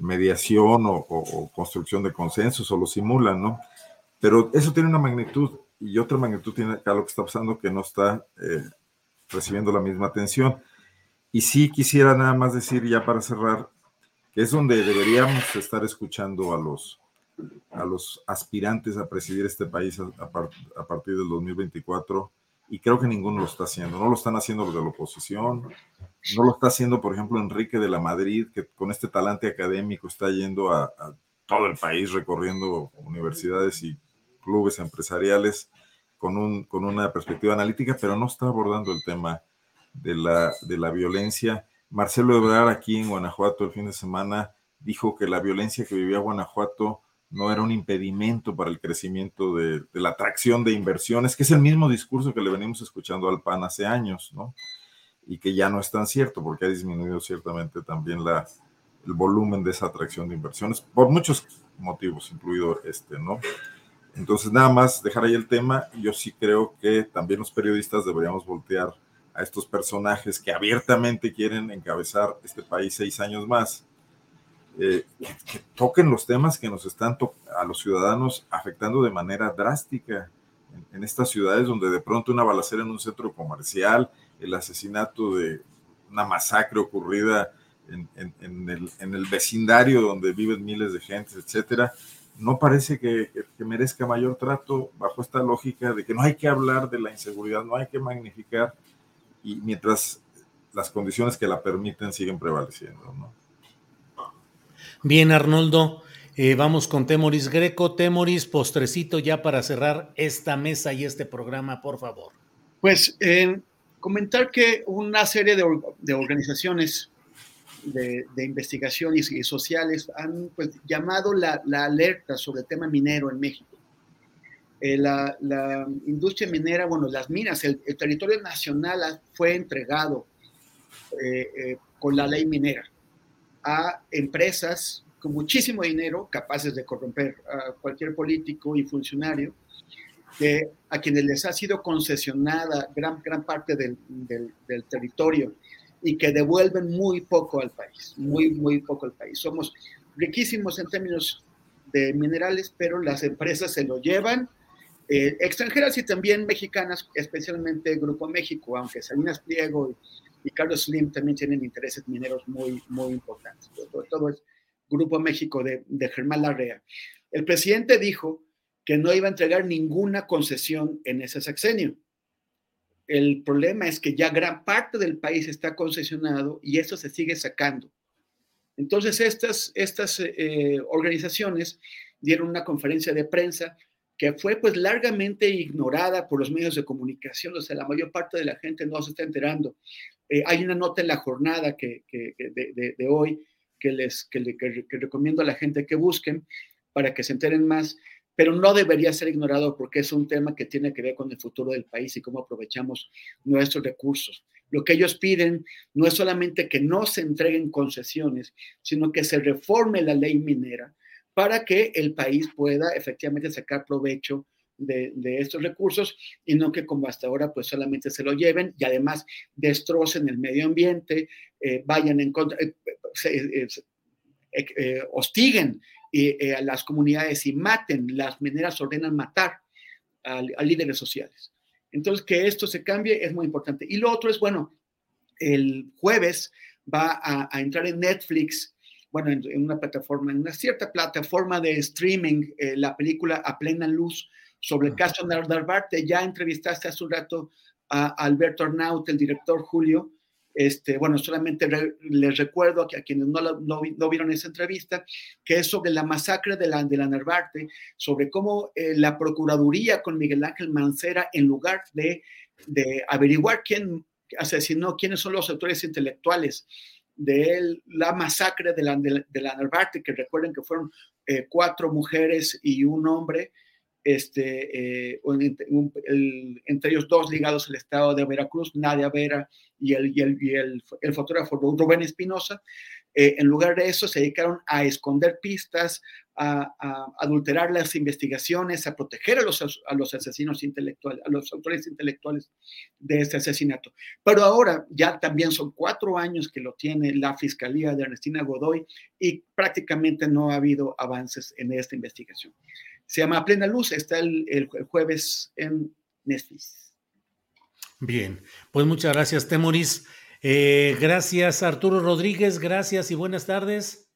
mediación o, construcción de consensos o lo simulan, ¿no? Pero eso tiene una magnitud y otra magnitud tiene acá lo que está pasando que no está eh, recibiendo la misma atención. Y sí quisiera nada más decir ya para cerrar, que es donde deberíamos estar escuchando a los, a los aspirantes a presidir este país a, partir del 2024 y creo que ninguno lo está haciendo. No lo están haciendo los de la oposición, no lo está haciendo, por ejemplo, Enrique de la Madrid, que con este talante académico está yendo a todo el país recorriendo universidades y clubes empresariales con, un, con una perspectiva analítica, pero no está abordando el tema de la, violencia. Marcelo Ebrard aquí en Guanajuato el fin de semana dijo que la violencia que vivía Guanajuato no era un impedimento para el crecimiento de, de, la atracción de inversiones, que es el mismo discurso que le venimos escuchando al PAN hace años, ¿no? Y que ya no es tan cierto, porque ha disminuido ciertamente también la, el volumen de esa atracción de inversiones, por muchos motivos, incluido este, ¿no? Entonces, nada más dejar ahí el tema. Yo sí creo que también los periodistas deberíamos voltear a estos personajes que abiertamente quieren encabezar este país seis años más, eh, que, toquen los temas que nos están a los ciudadanos afectando de manera drástica en, estas ciudades donde de pronto una balacera en un centro comercial, el asesinato de una masacre ocurrida en, el, en el vecindario donde viven miles de gentes, etcétera, no parece que, merezca mayor trato bajo esta lógica de que no hay que hablar de la inseguridad, no hay que magnificar, y mientras las condiciones que la permiten siguen prevaleciendo. ¿no? Bien, Arnoldo, eh, vamos con Temoris Greco. Temoris, postrecito ya para cerrar esta mesa y este programa, por favor. Pues comentar que una serie de, de organizaciones de, investigación y, sociales han pues, llamado la, alerta sobre el tema minero en México. Eh, la, industria minera, bueno, las minas, el, territorio nacional fue entregado eh, eh, con la ley minera a empresas con muchísimo dinero capaces de corromper a cualquier político y funcionario, a quienes les ha sido concesionada gran, gran parte del, del, del territorio y que devuelven muy poco al país, muy, muy poco al país. Somos riquísimos en términos de minerales, pero las empresas se lo llevan eh, extranjeras y también mexicanas, especialmente Grupo México, aunque Salinas Pliego y, Carlos Slim también tienen intereses mineros muy, muy importantes. Todo, todo es Grupo México de, de Germán Larrea. El presidente dijo que no iba a entregar ninguna concesión en ese sexenio. El problema es que ya gran parte del país está concesionado y eso se sigue sacando. Entonces, estas, estas eh, organizaciones dieron una conferencia de prensa que fue pues largamente ignorada por los medios de comunicación, o sea, la mayor parte de la gente no se está enterando. Eh, hay una nota en la jornada que, de, hoy que les que recomiendo a la gente que busquen para que se enteren más, pero no debería ser ignorado porque es un tema que tiene que ver con el futuro del país y cómo aprovechamos nuestros recursos. Lo que ellos piden no es solamente que no se entreguen concesiones, sino que se reforme la ley minera para que el país pueda efectivamente sacar provecho de, estos recursos y no que como hasta ahora pues solamente se lo lleven y además destrocen el medio ambiente, eh, vayan en contra, eh, eh, hostiguen a las comunidades y maten, las mineras ordenan matar a, líderes sociales. Entonces, que esto se cambie es muy importante. Y lo otro es, bueno, el jueves va a entrar en Netflix bueno, en, una plataforma, en una cierta plataforma de streaming, eh, la película A Plena Luz sobre el caso Narvarte. Ya entrevistaste hace un rato a Alberto Arnaut, el director Julio. Este, bueno, solamente les recuerdo a, quienes no, no, vieron esa entrevista, que es sobre la masacre de la, de la Narvarte, sobre cómo eh, la Procuraduría con Miguel Ángel Mancera, en lugar de, de averiguar quién asesinó, quiénes son los autores intelectuales de la masacre de la, de, la Narvarte, que recuerden que fueron eh, cuatro mujeres y un hombre, este, eh, entre ellos dos ligados al estado de Veracruz, Nadia Vera y el, fotógrafo Rubén Espinosa. Eh, en lugar de eso, se dedicaron a esconder pistas, a, adulterar las investigaciones, a proteger a los asesinos intelectuales, a los autores intelectuales de este asesinato. Pero ahora ya también son cuatro años que lo tiene la Fiscalía de Ernestina Godoy y prácticamente no ha habido avances en esta investigación. Se llama Plena Luz, está el, el jueves en Netflix. Bien, pues muchas gracias, Temoris. Eh, gracias, Arturo Rodríguez, gracias y buenas tardes.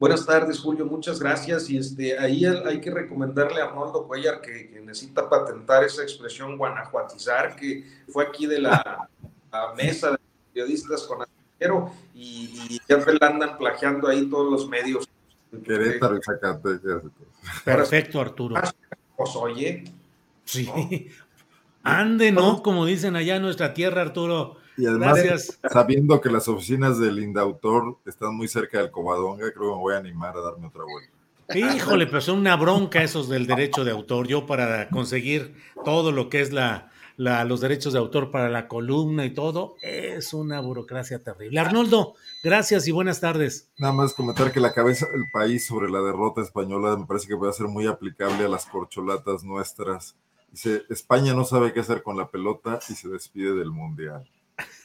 Buenas tardes, Julio, muchas gracias. Y este, ahí hay que recomendarle a Arnoldo Cuellar que, necesita patentar esa expresión guanajuatizar, que fue aquí de la, mesa de periodistas con Arturo y, ya te la andan plagiando ahí todos los medios. Querétaro y Zacatecas. Perfecto, Arturo. Pues oye. Sí. Ande, ¿no? Como dicen allá en nuestra tierra, Arturo. Y además, sabiendo que las oficinas del Indautor están muy cerca del Covadonga, creo que me voy a animar a darme otra vuelta. Híjole, pero son una bronca esos del derecho de autor. Yo para conseguir todo lo que es la, los derechos de autor para la columna y todo, es una burocracia terrible. Arnoldo, gracias y buenas tardes. Nada más comentar que la cabeza del país sobre la derrota española me parece que puede ser muy aplicable a las corcholatas nuestras. Dice, España no sabe qué hacer con la pelota y se despide del Mundial.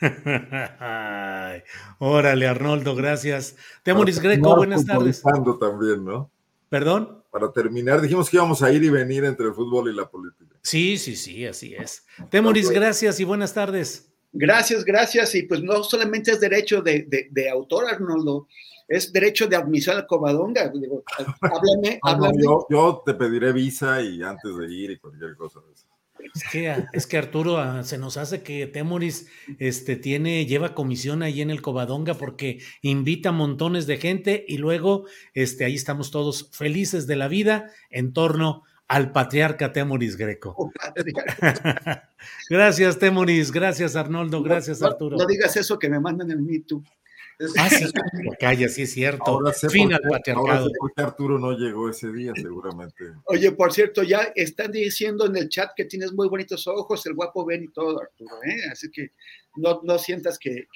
órale, Arnoldo, gracias. Temoris Greco, buenas tardes. también, ¿no? ¿Perdón? Para terminar, dijimos que íbamos a ir y venir entre el fútbol y la política. Sí, sí, sí, así es. Temoris, gracias y buenas tardes. Gracias, gracias. Y pues no solamente es derecho de, autor, Arnoldo, es derecho de admisión al Covadonga. háblame, háblame. yo, yo, te pediré visa y antes de ir y cualquier cosa de eso. Es que, es que Arturo, se nos hace que Temoris este, tiene, lleva comisión ahí en el Covadonga porque invita montones de gente y luego este, ahí estamos todos felices de la vida en torno al patriarca Temoris Greco. Oh, gracias, Temoris. Gracias, Arnoldo. Gracias, Arturo. No, digas eso que me mandan el Me Ah, sí, calla, sí es cierto. fin al patriarcado. Arturo no llegó ese día, seguramente. Oye, por cierto, ya están diciendo en el chat que tienes muy bonitos ojos, el guapo ven y todo, Arturo, ¿eh? Así que no, no sientas que...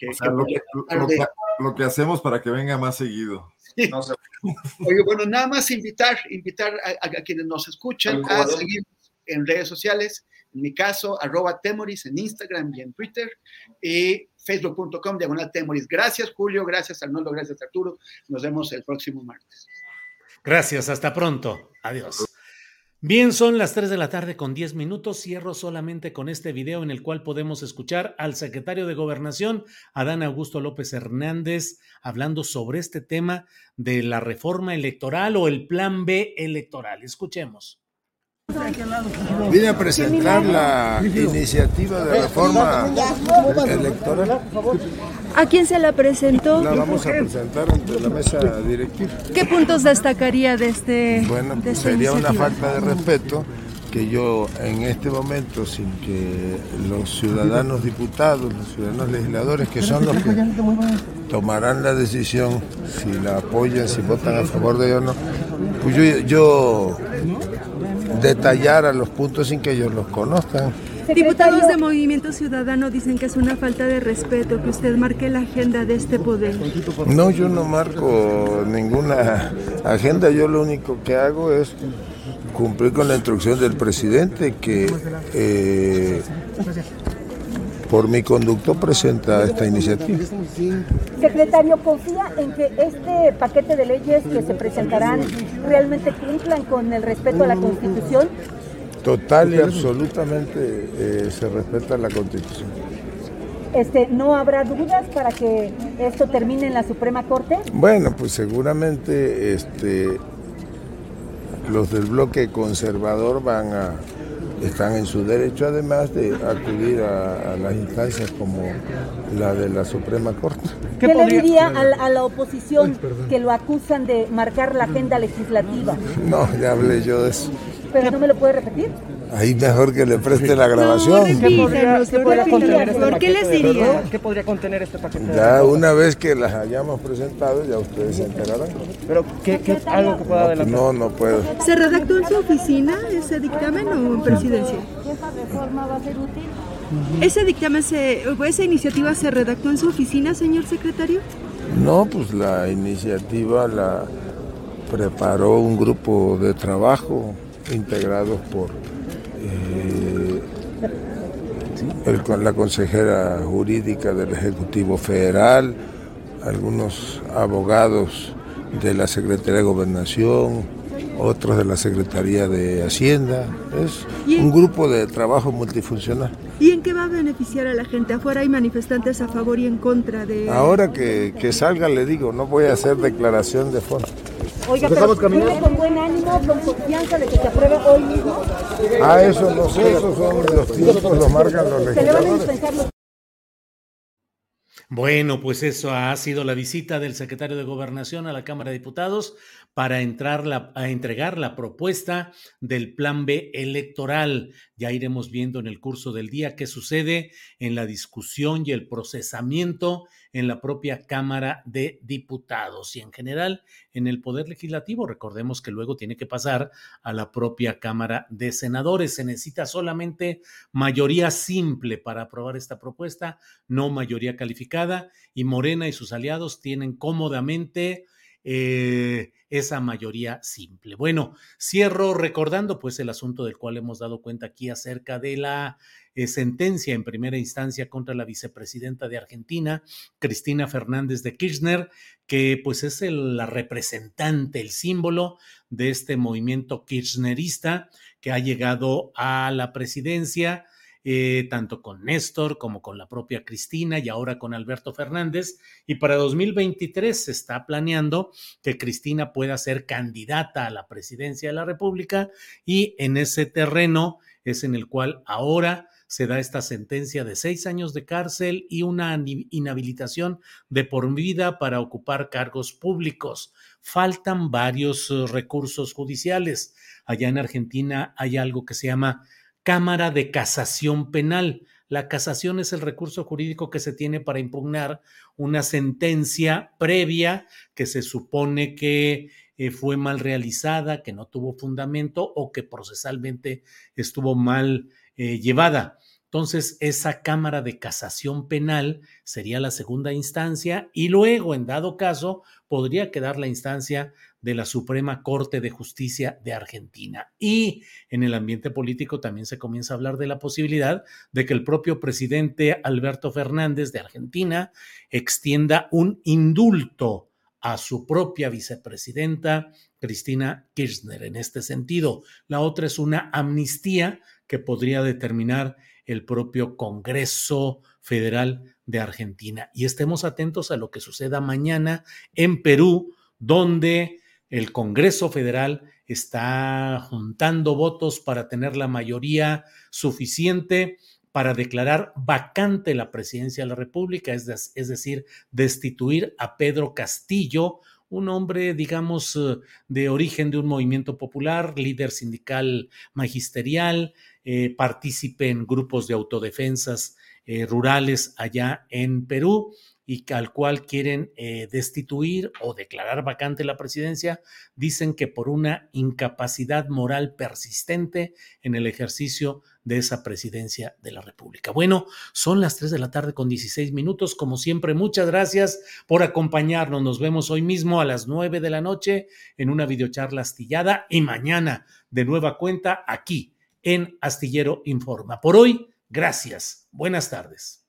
lo, que, hacemos para que venga más seguido. Oye, bueno, nada más invitar, invitar a, quienes nos escuchan a seguir en redes sociales, en mi caso, arroba Temoris en Instagram y en Twitter, y facebook.com diagonal Temoris. Gracias, Julio, gracias, Arnoldo, gracias, Arturo. Nos vemos el próximo martes. Gracias, hasta pronto. Adiós. Bien, son las 3 de la tarde con 10 minutos. Cierro solamente con este video en el cual podemos escuchar al secretario de Gobernación, Adán Augusto López Hernández, hablando sobre este tema de la reforma electoral o el plan B electoral. Escuchemos. Vine a presentar la iniciativa de reforma electoral. ¿A quién se la presentó? La vamos a presentar ante la mesa directiva. ¿Qué puntos destacaría de este? Bueno, de esta sería una falta de respeto que yo en este momento, sin que los ciudadanos diputados, los ciudadanos legisladores, que son los que tomarán la decisión si la apoyan, si votan a favor de ella o no, pues yo, yo detallara los puntos sin que ellos los conozcan. Diputados de Movimiento Ciudadano dicen que es una falta de respeto que usted marque la agenda de este poder. No, yo no marco ninguna agenda, yo lo único que hago es cumplir con la instrucción del presidente que eh, por mi conducto presenta esta iniciativa. Secretario, ¿confía en que este paquete de leyes que se presentarán realmente cumplan con el respeto a la Constitución? Total y absolutamente eh, se respeta la constitución. Este, ¿No habrá dudas para que esto termine en la Suprema Corte? Bueno, pues seguramente este, los del bloque conservador van a están en su derecho además de acudir a, a las instancias como la de la Suprema Corte. ¿Qué, le diría a, la- a la oposición que lo acusan de marcar la agenda legislativa? No, ya hablé yo de eso. ¿Pero no me lo puede repetir? Ahí mejor que le preste la grabación. ¿Qué podría repítanos, contener este ¿por qué les diría? ¿Qué podría contener este paquete? de Ya una vez que las hayamos presentado, ya ustedes se enterarán. Pero, ¿qué, qué- algo que pueda No, adelantar? no, no puedo. ¿Se redactó en su oficina ese dictamen o en presidencia? ¿Esa reforma va a ser útil? ¿Ese dictamen, se, o esa iniciativa se redactó en su oficina, señor secretario? No, pues la iniciativa la preparó un grupo de trabajo integrados por eh, el- con la consejera jurídica del Ejecutivo Federal, algunos abogados de la Secretaría de Gobernación, otros de la Secretaría de Hacienda. Es un grupo de trabajo multifuncional. ¿Y en qué va a beneficiar a la gente? Afuera hay manifestantes a favor y en contra de... Ahora que, que salga le digo, no voy a hacer declaración de fondo. Oiga, pero ¿viene con buen ánimo, con confianza de que se apruebe hoy mismo? Ah, eso no sé, esos son los tiempos, los marcan los ¿Se le van a legisladores. dispensar los Bueno, pues eso ha sido la visita del secretario de Gobernación a la Cámara de Diputados para entrar a entregar la propuesta del Plan B electoral. Ya iremos viendo en el curso del día qué sucede en la discusión y el procesamiento en la propia Cámara de Diputados y en general en el Poder Legislativo. Recordemos que luego tiene que pasar a la propia Cámara de Senadores. Se necesita solamente mayoría simple para aprobar esta propuesta, no mayoría calificada, y Morena y sus aliados tienen cómodamente eh, esa mayoría simple. Bueno, cierro recordando pues el asunto del cual hemos dado cuenta aquí acerca de la eh, sentencia en primera instancia contra la vicepresidenta de Argentina, Cristina Fernández de Kirchner, que pues es el- la representante, el símbolo de este movimiento kirchnerista que ha llegado a la presidencia eh, tanto con Néstor como con la propia Cristina y ahora con Alberto Fernández. Y para 2023 se está planeando que Cristina pueda ser candidata a la presidencia de la República y en ese terreno es en el cual ahora se da esta sentencia de seis años de cárcel y una inhabilitación de por vida para ocupar cargos públicos. Faltan varios eh, recursos judiciales. Allá en Argentina hay algo que se llama Cámara de Casación Penal. La casación es el recurso jurídico que se tiene para impugnar una sentencia previa que se supone que eh, fue mal realizada, que no tuvo fundamento o que procesalmente estuvo mal eh, llevada. Entonces, esa Cámara de Casación Penal sería la segunda instancia y luego, en dado caso, podría quedar la instancia de la Suprema Corte de Justicia de Argentina. Y en el ambiente político también se comienza a hablar de la posibilidad de que el propio presidente Alberto Fernández de Argentina extienda un indulto a su propia vicepresidenta, Cristina Kirchner, en este sentido. La otra es una amnistía que podría determinar el propio Congreso Federal de Argentina. Y estemos atentos a lo que suceda mañana en Perú, donde el Congreso Federal está juntando votos para tener la mayoría suficiente para declarar vacante la presidencia de la República, es, es, decir, destituir a Pedro Castillo, un hombre, digamos, eh, de origen de un movimiento popular, líder sindical magisterial, eh, partícipe en grupos de autodefensas eh, rurales allá en Perú y al cual quieren eh, destituir o declarar vacante la presidencia, dicen que por una incapacidad moral persistente en el ejercicio de esa presidencia de la República. Bueno, son las 3 de la tarde con 16 minutos. Como siempre, muchas gracias por acompañarnos. Nos vemos hoy mismo a las 9 de la noche en una videocharla astillada y mañana de nueva cuenta aquí en Astillero Informa. Por hoy, gracias. Buenas tardes.